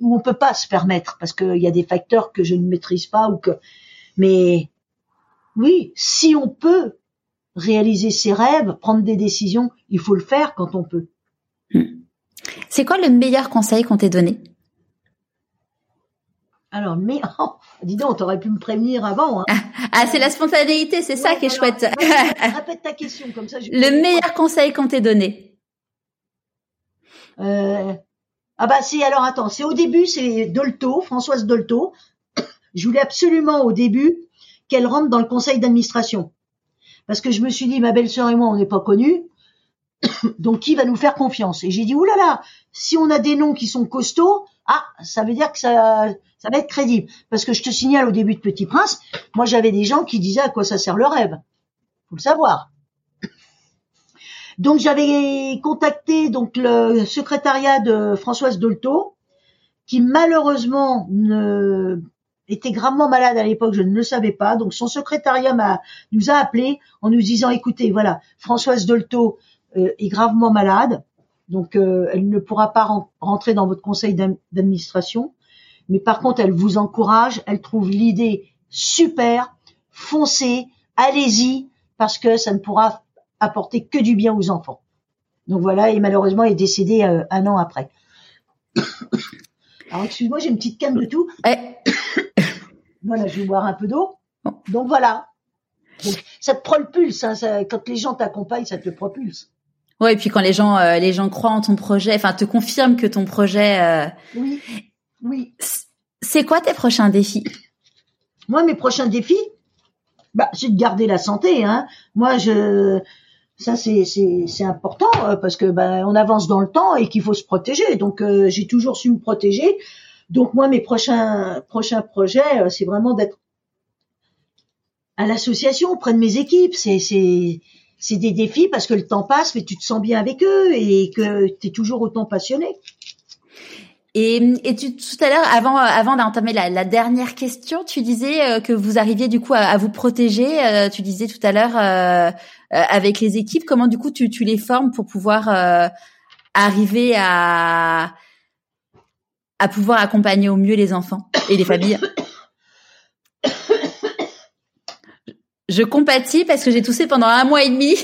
où on peut pas se permettre parce qu'il y a des facteurs que je ne maîtrise pas ou que mais oui, si on peut réaliser ses rêves, prendre des décisions, il faut le faire quand on peut. Hmm. C'est quoi le meilleur conseil qu'on t'ait donné? Alors, mais oh, dis donc, t'aurais pu me prévenir avant. Hein. Ah, c'est la spontanéité, c'est ça qui est chouette. répète ta question, comme ça. le meilleur conseil qu'on t'ait donné. Euh, ah bah c'est alors attends, c'est au début, c'est Dolto, Françoise Dolto. Je voulais absolument au début qu'elle rentre dans le conseil d'administration. Parce que je me suis dit, ma belle-sœur et moi, on n'est pas connus, donc qui va nous faire confiance? Et j'ai dit, oulala, là là, si on a des noms qui sont costauds, ah, ça veut dire que ça, ça va être crédible. Parce que je te signale au début de Petit Prince, moi j'avais des gens qui disaient à quoi ça sert le rêve. Faut le savoir. Donc j'avais contacté donc le secrétariat de Françoise Dolto, qui malheureusement ne était gravement malade à l'époque, je ne le savais pas. Donc son secrétariat nous a appelé en nous disant écoutez, voilà, Françoise Dolto euh, est gravement malade, donc euh, elle ne pourra pas rentrer dans votre conseil d'administration, mais par contre elle vous encourage, elle trouve l'idée super, foncez, allez-y parce que ça ne pourra apporter que du bien aux enfants. Donc voilà, et malheureusement elle est décédée euh, un an après. Alors excuse-moi, j'ai une petite canne de tout. Eh. voilà, je vais boire un peu d'eau. Donc voilà. ça te propulse. Hein, ça, quand les gens t'accompagnent, ça te propulse. Ouais, et puis quand les gens, euh, les gens croient en ton projet, enfin te confirment que ton projet. Euh, oui. Oui. C'est quoi tes prochains défis? Moi, mes prochains défis, bah, c'est de garder la santé. Hein. Moi, je, ça c'est c'est important euh, parce que ben on avance dans le temps et qu'il faut se protéger. Donc j'ai toujours su me protéger. Donc moi, mes prochains prochains projets, euh, c'est vraiment d'être à l'association auprès de mes équipes. C'est c'est c'est des défis parce que le temps passe, mais tu te sens bien avec eux et que tu es toujours autant passionné. Et, et tu, tout à l'heure, avant, avant d'entamer la, la, dernière question, tu disais euh, que vous arriviez du coup à, vous protéger. Euh, tu disais tout à l'heure avec les équipes, comment du coup tu, tu les formes pour pouvoir arriver à à pouvoir accompagner au mieux les enfants et les familles? Je compatis parce que j'ai toussé pendant un mois et demi.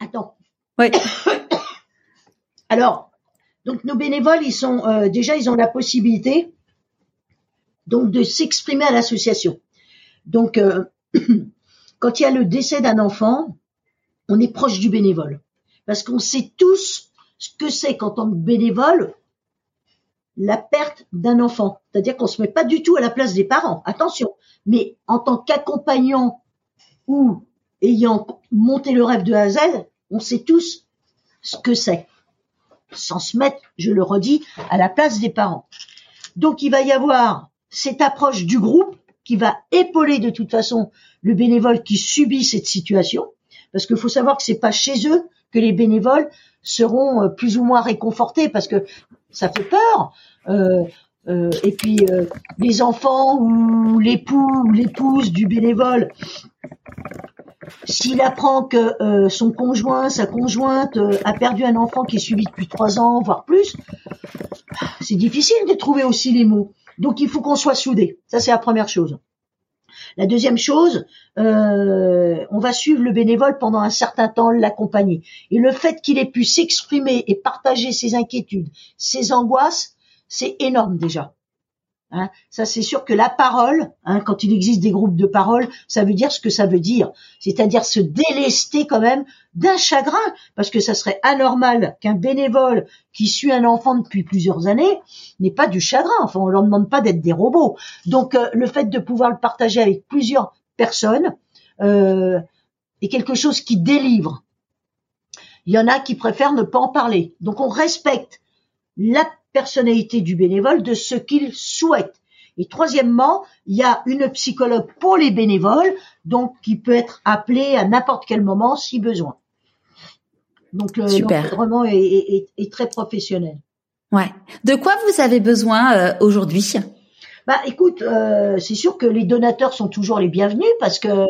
Attends. Oui. Alors, donc nos bénévoles, ils sont euh, déjà, ils ont la possibilité donc de s'exprimer à l'association. Donc, euh, quand il y a le décès d'un enfant, on est proche du bénévole parce qu'on sait tous ce que c'est qu'en tant que bénévole, la perte d'un enfant. C'est-à-dire qu'on se met pas du tout à la place des parents. Attention. Mais en tant qu'accompagnant ou ayant monté le rêve de A à Z, on sait tous ce que c'est. Sans se mettre, je le redis, à la place des parents. Donc il va y avoir cette approche du groupe qui va épauler de toute façon le bénévole qui subit cette situation, parce qu'il faut savoir que c'est pas chez eux que les bénévoles seront euh, plus ou moins réconfortés, parce que ça fait peur. Euh, euh, et puis les enfants ou l'époux ou l'épouse du bénévole, s'il apprend que son conjoint, sa conjointe a perdu un enfant qui est suivi depuis trois ans, voire plus, c'est difficile de trouver aussi les mots. Donc il faut qu'on soit soudés. Ça c'est la première chose. La deuxième chose, euh, on va suivre le bénévole pendant un certain temps, l'accompagner. Et le fait qu'il ait pu s'exprimer et partager ses inquiétudes, ses angoisses, c'est énorme déjà. Hein, ça, c'est sûr que la parole, hein, quand il existe des groupes de parole, ça veut dire ce que ça veut dire, c'est-à-dire se délester quand même d'un chagrin, parce que ça serait anormal qu'un bénévole qui suit un enfant depuis plusieurs années n'ait pas du chagrin. Enfin, on leur demande pas d'être des robots. Donc, euh, le fait de pouvoir le partager avec plusieurs personnes euh, est quelque chose qui délivre. Il y en a qui préfèrent ne pas en parler. Donc, on respecte la personnalité du bénévole, de ce qu'il souhaite. Et troisièmement, il y a une psychologue pour les bénévoles, donc qui peut être appelée à n'importe quel moment si besoin. Donc l'encadrement est, est, très professionnel. Ouais. De quoi vous avez besoin euh, aujourd'hui? Bah, écoute, euh, c'est sûr que les donateurs sont toujours les bienvenus parce que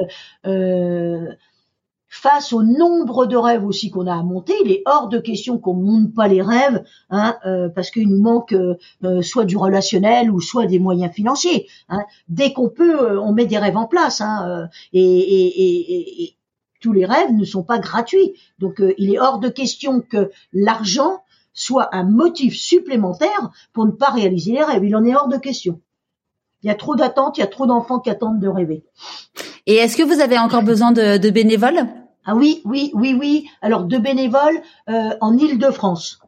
euh, face au nombre de rêves aussi qu'on a à monter, il est hors de question qu'on monte pas les rêves, hein, euh, parce qu'il nous manque euh, euh, soit du relationnel ou soit des moyens financiers. Hein. Dès qu'on peut, on met des rêves en place, hein, et, tous les rêves ne sont pas gratuits. Donc, il est hors de question que l'argent soit un motif supplémentaire pour ne pas réaliser les rêves. Il en est hors de question. Il y a trop d'attentes, il y a trop d'enfants qui attendent de rêver. Et est-ce que vous avez encore besoin de, bénévoles? Ah oui, oui, oui, oui. Alors de bénévoles euh, en Île-de-France.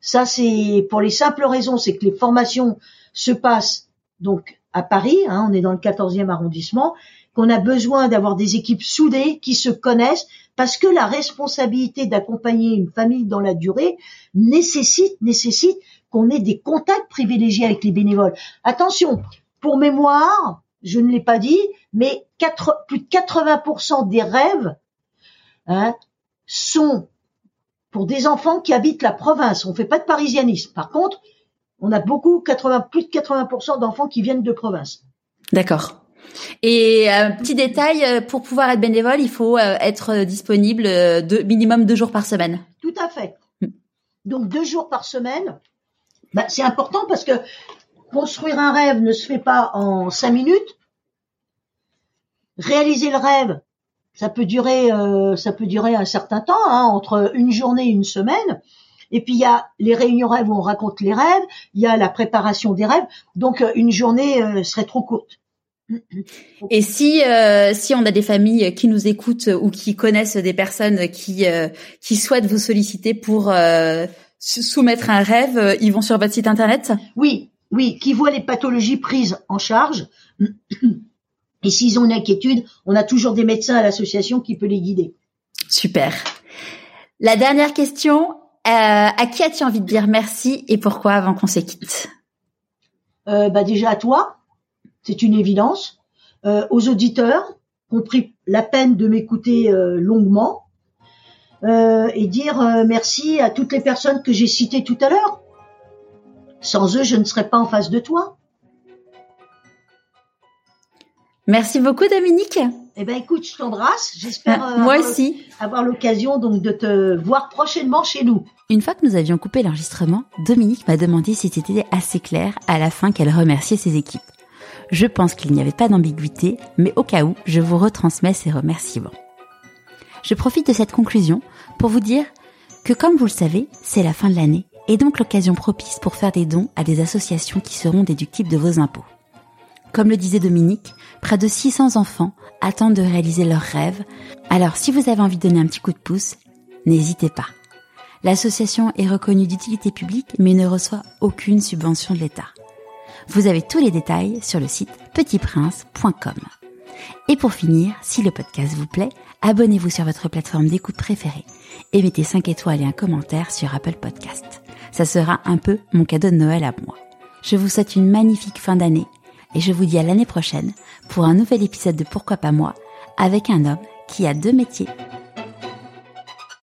Ça, c'est pour les simples raisons, c'est que les formations se passent donc à Paris, hein, on est dans le 14e arrondissement, qu'on a besoin d'avoir des équipes soudées qui se connaissent, parce que la responsabilité d'accompagner une famille dans la durée nécessite, nécessite qu'on ait des contacts privilégiés avec les bénévoles. Attention, pour mémoire, je ne l'ai pas dit, mais plus de 80% des rêves hein, sont pour des enfants qui habitent la province. On fait pas de parisianisme. Par contre, on a beaucoup, 80, plus de 80% d'enfants qui viennent de province. D'accord. Et un euh, petit détail, euh, pour pouvoir être bénévole, il faut euh, être disponible de minimum deux jours par semaine. Tout à fait. Hmm. Donc deux jours par semaine, bah, c'est important parce que construire un rêve ne se fait pas en cinq minutes. Réaliser le rêve, ça peut durer, euh, ça peut durer un certain temps, hein, entre une journée et une semaine. Et puis il y a les réunions rêves où on raconte les rêves, il y a la préparation des rêves. Donc euh, une journée euh, serait trop courte. Et si si on a des familles qui nous écoutent ou qui connaissent des personnes qui qui souhaitent vous solliciter pour soumettre un rêve, ils vont sur votre site internet? Oui, oui, qui voient les pathologies prises en charge. Et s'ils ont une inquiétude, on a toujours des médecins à l'association qui peut les guider. Super. La dernière question, euh, à qui as-tu envie de dire merci et pourquoi avant qu'on se quitte euh, bah Déjà à toi, c'est une évidence. Euh, aux auditeurs qui ont pris la peine de m'écouter euh, longuement. Euh, et dire merci à toutes les personnes que j'ai citées tout à l'heure. Sans eux, je ne serais pas en face de toi. Merci beaucoup Dominique. Eh ben écoute, je t'embrasse. J'espère euh, moi aussi avoir l'occasion donc de te voir prochainement chez nous. Une fois que nous avions coupé l'enregistrement, Dominique m'a demandé si c'était assez clair à la fin qu'elle remerciait ses équipes. Je pense qu'il n'y avait pas d'ambiguïté, mais au cas où, je vous retransmets ces remerciements. Je profite de cette conclusion pour vous dire que comme vous le savez, c'est la fin de l'année et donc l'occasion propice pour faire des dons à des associations qui seront déductibles de vos impôts. Comme le disait Dominique, près de 600 enfants attendent de réaliser leurs rêves. Alors si vous avez envie de donner un petit coup de pouce, n'hésitez pas. L'association est reconnue d'utilité publique mais ne reçoit aucune subvention de l'État. Vous avez tous les détails sur le site petitprince.com. Et pour finir, si le podcast vous plaît, abonnez-vous sur votre plateforme d'écoute préférée et mettez 5 étoiles et un commentaire sur Apple Podcast. Ça sera un peu mon cadeau de Noël à moi. Je vous souhaite une magnifique fin d'année et je vous dis à l'année prochaine pour un nouvel épisode de Pourquoi pas moi avec un homme qui a deux métiers.